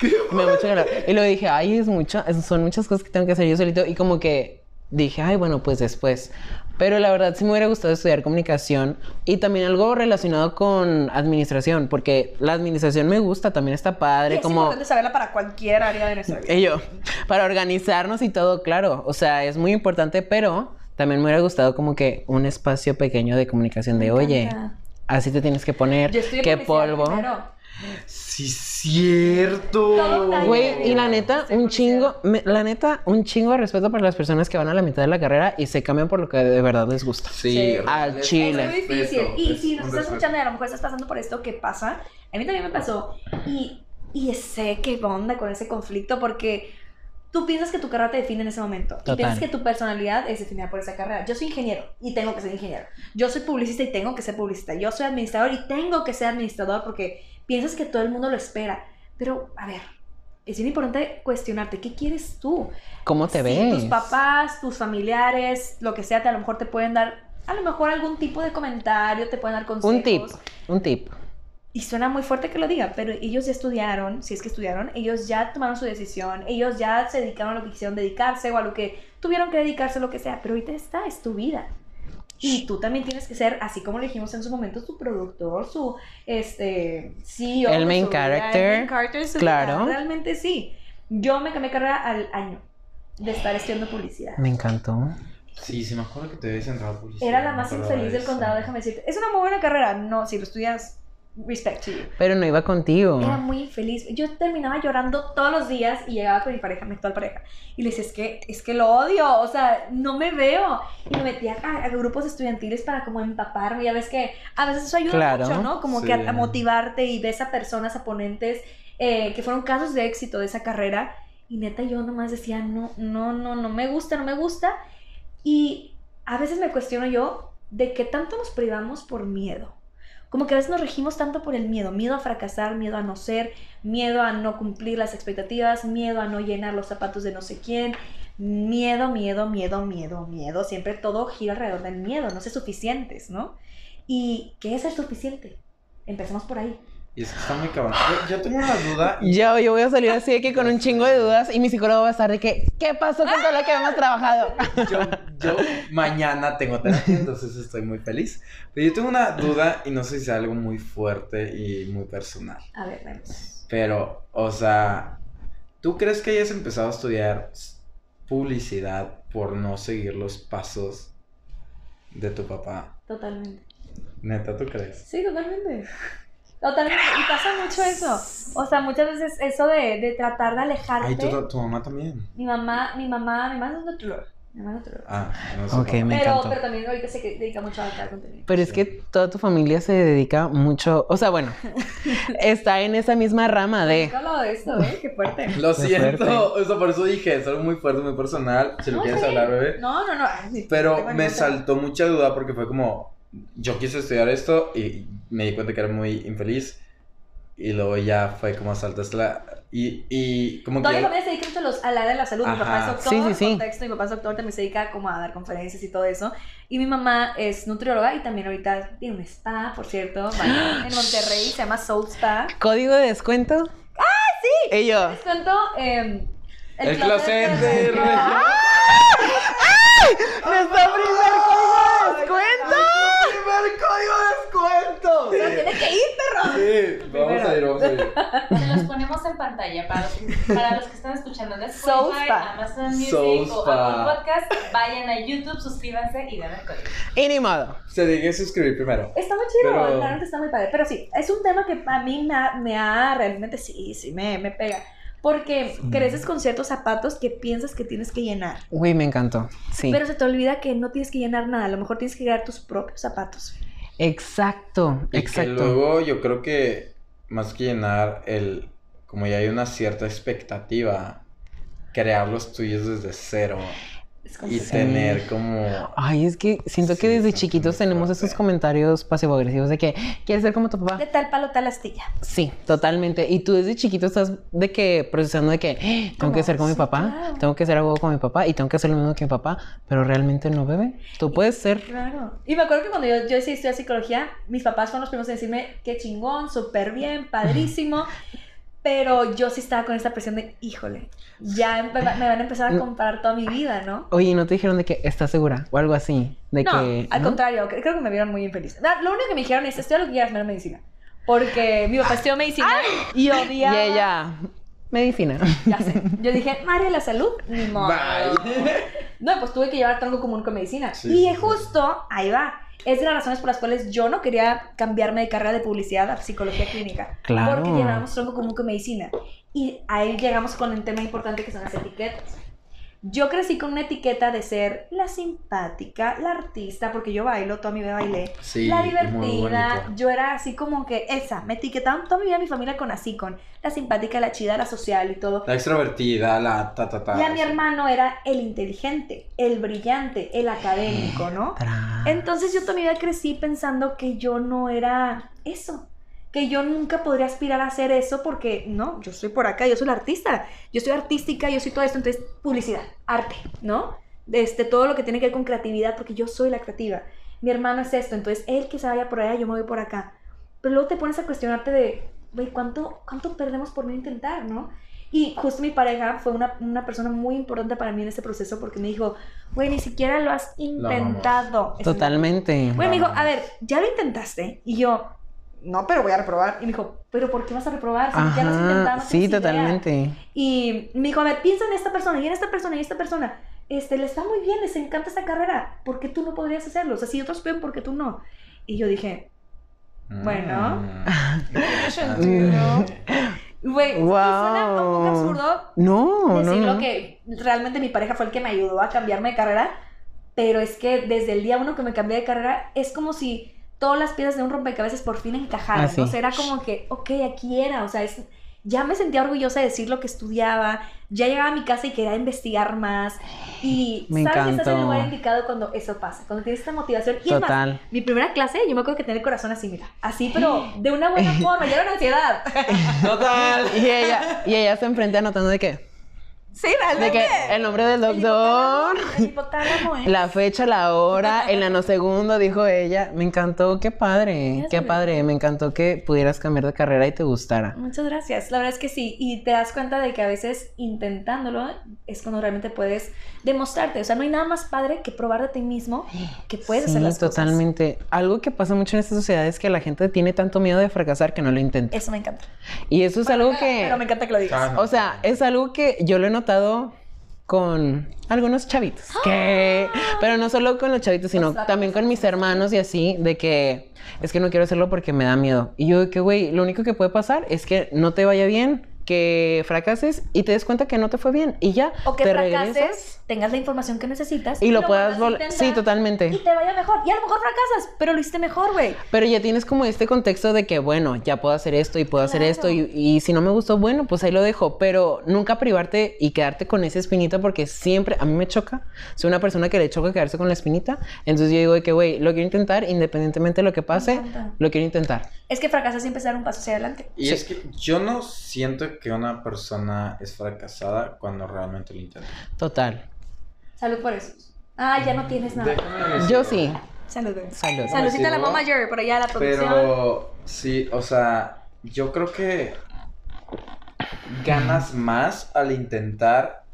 [SPEAKER 3] Me da mucho. Y luego dije, ay, es mucho, es- son muchas cosas que tengo que hacer yo solito. Y como que dije, ay, bueno, pues después. Pero la verdad sí me hubiera gustado estudiar comunicación y también algo relacionado con administración, porque la administración me gusta, también está padre,
[SPEAKER 2] es
[SPEAKER 3] como
[SPEAKER 2] importante saberla para cualquier área de nuestra vida.
[SPEAKER 3] ello, para organizarnos y todo, claro. O sea, es muy importante, pero también me hubiera gustado como que un espacio pequeño de comunicación de,
[SPEAKER 2] Me
[SPEAKER 3] oye, así te tienes que poner,
[SPEAKER 2] Yo
[SPEAKER 3] qué polvo.
[SPEAKER 2] primero.
[SPEAKER 1] Sí, cierto.
[SPEAKER 3] Güey, y la neta, un chingo, me- la neta, un chingo de respeto para las personas que van a la mitad de la carrera y se cambian por lo que de verdad les gusta.
[SPEAKER 1] Sí,
[SPEAKER 2] Sí.
[SPEAKER 3] Al
[SPEAKER 1] es-
[SPEAKER 3] chile.
[SPEAKER 2] Es muy difícil.
[SPEAKER 1] respeto,
[SPEAKER 2] Y
[SPEAKER 1] es
[SPEAKER 2] si
[SPEAKER 1] un
[SPEAKER 2] nos estás
[SPEAKER 1] respeto.
[SPEAKER 2] escuchando y a lo mejor estás pasando por esto, ¿qué pasa? A mí también me pasó. Y, y sé qué onda con ese conflicto porque tú piensas que tu carrera te define en ese momento. Y
[SPEAKER 3] Total.
[SPEAKER 2] piensas que tu personalidad es definida por esa carrera. Yo soy ingeniero y tengo que ser ingeniero. Yo soy publicista y tengo que ser publicista. Yo soy administrador y tengo que ser administrador porque piensas que todo el mundo lo espera. Pero, a ver, es bien importante cuestionarte, ¿qué quieres tú?
[SPEAKER 3] ¿Cómo te
[SPEAKER 2] Sí,
[SPEAKER 3] ves?
[SPEAKER 2] tus papás, tus familiares, lo que sea, te, a lo mejor te pueden dar, a lo mejor algún tipo de comentario, te pueden dar consejos.
[SPEAKER 3] Un tip, un tip.
[SPEAKER 2] Y suena muy fuerte que lo diga, pero ellos ya estudiaron, si es que estudiaron, ellos ya tomaron su decisión, ellos ya se dedicaron a lo que quisieron dedicarse o a lo que tuvieron que dedicarse, lo que sea, pero ahorita está, es tu vida. Y tú también tienes que ser, así como le dijimos en su momento, su productor, su este CEO.
[SPEAKER 3] El main
[SPEAKER 2] su vida,
[SPEAKER 3] character,
[SPEAKER 2] el main character su
[SPEAKER 3] claro.
[SPEAKER 2] vida. Realmente sí. Yo me cambié de carrera al año de estar estudiando publicidad.
[SPEAKER 3] Me encantó.
[SPEAKER 1] Sí, sí, me acuerdo que te habías entrado publicidad.
[SPEAKER 2] Era la más infeliz
[SPEAKER 1] de
[SPEAKER 2] del condado, déjame decirte. Es una muy buena carrera. No, si lo estudias, respect to you.
[SPEAKER 3] Pero no iba contigo.
[SPEAKER 2] Era muy infeliz. Yo terminaba llorando todos los días y llegaba con mi pareja, mi actual pareja. Y le decía, es que, es que lo odio, o sea, no me veo. Y me metía a, a grupos estudiantiles para como empaparme. Ya ves que a veces eso ayuda
[SPEAKER 3] Claro.
[SPEAKER 2] mucho, ¿no? Como que a,
[SPEAKER 1] Sí.
[SPEAKER 2] a motivarte y ves a personas, a ponentes eh, que fueron casos de éxito de esa carrera. Y neta, yo nomás decía, no, no, no, no me gusta, no me gusta. Y a veces me cuestiono yo de qué tanto nos privamos por miedo. Como que a veces nos regimos tanto por el miedo, miedo a fracasar, miedo a no ser, miedo a no cumplir las expectativas, miedo a no llenar los zapatos de no sé quién, miedo, miedo, miedo, miedo, miedo, siempre todo gira alrededor del miedo, no ser suficientes, ¿no? ¿Y qué es ser suficiente? Empecemos por ahí.
[SPEAKER 1] Y es que está muy cabrón. Yo, yo tengo una duda.
[SPEAKER 3] Yo, yo voy a salir así de que con un chingo de dudas y mi psicólogo va a estar de que, ¿qué pasó con todo lo que hemos trabajado?
[SPEAKER 1] Yo, yo mañana tengo terapia, entonces estoy muy feliz. Pero yo tengo una duda y no sé si es algo muy fuerte y muy personal.
[SPEAKER 2] A ver, vemos.
[SPEAKER 1] Pero, o sea, ¿tú crees que hayas empezado a estudiar publicidad por no seguir los pasos de tu papá?
[SPEAKER 2] Totalmente.
[SPEAKER 1] Neta, ¿tú crees?
[SPEAKER 2] Sí, totalmente. Totalmente. Y pasa mucho eso. O sea, muchas veces eso de, de tratar de alejarte.
[SPEAKER 1] Ay, tu, tu mamá también.
[SPEAKER 2] Mi mamá, mi mamá, mi mamá es nutrióloga. Mi mamá es nutrióloga.
[SPEAKER 1] Ah, no sé.
[SPEAKER 3] Ok, me
[SPEAKER 2] pero,
[SPEAKER 3] encantó.
[SPEAKER 2] pero también ahorita se dedica mucho a crear contenido.
[SPEAKER 3] Pero es que toda tu familia se dedica mucho, o sea, bueno, está en esa misma rama de...
[SPEAKER 2] Hablado de esto, ¿eh? Qué fuerte.
[SPEAKER 1] Lo
[SPEAKER 3] Qué
[SPEAKER 1] siento,
[SPEAKER 3] fuerte.
[SPEAKER 1] o sea, por eso dije, es algo muy fuerte, muy personal. Si lo
[SPEAKER 2] No,
[SPEAKER 1] quieres
[SPEAKER 2] sí.
[SPEAKER 1] hablar, bebé.
[SPEAKER 2] No, no, no. ay,
[SPEAKER 1] Pero me saltó mucha duda porque fue como, yo quise estudiar esto y me di cuenta que era muy infeliz. Y luego ya fue como saltaste la... Y, y como que...
[SPEAKER 2] Toda mi familia se dedica mucho a los- al área de la salud. Mi papá es
[SPEAKER 1] Ajá.
[SPEAKER 2] doctor,
[SPEAKER 3] Sí, sí, sí.
[SPEAKER 2] contexto, mi papá es doctor, también se dedica como a dar conferencias y todo eso. Y mi mamá es nutrióloga y también ahorita tiene un spa, por cierto, en Monterrey, se llama Soul Spa.
[SPEAKER 3] ¿Código de descuento? ¡Ah, sí! Y yo,
[SPEAKER 2] Les cuento, eh,
[SPEAKER 1] El closet de
[SPEAKER 2] de-
[SPEAKER 1] Regina.
[SPEAKER 3] ¡nuestro primer código de descuento!
[SPEAKER 1] ¡Primer código de descuento!
[SPEAKER 2] Pero tiene que ir, perro.
[SPEAKER 1] Sí, vamos a ir, vamos a ir.
[SPEAKER 4] Se los ponemos en pantalla para los, para los que están escuchando
[SPEAKER 2] Soul
[SPEAKER 4] Spotify. Amazon Music o. Apple Podcast. Vayan a YouTube, suscríbanse y den el código.
[SPEAKER 3] Y ni modo.
[SPEAKER 1] Se dije suscribir primero.
[SPEAKER 2] Está muy chido,
[SPEAKER 1] Pero-
[SPEAKER 2] realmente está muy padre. Pero sí, es un tema que a mí me ha, me ha realmente, sí, sí, me, me pega. Porque creces con ciertos zapatos que piensas que tienes que llenar.
[SPEAKER 3] Uy, me encantó. Sí.
[SPEAKER 2] Pero se te olvida que no tienes que llenar nada. A lo mejor tienes que crear tus propios zapatos.
[SPEAKER 3] Exacto,
[SPEAKER 1] Y que
[SPEAKER 3] exacto.
[SPEAKER 1] luego yo creo que más que llenar el... Como ya hay una cierta expectativa, crear los tuyos desde cero y tener como...
[SPEAKER 3] Ay, es que siento
[SPEAKER 1] Sí,
[SPEAKER 3] que desde chiquitos tenemos esos comentarios pasivo-agresivos de que quieres ser como tu papá.
[SPEAKER 2] De tal palo, tal astilla.
[SPEAKER 3] Sí, totalmente. Y tú desde chiquito estás de que procesando de que "Eh, tengo
[SPEAKER 2] ¿Cómo?
[SPEAKER 3] que ser como mi papá,
[SPEAKER 2] claro.
[SPEAKER 3] tengo que ser algo como mi papá y tengo que hacer lo mismo que mi papá, pero realmente no, bebé. Tú puedes ser.
[SPEAKER 2] Claro. Y me acuerdo que cuando yo, yo decidí estudiar psicología, mis papás fueron los primeros en decirme qué chingón, súper bien, padrísimo. Pero yo sí estaba con esta presión de, híjole, ya me van a empezar a comparar toda mi vida, ¿no?
[SPEAKER 3] Oye, ¿y ¿no te dijeron de que estás segura o algo así? De
[SPEAKER 2] no,
[SPEAKER 3] que
[SPEAKER 2] al
[SPEAKER 3] ¿no?
[SPEAKER 2] contrario, cre- creo que me vieron muy infeliz. Lo único que me dijeron es, estudia lo que quieras menos medicina. Porque mi papá estudió medicina y
[SPEAKER 3] Y
[SPEAKER 2] odiaba...
[SPEAKER 3] ella, medicina.
[SPEAKER 2] Ya sé. Yo dije, madre de la salud, ni modo.
[SPEAKER 1] Bye.
[SPEAKER 2] No, pues tuve que llevar tronco común con medicina.
[SPEAKER 1] Sí,
[SPEAKER 2] y
[SPEAKER 1] sí, sí.
[SPEAKER 2] justo, ahí va. Es de las razones por las cuales yo no quería cambiarme de carrera de publicidad a psicología clínica.
[SPEAKER 3] Claro.
[SPEAKER 2] Porque llevábamos tronco común con medicina. Y ahí llegamos con un tema importante que son las etiquetas. Yo crecí con una etiqueta de ser la simpática, la artista, porque yo bailo, toda mi vida bailé.
[SPEAKER 1] Sí,
[SPEAKER 2] la divertida, yo era así como que esa, me etiquetaban toda mi vida mi familia con así, con la simpática, la chida, la social y todo.
[SPEAKER 1] La extrovertida, la ta ta ta.
[SPEAKER 2] Y a mi hermano era el inteligente, el brillante, el académico, ¿no? Entonces yo toda mi vida crecí pensando que yo no era eso, que yo nunca podría aspirar a hacer eso porque no, yo soy por acá, yo soy la artista, yo soy artística, yo soy todo esto, entonces publicidad, arte, ¿no? Este, todo lo que tiene que ver con creatividad porque yo soy la creativa. Mi hermano es esto, entonces él que se vaya por allá, yo me voy por acá. Pero luego te pones a cuestionarte de, güey, ¿cuánto, ¿cuánto perdemos por no intentar, no? Y justo mi pareja fue una, una persona muy importante para mí en este proceso porque me dijo, güey, ni siquiera lo has intentado.
[SPEAKER 3] Totalmente.
[SPEAKER 2] Güey, me dijo, a ver, ¿ya lo intentaste? Y yo, no, pero voy a reprobar. Y me dijo, ¿pero por qué vas a reprobar? Si ya lo has intentado,
[SPEAKER 3] Ajá,
[SPEAKER 2] no
[SPEAKER 3] sí,
[SPEAKER 2] tienes idea".
[SPEAKER 3] totalmente.
[SPEAKER 2] Y me dijo, a ver, piensa en esta persona y en esta persona y en esta persona. Este, le está muy bien, les encanta esta carrera. ¿Por qué tú no podrías hacerlo? O sea, si otros pueden, ¿por qué tú no? Y yo dije, Bueno.
[SPEAKER 3] Mm.
[SPEAKER 2] güey, y suena un poco
[SPEAKER 3] Wow.
[SPEAKER 2] absurdo,
[SPEAKER 3] No, no,
[SPEAKER 2] decirlo
[SPEAKER 3] no.
[SPEAKER 2] que realmente mi pareja fue el que me ayudó a cambiarme de carrera, pero es que desde el día uno que me cambié de carrera es como si todas las piezas de un rompecabezas por fin encajaran,
[SPEAKER 3] Ah.
[SPEAKER 2] O sea, era como que, ok, aquí era, o sea, es, ya me sentía orgullosa de decir lo que estudiaba, ya llegaba a mi casa y quería investigar más, y
[SPEAKER 3] Me
[SPEAKER 2] sabes que estás en el
[SPEAKER 3] encantó.
[SPEAKER 2] lugar indicado cuando eso pasa, cuando tienes esta motivación. Y es más,
[SPEAKER 3] Total.
[SPEAKER 2] mi primera clase, yo me acuerdo que tenía el corazón así, mira, así, pero de una buena forma, ya era una ansiedad.
[SPEAKER 1] Total.
[SPEAKER 3] Y ella, y ella se enfrente anotando de que,
[SPEAKER 2] Sí,
[SPEAKER 3] de
[SPEAKER 2] realmente.
[SPEAKER 3] que el nombre del
[SPEAKER 2] El
[SPEAKER 3] doctor,
[SPEAKER 2] hipotálamo, el hipotálamo, ¿eh?
[SPEAKER 3] la fecha, la hora, el nanosegundo, dijo ella. Me encantó, qué padre, qué padre. Me encantó que pudieras cambiar de carrera y te gustara.
[SPEAKER 2] Muchas gracias. La verdad es que sí. Y te das cuenta de que a veces intentándolo es cuando realmente puedes demostrarte. O sea, no hay nada más padre que probar de ti mismo que puedes
[SPEAKER 3] sí,
[SPEAKER 2] hacer las cosas.
[SPEAKER 3] totalmente. Algo que pasa mucho en esta sociedad es que la gente tiene tanto miedo de fracasar que no lo intenta.
[SPEAKER 2] Eso me encanta.
[SPEAKER 3] Y eso es algo que...
[SPEAKER 2] Pero me encanta que lo digas.
[SPEAKER 1] Ah, no.
[SPEAKER 3] O sea, es algo que yo lo he notado con algunos chavitos. Que, pero no solo con los chavitos, sino también con mis hermanos y así, de que es que no quiero hacerlo porque me da miedo. Y yo de que, güey, lo único que puede pasar es que no te vaya bien, que fracases y te des cuenta que no te fue bien y ya
[SPEAKER 2] O que
[SPEAKER 3] te
[SPEAKER 2] fracases,
[SPEAKER 3] regresas
[SPEAKER 2] tengas la información que necesitas
[SPEAKER 3] y lo puedas volver. Sí, totalmente.
[SPEAKER 2] Y te vaya mejor. Y a lo mejor fracasas, pero lo hiciste mejor, güey.
[SPEAKER 3] Pero ya tienes como este contexto de que, bueno, ya puedo hacer esto y puedo hacer esto y, y si no me gustó, bueno, pues ahí lo dejo. Pero nunca privarte y quedarte con esa espinita porque siempre, a mí me choca. Soy una persona que le choca quedarse con la espinita. Entonces yo digo de que, güey, lo quiero intentar independientemente de lo que pase, lo quiero intentar.
[SPEAKER 2] Es que fracasas siempre es dar un paso hacia adelante.
[SPEAKER 1] Y
[SPEAKER 3] Sí.
[SPEAKER 1] es que yo no siento que una persona es fracasada cuando realmente lo intenta.
[SPEAKER 3] Total.
[SPEAKER 2] Salud por eso. Ah, ya no tienes nada.
[SPEAKER 1] Déjame.
[SPEAKER 3] Yo sí.
[SPEAKER 2] Salud, güey.
[SPEAKER 3] Salud.
[SPEAKER 2] Saludcita a la mamá Jerry, por allá a la producción.
[SPEAKER 1] Pero sí, o sea, yo creo que ganas más al intentar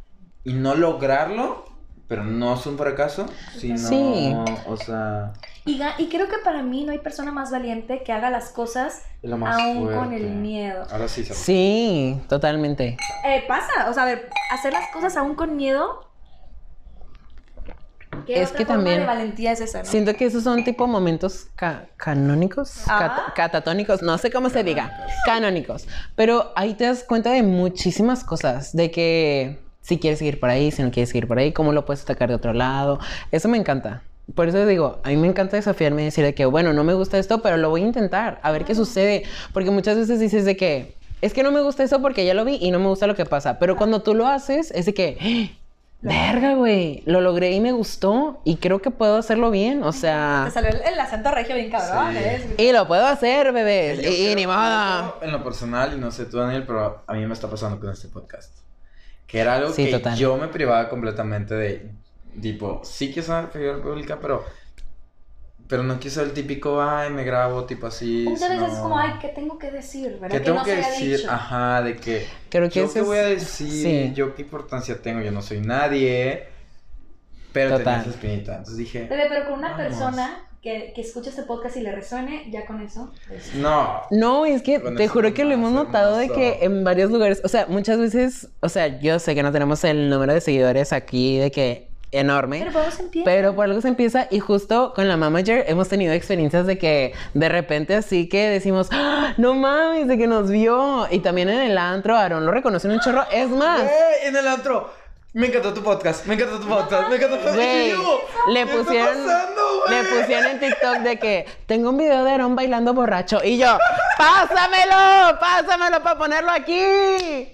[SPEAKER 1] y no lograrlo, pero no es un fracaso, sino,
[SPEAKER 3] Sí.
[SPEAKER 1] o sea,
[SPEAKER 2] Y, creo que para mí no hay persona más valiente que haga las cosas aún
[SPEAKER 1] fuerte.
[SPEAKER 2] con el miedo.
[SPEAKER 1] Ahora sí, se
[SPEAKER 3] Sí, totalmente.
[SPEAKER 2] Eh, pasa, o sea, a ver, hacer las cosas aún con miedo. ¿Qué
[SPEAKER 3] Es
[SPEAKER 2] otra
[SPEAKER 3] que
[SPEAKER 2] forma
[SPEAKER 3] también
[SPEAKER 2] de valentía es esa, ¿no?
[SPEAKER 3] Siento que esos son tipo momentos ca- canónicos,
[SPEAKER 2] Ah.
[SPEAKER 3] cat- catatónicos, no sé cómo se diga, canónicos. Pero ahí te das cuenta de muchísimas cosas, de que si quieres seguir por ahí, si no quieres seguir por ahí, cómo lo puedes atacar de otro lado. Eso me encanta. Por eso digo, a mí me encanta desafiarme y decir de que, bueno, no me gusta esto, pero lo voy a intentar, a ver qué sucede. Porque muchas veces dices de que, es que no me gusta eso porque ya lo vi y no me gusta lo que pasa. Pero cuando tú lo haces, es de que, ¡Ah! verga, güey, lo logré y me gustó y creo que puedo hacerlo bien. O sea,
[SPEAKER 2] Te salió el, el acento regio bien cabrón,
[SPEAKER 1] Sí.
[SPEAKER 2] ¿eh?
[SPEAKER 3] y lo puedo hacer, bebés. Y, y
[SPEAKER 1] creo
[SPEAKER 3] ni modo.
[SPEAKER 1] En lo personal, y no sé tú, Daniel, pero a mí me está pasando con este podcast. Que era algo
[SPEAKER 3] Sí,
[SPEAKER 1] que
[SPEAKER 3] total.
[SPEAKER 1] yo me privaba completamente de, tipo, sí que soy figura pública, pero, pero no quiero ser el típico, ay, me grabo, tipo así.
[SPEAKER 2] Muchas veces es como, ay, ¿qué tengo que decir? ¿Verdad?
[SPEAKER 1] ¿Qué tengo
[SPEAKER 2] no
[SPEAKER 1] que
[SPEAKER 2] se haya
[SPEAKER 1] decir?
[SPEAKER 2] dicho.
[SPEAKER 1] Ajá, de que,
[SPEAKER 3] Creo que
[SPEAKER 1] yo qué
[SPEAKER 3] es-
[SPEAKER 1] voy a decir,
[SPEAKER 3] sí.
[SPEAKER 1] yo qué importancia tengo, yo no soy nadie, pero tenía
[SPEAKER 3] Total.
[SPEAKER 1] esa espinita. Entonces dije,
[SPEAKER 2] Bebé, pero con una
[SPEAKER 1] Vamos.
[SPEAKER 2] persona que, que escuche este podcast y le resuene, ya con eso. pues,
[SPEAKER 1] no,
[SPEAKER 3] No, es que te juro que lo hemos notado de que en varios lugares, o sea, muchas veces, o sea, yo sé que no tenemos el número de seguidores aquí de que enorme.
[SPEAKER 2] Pero vamos a empezar.
[SPEAKER 3] Pero por algo se empieza y justo con la mamager hemos tenido experiencias de que de repente así que decimos, ¡Ah! no mames, de que nos vio. Y también en el antro, Aaron lo reconoció en un chorro. Es más,
[SPEAKER 1] ¡Ey! En el antro. Me encantó tu podcast, me encantó tu podcast, me encantó tu podcast.
[SPEAKER 3] Güey,
[SPEAKER 1] Y yo,
[SPEAKER 3] le
[SPEAKER 1] ¿qué está
[SPEAKER 3] pusieron,
[SPEAKER 1] pasando,
[SPEAKER 3] le pusieron en TikTok de que tengo un video de Aaron bailando borracho y yo, pásamelo, pásamelo para ponerlo aquí.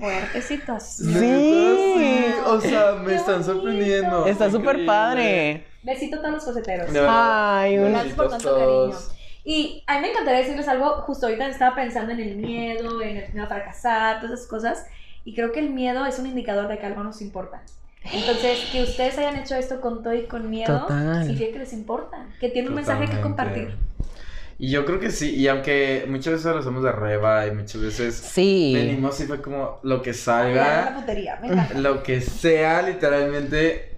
[SPEAKER 2] Fuerte situación.
[SPEAKER 3] Sí.
[SPEAKER 1] sí, o sea, me
[SPEAKER 2] Qué
[SPEAKER 1] están
[SPEAKER 2] bonito.
[SPEAKER 1] sorprendiendo.
[SPEAKER 3] Está súper padre.
[SPEAKER 2] Besito a todos los coseteros.
[SPEAKER 3] Ay, un-
[SPEAKER 2] Gracias por tanto cariño. Y a mí me encantaría decirles algo, justo ahorita estaba pensando en el miedo, en el miedo a fracasar, todas esas cosas, y creo que el miedo es un indicador de que algo nos importa. Entonces, que ustedes hayan hecho esto con todo y con miedo,
[SPEAKER 3] Total.
[SPEAKER 2] significa que les importa, que tienen un mensaje que compartir.
[SPEAKER 1] Y yo creo que sí, y aunque muchas veces lo hacemos de reba y muchas veces
[SPEAKER 3] Sí.
[SPEAKER 1] venimos y fue como lo que
[SPEAKER 2] Ya, la
[SPEAKER 1] salga,
[SPEAKER 2] putería, me
[SPEAKER 1] lo que sea, literalmente,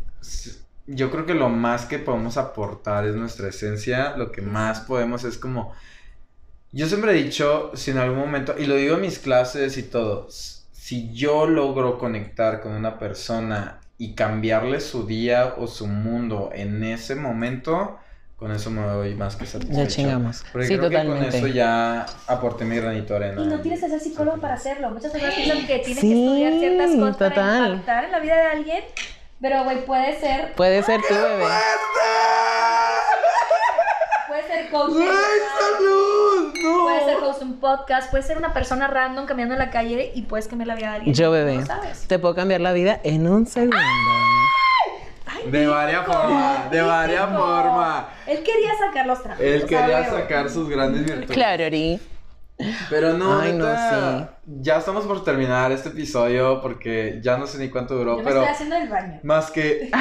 [SPEAKER 1] yo creo que lo más que podemos aportar es nuestra esencia, lo que más podemos es como, yo siempre he dicho, si en algún momento, y lo digo en mis clases y todo, s- si yo logro conectar con una persona y cambiarle su día o su mundo en ese momento, con eso me doy más que satisfecho.
[SPEAKER 3] Ya chingamos.
[SPEAKER 1] Porque
[SPEAKER 3] Sí,
[SPEAKER 1] creo que con
[SPEAKER 3] totalmente.
[SPEAKER 1] eso ya aporté mi granito de arena.
[SPEAKER 2] Y no tienes que ser psicólogo para hacerlo. Muchas personas piensan que tienes
[SPEAKER 3] Sí,
[SPEAKER 2] que estudiar ciertas cosas para
[SPEAKER 3] total.
[SPEAKER 2] impactar en la vida de alguien, pero güey, puede ser,
[SPEAKER 3] Puede ser tú, bebé.
[SPEAKER 2] puede ser coach, de
[SPEAKER 1] ¡Güey,
[SPEAKER 2] vida,
[SPEAKER 1] salud! ¡No!
[SPEAKER 2] puede ser host de un podcast, puede ser una persona random caminando en la calle y puedes cambiar la vida de alguien.
[SPEAKER 3] Yo, bebé.
[SPEAKER 2] sabes.
[SPEAKER 3] Te puedo cambiar la vida en un segundo.
[SPEAKER 2] Ay,
[SPEAKER 1] De varias formas, de varias formas.
[SPEAKER 2] Él quería sacar los trapos.
[SPEAKER 1] Él quería sacar sus grandes virtudes.
[SPEAKER 3] Claro, Ori.
[SPEAKER 1] Pero no,
[SPEAKER 3] Ay, no,
[SPEAKER 1] neta, ya estamos por terminar este episodio porque ya no sé ni cuánto duró,
[SPEAKER 2] Yo me
[SPEAKER 1] pero
[SPEAKER 2] estoy haciendo el baño.
[SPEAKER 1] más que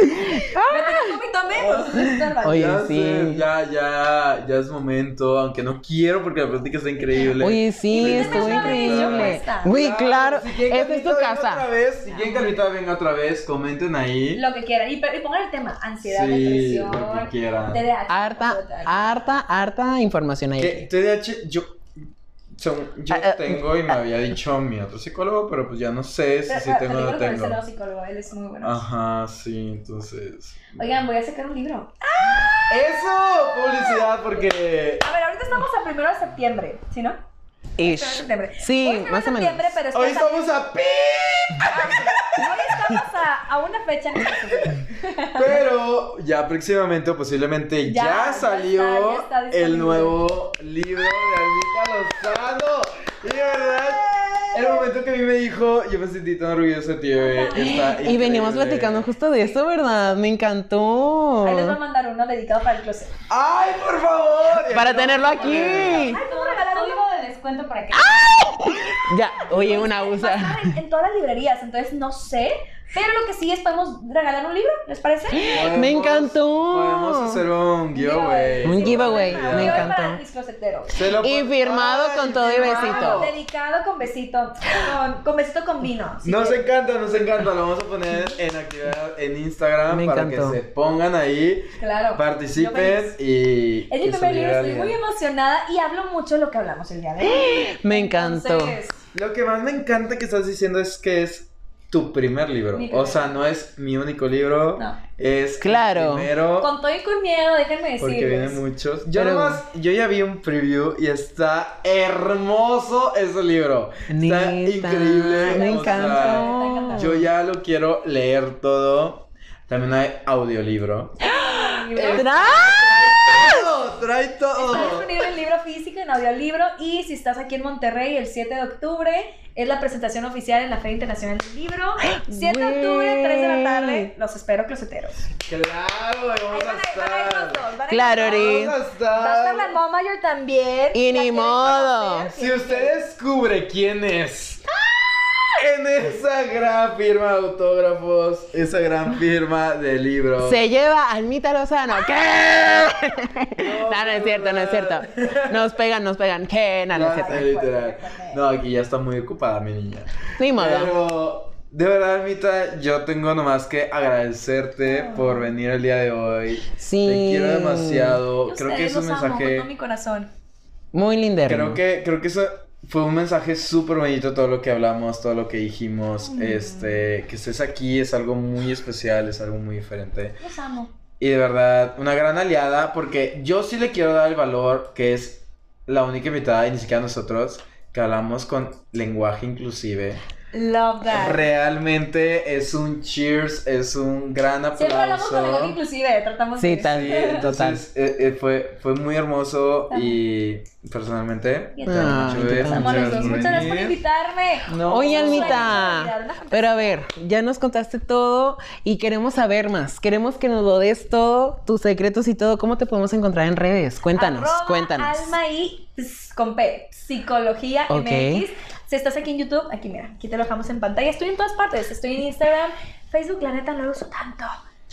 [SPEAKER 2] Vete un poquito menos.
[SPEAKER 3] Oye,
[SPEAKER 1] ya,
[SPEAKER 3] sí.
[SPEAKER 1] sé, ya, ya, ya es momento, aunque no quiero porque la plática está increíble.
[SPEAKER 3] Oye, sí,
[SPEAKER 2] Invítame
[SPEAKER 3] estuvo increíble. Güey, claro.
[SPEAKER 1] si
[SPEAKER 3] Esta es tu casa.
[SPEAKER 1] Otra vez, si quieren Carlita, venga otra vez, comenten ahí.
[SPEAKER 2] Lo que quieran. Y, y pongan el tema: ansiedad,
[SPEAKER 1] Sí,
[SPEAKER 2] depresión,
[SPEAKER 1] lo que quieran.
[SPEAKER 2] TDAH.
[SPEAKER 3] Harta, harta, harta información ahí.
[SPEAKER 1] TDAH, yo Son- yo
[SPEAKER 3] Ah, ah,
[SPEAKER 1] tengo y me había dicho mi otro psicólogo, pero pues ya no sé si
[SPEAKER 2] Pero,
[SPEAKER 1] sí
[SPEAKER 2] pero,
[SPEAKER 1] tengo o no tengo.
[SPEAKER 2] nuevo psicólogo, él es muy bueno.
[SPEAKER 1] Ajá, sí, entonces.
[SPEAKER 2] Oigan, voy a sacar un libro.
[SPEAKER 1] ¡Eso! Publicidad, porque.
[SPEAKER 2] A ver, ahorita estamos a primero de septiembre, ¿sí no?
[SPEAKER 3] Ish.
[SPEAKER 2] septiembre.
[SPEAKER 3] Sí,
[SPEAKER 2] Hoy
[SPEAKER 3] más o menos.
[SPEAKER 2] está
[SPEAKER 1] Hoy estamos a pi.
[SPEAKER 2] Hoy estamos a, a una fecha en.
[SPEAKER 1] Pero ya próximamente, o posiblemente,
[SPEAKER 2] Ya,
[SPEAKER 1] ya,
[SPEAKER 2] ya
[SPEAKER 1] salió
[SPEAKER 2] está, ya está disponible.
[SPEAKER 1] el nuevo libro de Almita Lozano. Y de verdad, el momento que a mí me dijo, yo me sentí tan orgulloso de ti, bebé. Está
[SPEAKER 3] Y veníamos platicando justo de eso, ¿verdad? Me encantó.
[SPEAKER 2] Ahí les voy a mandar uno dedicado para el closet.
[SPEAKER 1] ¡Ay, por favor!
[SPEAKER 3] Para tenerlo aquí.
[SPEAKER 2] Ay, ¿cómo
[SPEAKER 4] descuento para que.
[SPEAKER 3] Ya, oye, una usa.
[SPEAKER 2] en todas las librerías, entonces no sé. Pero lo que sí es, podemos regalar un libro, ¿les parece?
[SPEAKER 3] Me encantó.
[SPEAKER 1] Podemos hacer un giveaway.
[SPEAKER 3] Un giveaway, me encantó.
[SPEAKER 2] para
[SPEAKER 3] Y firmado
[SPEAKER 1] Ay,
[SPEAKER 3] con todo y besito.
[SPEAKER 2] Dedicado con besito, con, con besito con vino.
[SPEAKER 1] Nos encanta, nos encanta. Lo vamos a poner en actividad en Instagram
[SPEAKER 3] Me
[SPEAKER 1] para
[SPEAKER 3] encantó.
[SPEAKER 1] que se pongan ahí,
[SPEAKER 2] Claro.
[SPEAKER 1] Participen y.
[SPEAKER 2] Es mi primer libro, estoy muy emocionada y hablo mucho de lo que hablamos el día de hoy.
[SPEAKER 3] Me encantó.
[SPEAKER 2] Entonces,
[SPEAKER 1] Lo que más me encanta que estás diciendo es que es tu primer libro. O sea, no es mi único libro.
[SPEAKER 2] No.
[SPEAKER 1] Es el
[SPEAKER 3] Claro.
[SPEAKER 1] primero.
[SPEAKER 2] con todo y con miedo, déjenme
[SPEAKER 1] Porque
[SPEAKER 2] decirles.
[SPEAKER 1] vienen muchos. Yo
[SPEAKER 3] Pero-
[SPEAKER 1] nomás, yo ya vi un preview y está hermoso ese libro. Está
[SPEAKER 3] Neta,
[SPEAKER 1] increíble.
[SPEAKER 3] Me
[SPEAKER 1] o sea, yo ya lo quiero leer todo. También hay audiolibro. ¡Trae
[SPEAKER 2] Está disponible en libro físico, en audiolibro. Y si estás aquí en Monterrey el 7 de octubre, es la presentación oficial en la Feria Internacional del Libro. 7 de octubre, 3 de la tarde. Los espero, closeteros.
[SPEAKER 1] ¡Claro! Vamos a
[SPEAKER 2] van a- van a ir los
[SPEAKER 1] estar.
[SPEAKER 2] dos, van a ir
[SPEAKER 3] Claro,
[SPEAKER 2] los dos.
[SPEAKER 3] Ori.
[SPEAKER 1] Vamos a
[SPEAKER 2] Va a estar la
[SPEAKER 1] estar.
[SPEAKER 2] Momayor también.
[SPEAKER 3] Y ni modo.
[SPEAKER 1] Si usted descubre quién es en esa gran firma de autógrafos, esa gran firma de libros.
[SPEAKER 3] Se lleva Almita Lozano. ¿Qué? No, no es cierto, no es cierto. Nos pegan, nos pegan. ¿Qué? No, no es
[SPEAKER 1] No,
[SPEAKER 3] cierto.
[SPEAKER 1] literal. No, aquí ya está muy ocupada mi niña.
[SPEAKER 3] Ni modo.
[SPEAKER 1] Pero, de verdad, Almita, yo tengo nomás que agradecerte por venir el día de hoy.
[SPEAKER 3] Sí.
[SPEAKER 1] Te quiero demasiado. Creo que es un
[SPEAKER 2] amo
[SPEAKER 1] mensaje.
[SPEAKER 2] todo mi corazón.
[SPEAKER 3] Muy lindo.
[SPEAKER 1] Creo que, creo que eso fue un mensaje súper bonito, todo lo que hablamos, todo lo que dijimos.
[SPEAKER 2] Mm.
[SPEAKER 1] Este, que estés aquí es algo muy especial, es algo muy diferente.
[SPEAKER 2] Los amo.
[SPEAKER 1] Y de verdad, una gran aliada, porque yo sí le quiero dar el valor que es la única invitada, y ni siquiera nosotros, que hablamos con lenguaje inclusive.
[SPEAKER 2] Love that.
[SPEAKER 1] Realmente es un cheers, es un gran aplauso.
[SPEAKER 2] Siempre hablamos con inclusive, tratamos
[SPEAKER 3] Sí,
[SPEAKER 2] de...
[SPEAKER 3] tal.
[SPEAKER 1] Sí, entonces eh, eh, fue, fue muy hermoso y personalmente
[SPEAKER 2] Y
[SPEAKER 1] Muchas
[SPEAKER 2] gracias por invitarme.
[SPEAKER 1] No.
[SPEAKER 3] Oye, Almita. Pero a ver, ya nos contaste todo y queremos saber más. Queremos que nos lo des todo, tus secretos y todo. ¿Cómo te podemos encontrar en redes? Cuéntanos,
[SPEAKER 2] Arroba
[SPEAKER 3] cuéntanos.
[SPEAKER 2] Alma y ps, con P, Psicología
[SPEAKER 3] Ok.
[SPEAKER 2] MX. Si estás aquí en YouTube, aquí mira, aquí te lo dejamos en pantalla. Estoy en todas partes. Estoy en Instagram, Facebook, la neta no lo uso tanto.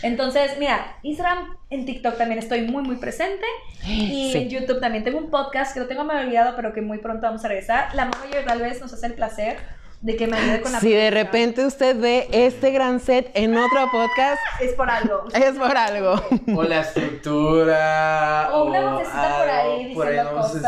[SPEAKER 2] Entonces, mira, Instagram, en TikTok también estoy muy, muy presente. Y
[SPEAKER 3] Sí.
[SPEAKER 2] en YouTube también tengo un podcast que lo tengo me olvidado, pero que muy pronto vamos a regresar. La Moyo tal vez nos hace el placer de que me ayude con la
[SPEAKER 3] Si de repente usted ve este gran set en otro podcast,
[SPEAKER 2] Es por algo.
[SPEAKER 3] es por algo.
[SPEAKER 1] O la estructura.
[SPEAKER 2] O una vocecita por ahí
[SPEAKER 1] por
[SPEAKER 2] diciendo
[SPEAKER 1] una
[SPEAKER 2] cosas,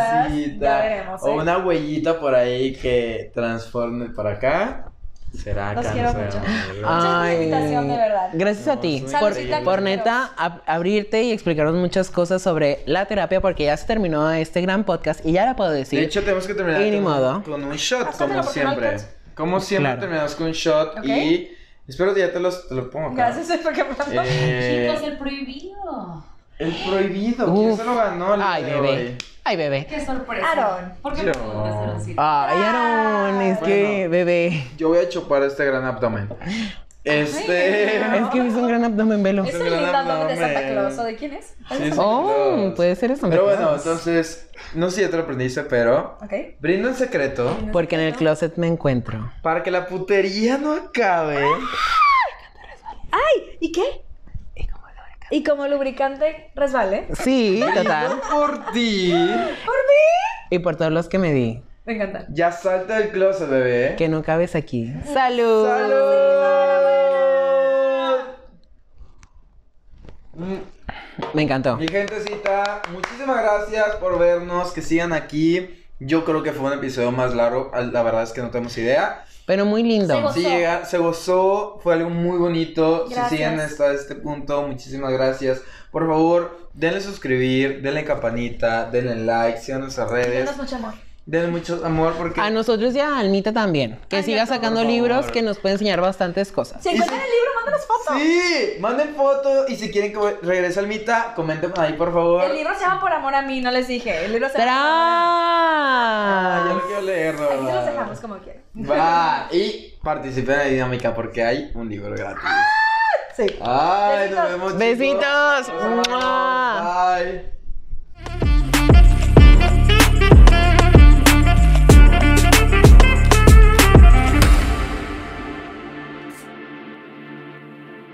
[SPEAKER 2] ya veremos,
[SPEAKER 1] O
[SPEAKER 2] ¿eh?
[SPEAKER 1] una huellita por ahí que transforme para acá. Será
[SPEAKER 2] Los quiero
[SPEAKER 1] no
[SPEAKER 2] mucho. la invitación, de verdad.
[SPEAKER 3] Gracias a ti
[SPEAKER 1] No,
[SPEAKER 3] por, por neta ab- abrirte y explicarnos muchas cosas sobre la terapia porque ya se terminó este gran podcast y ya la puedo decir.
[SPEAKER 1] De hecho, tenemos que terminar
[SPEAKER 3] Y ni
[SPEAKER 1] con,
[SPEAKER 3] modo.
[SPEAKER 1] con un shot,
[SPEAKER 2] Pásatelo,
[SPEAKER 1] como
[SPEAKER 2] no
[SPEAKER 1] siempre. Como siempre,
[SPEAKER 3] Claro.
[SPEAKER 1] terminamos con un shot.
[SPEAKER 2] Ok.
[SPEAKER 1] Y espero que ya te, los, te lo pongo acá.
[SPEAKER 2] Gracias me
[SPEAKER 1] Eh,
[SPEAKER 4] Chicos, el prohibido.
[SPEAKER 1] el prohibido. ¿Quién
[SPEAKER 3] Uf.
[SPEAKER 1] se lo ganó el
[SPEAKER 3] Ay, bebé.
[SPEAKER 1] hoy?
[SPEAKER 3] Ay, bebé.
[SPEAKER 4] Qué sorpresa.
[SPEAKER 2] Aaron.
[SPEAKER 4] ¿Por qué así?
[SPEAKER 3] Ay, Aaron, es que,
[SPEAKER 1] Bueno.
[SPEAKER 3] bebé.
[SPEAKER 1] Yo voy a chupar este gran abdomen. Este.
[SPEAKER 3] Es que hizo un gran abdomen, velo.
[SPEAKER 2] Es
[SPEAKER 1] un
[SPEAKER 2] lindo nombre de Santa
[SPEAKER 1] abdomen.
[SPEAKER 2] Claus. ¿O de quién es?
[SPEAKER 1] Sí.
[SPEAKER 3] Oh, puede ser eso.
[SPEAKER 1] Pero bueno, entonces, no sé si ya te lo aprendiste, pero
[SPEAKER 2] Ok.
[SPEAKER 1] brindo un secreto
[SPEAKER 3] Porque en el closet me encuentro.
[SPEAKER 1] para que la putería no acabe.
[SPEAKER 2] ¡Ay! ¿Y qué? Y como lubricante resbale.
[SPEAKER 3] Sí, total.
[SPEAKER 1] Por ti.
[SPEAKER 3] Y por todos los que me di.
[SPEAKER 2] Me encanta.
[SPEAKER 1] Ya salta del closet, bebé.
[SPEAKER 3] Que no cabes aquí. ¡Salud!
[SPEAKER 1] ¡Salud!
[SPEAKER 3] Me encantó.
[SPEAKER 1] Mi gentecita, muchísimas gracias por vernos, que sigan aquí, Yo creo que fue un episodio más largo. La verdad es que no tenemos idea.
[SPEAKER 3] Pero muy lindo.
[SPEAKER 2] Se gozó.
[SPEAKER 1] Sí, llega, se gozó, fue algo muy bonito.
[SPEAKER 2] Gracias.
[SPEAKER 1] Si siguen hasta este punto, muchísimas gracias. Por favor, denle suscribir, denle campanita, denle like, sigan nuestras redes.
[SPEAKER 2] Denos mucho amor.
[SPEAKER 1] Denle mucho amor porque...
[SPEAKER 3] A nosotros y a Almita también. Que
[SPEAKER 2] Ay,
[SPEAKER 3] siga sacando libros que nos puede enseñar bastantes cosas.
[SPEAKER 2] Si encuentran el libro, mándanos fotos.
[SPEAKER 1] Sí, manden foto y si quieren que regrese al Mita, comenten ahí por favor.
[SPEAKER 2] El libro se llama Por Amor a mí, no les dije. El libro se llama Por Amor
[SPEAKER 1] Ah, yo lo quiero leer,
[SPEAKER 2] a mí. Ahí se los
[SPEAKER 1] ¿verdad?
[SPEAKER 2] dejamos como quieran.
[SPEAKER 1] Va, y participen en la dinámica porque hay un libro gratis.
[SPEAKER 2] Sí.
[SPEAKER 1] Ay, nos
[SPEAKER 2] Besitos.
[SPEAKER 1] vemos. chicos.
[SPEAKER 3] Besitos.
[SPEAKER 1] Nos.
[SPEAKER 3] ¡Mua!
[SPEAKER 1] Bye.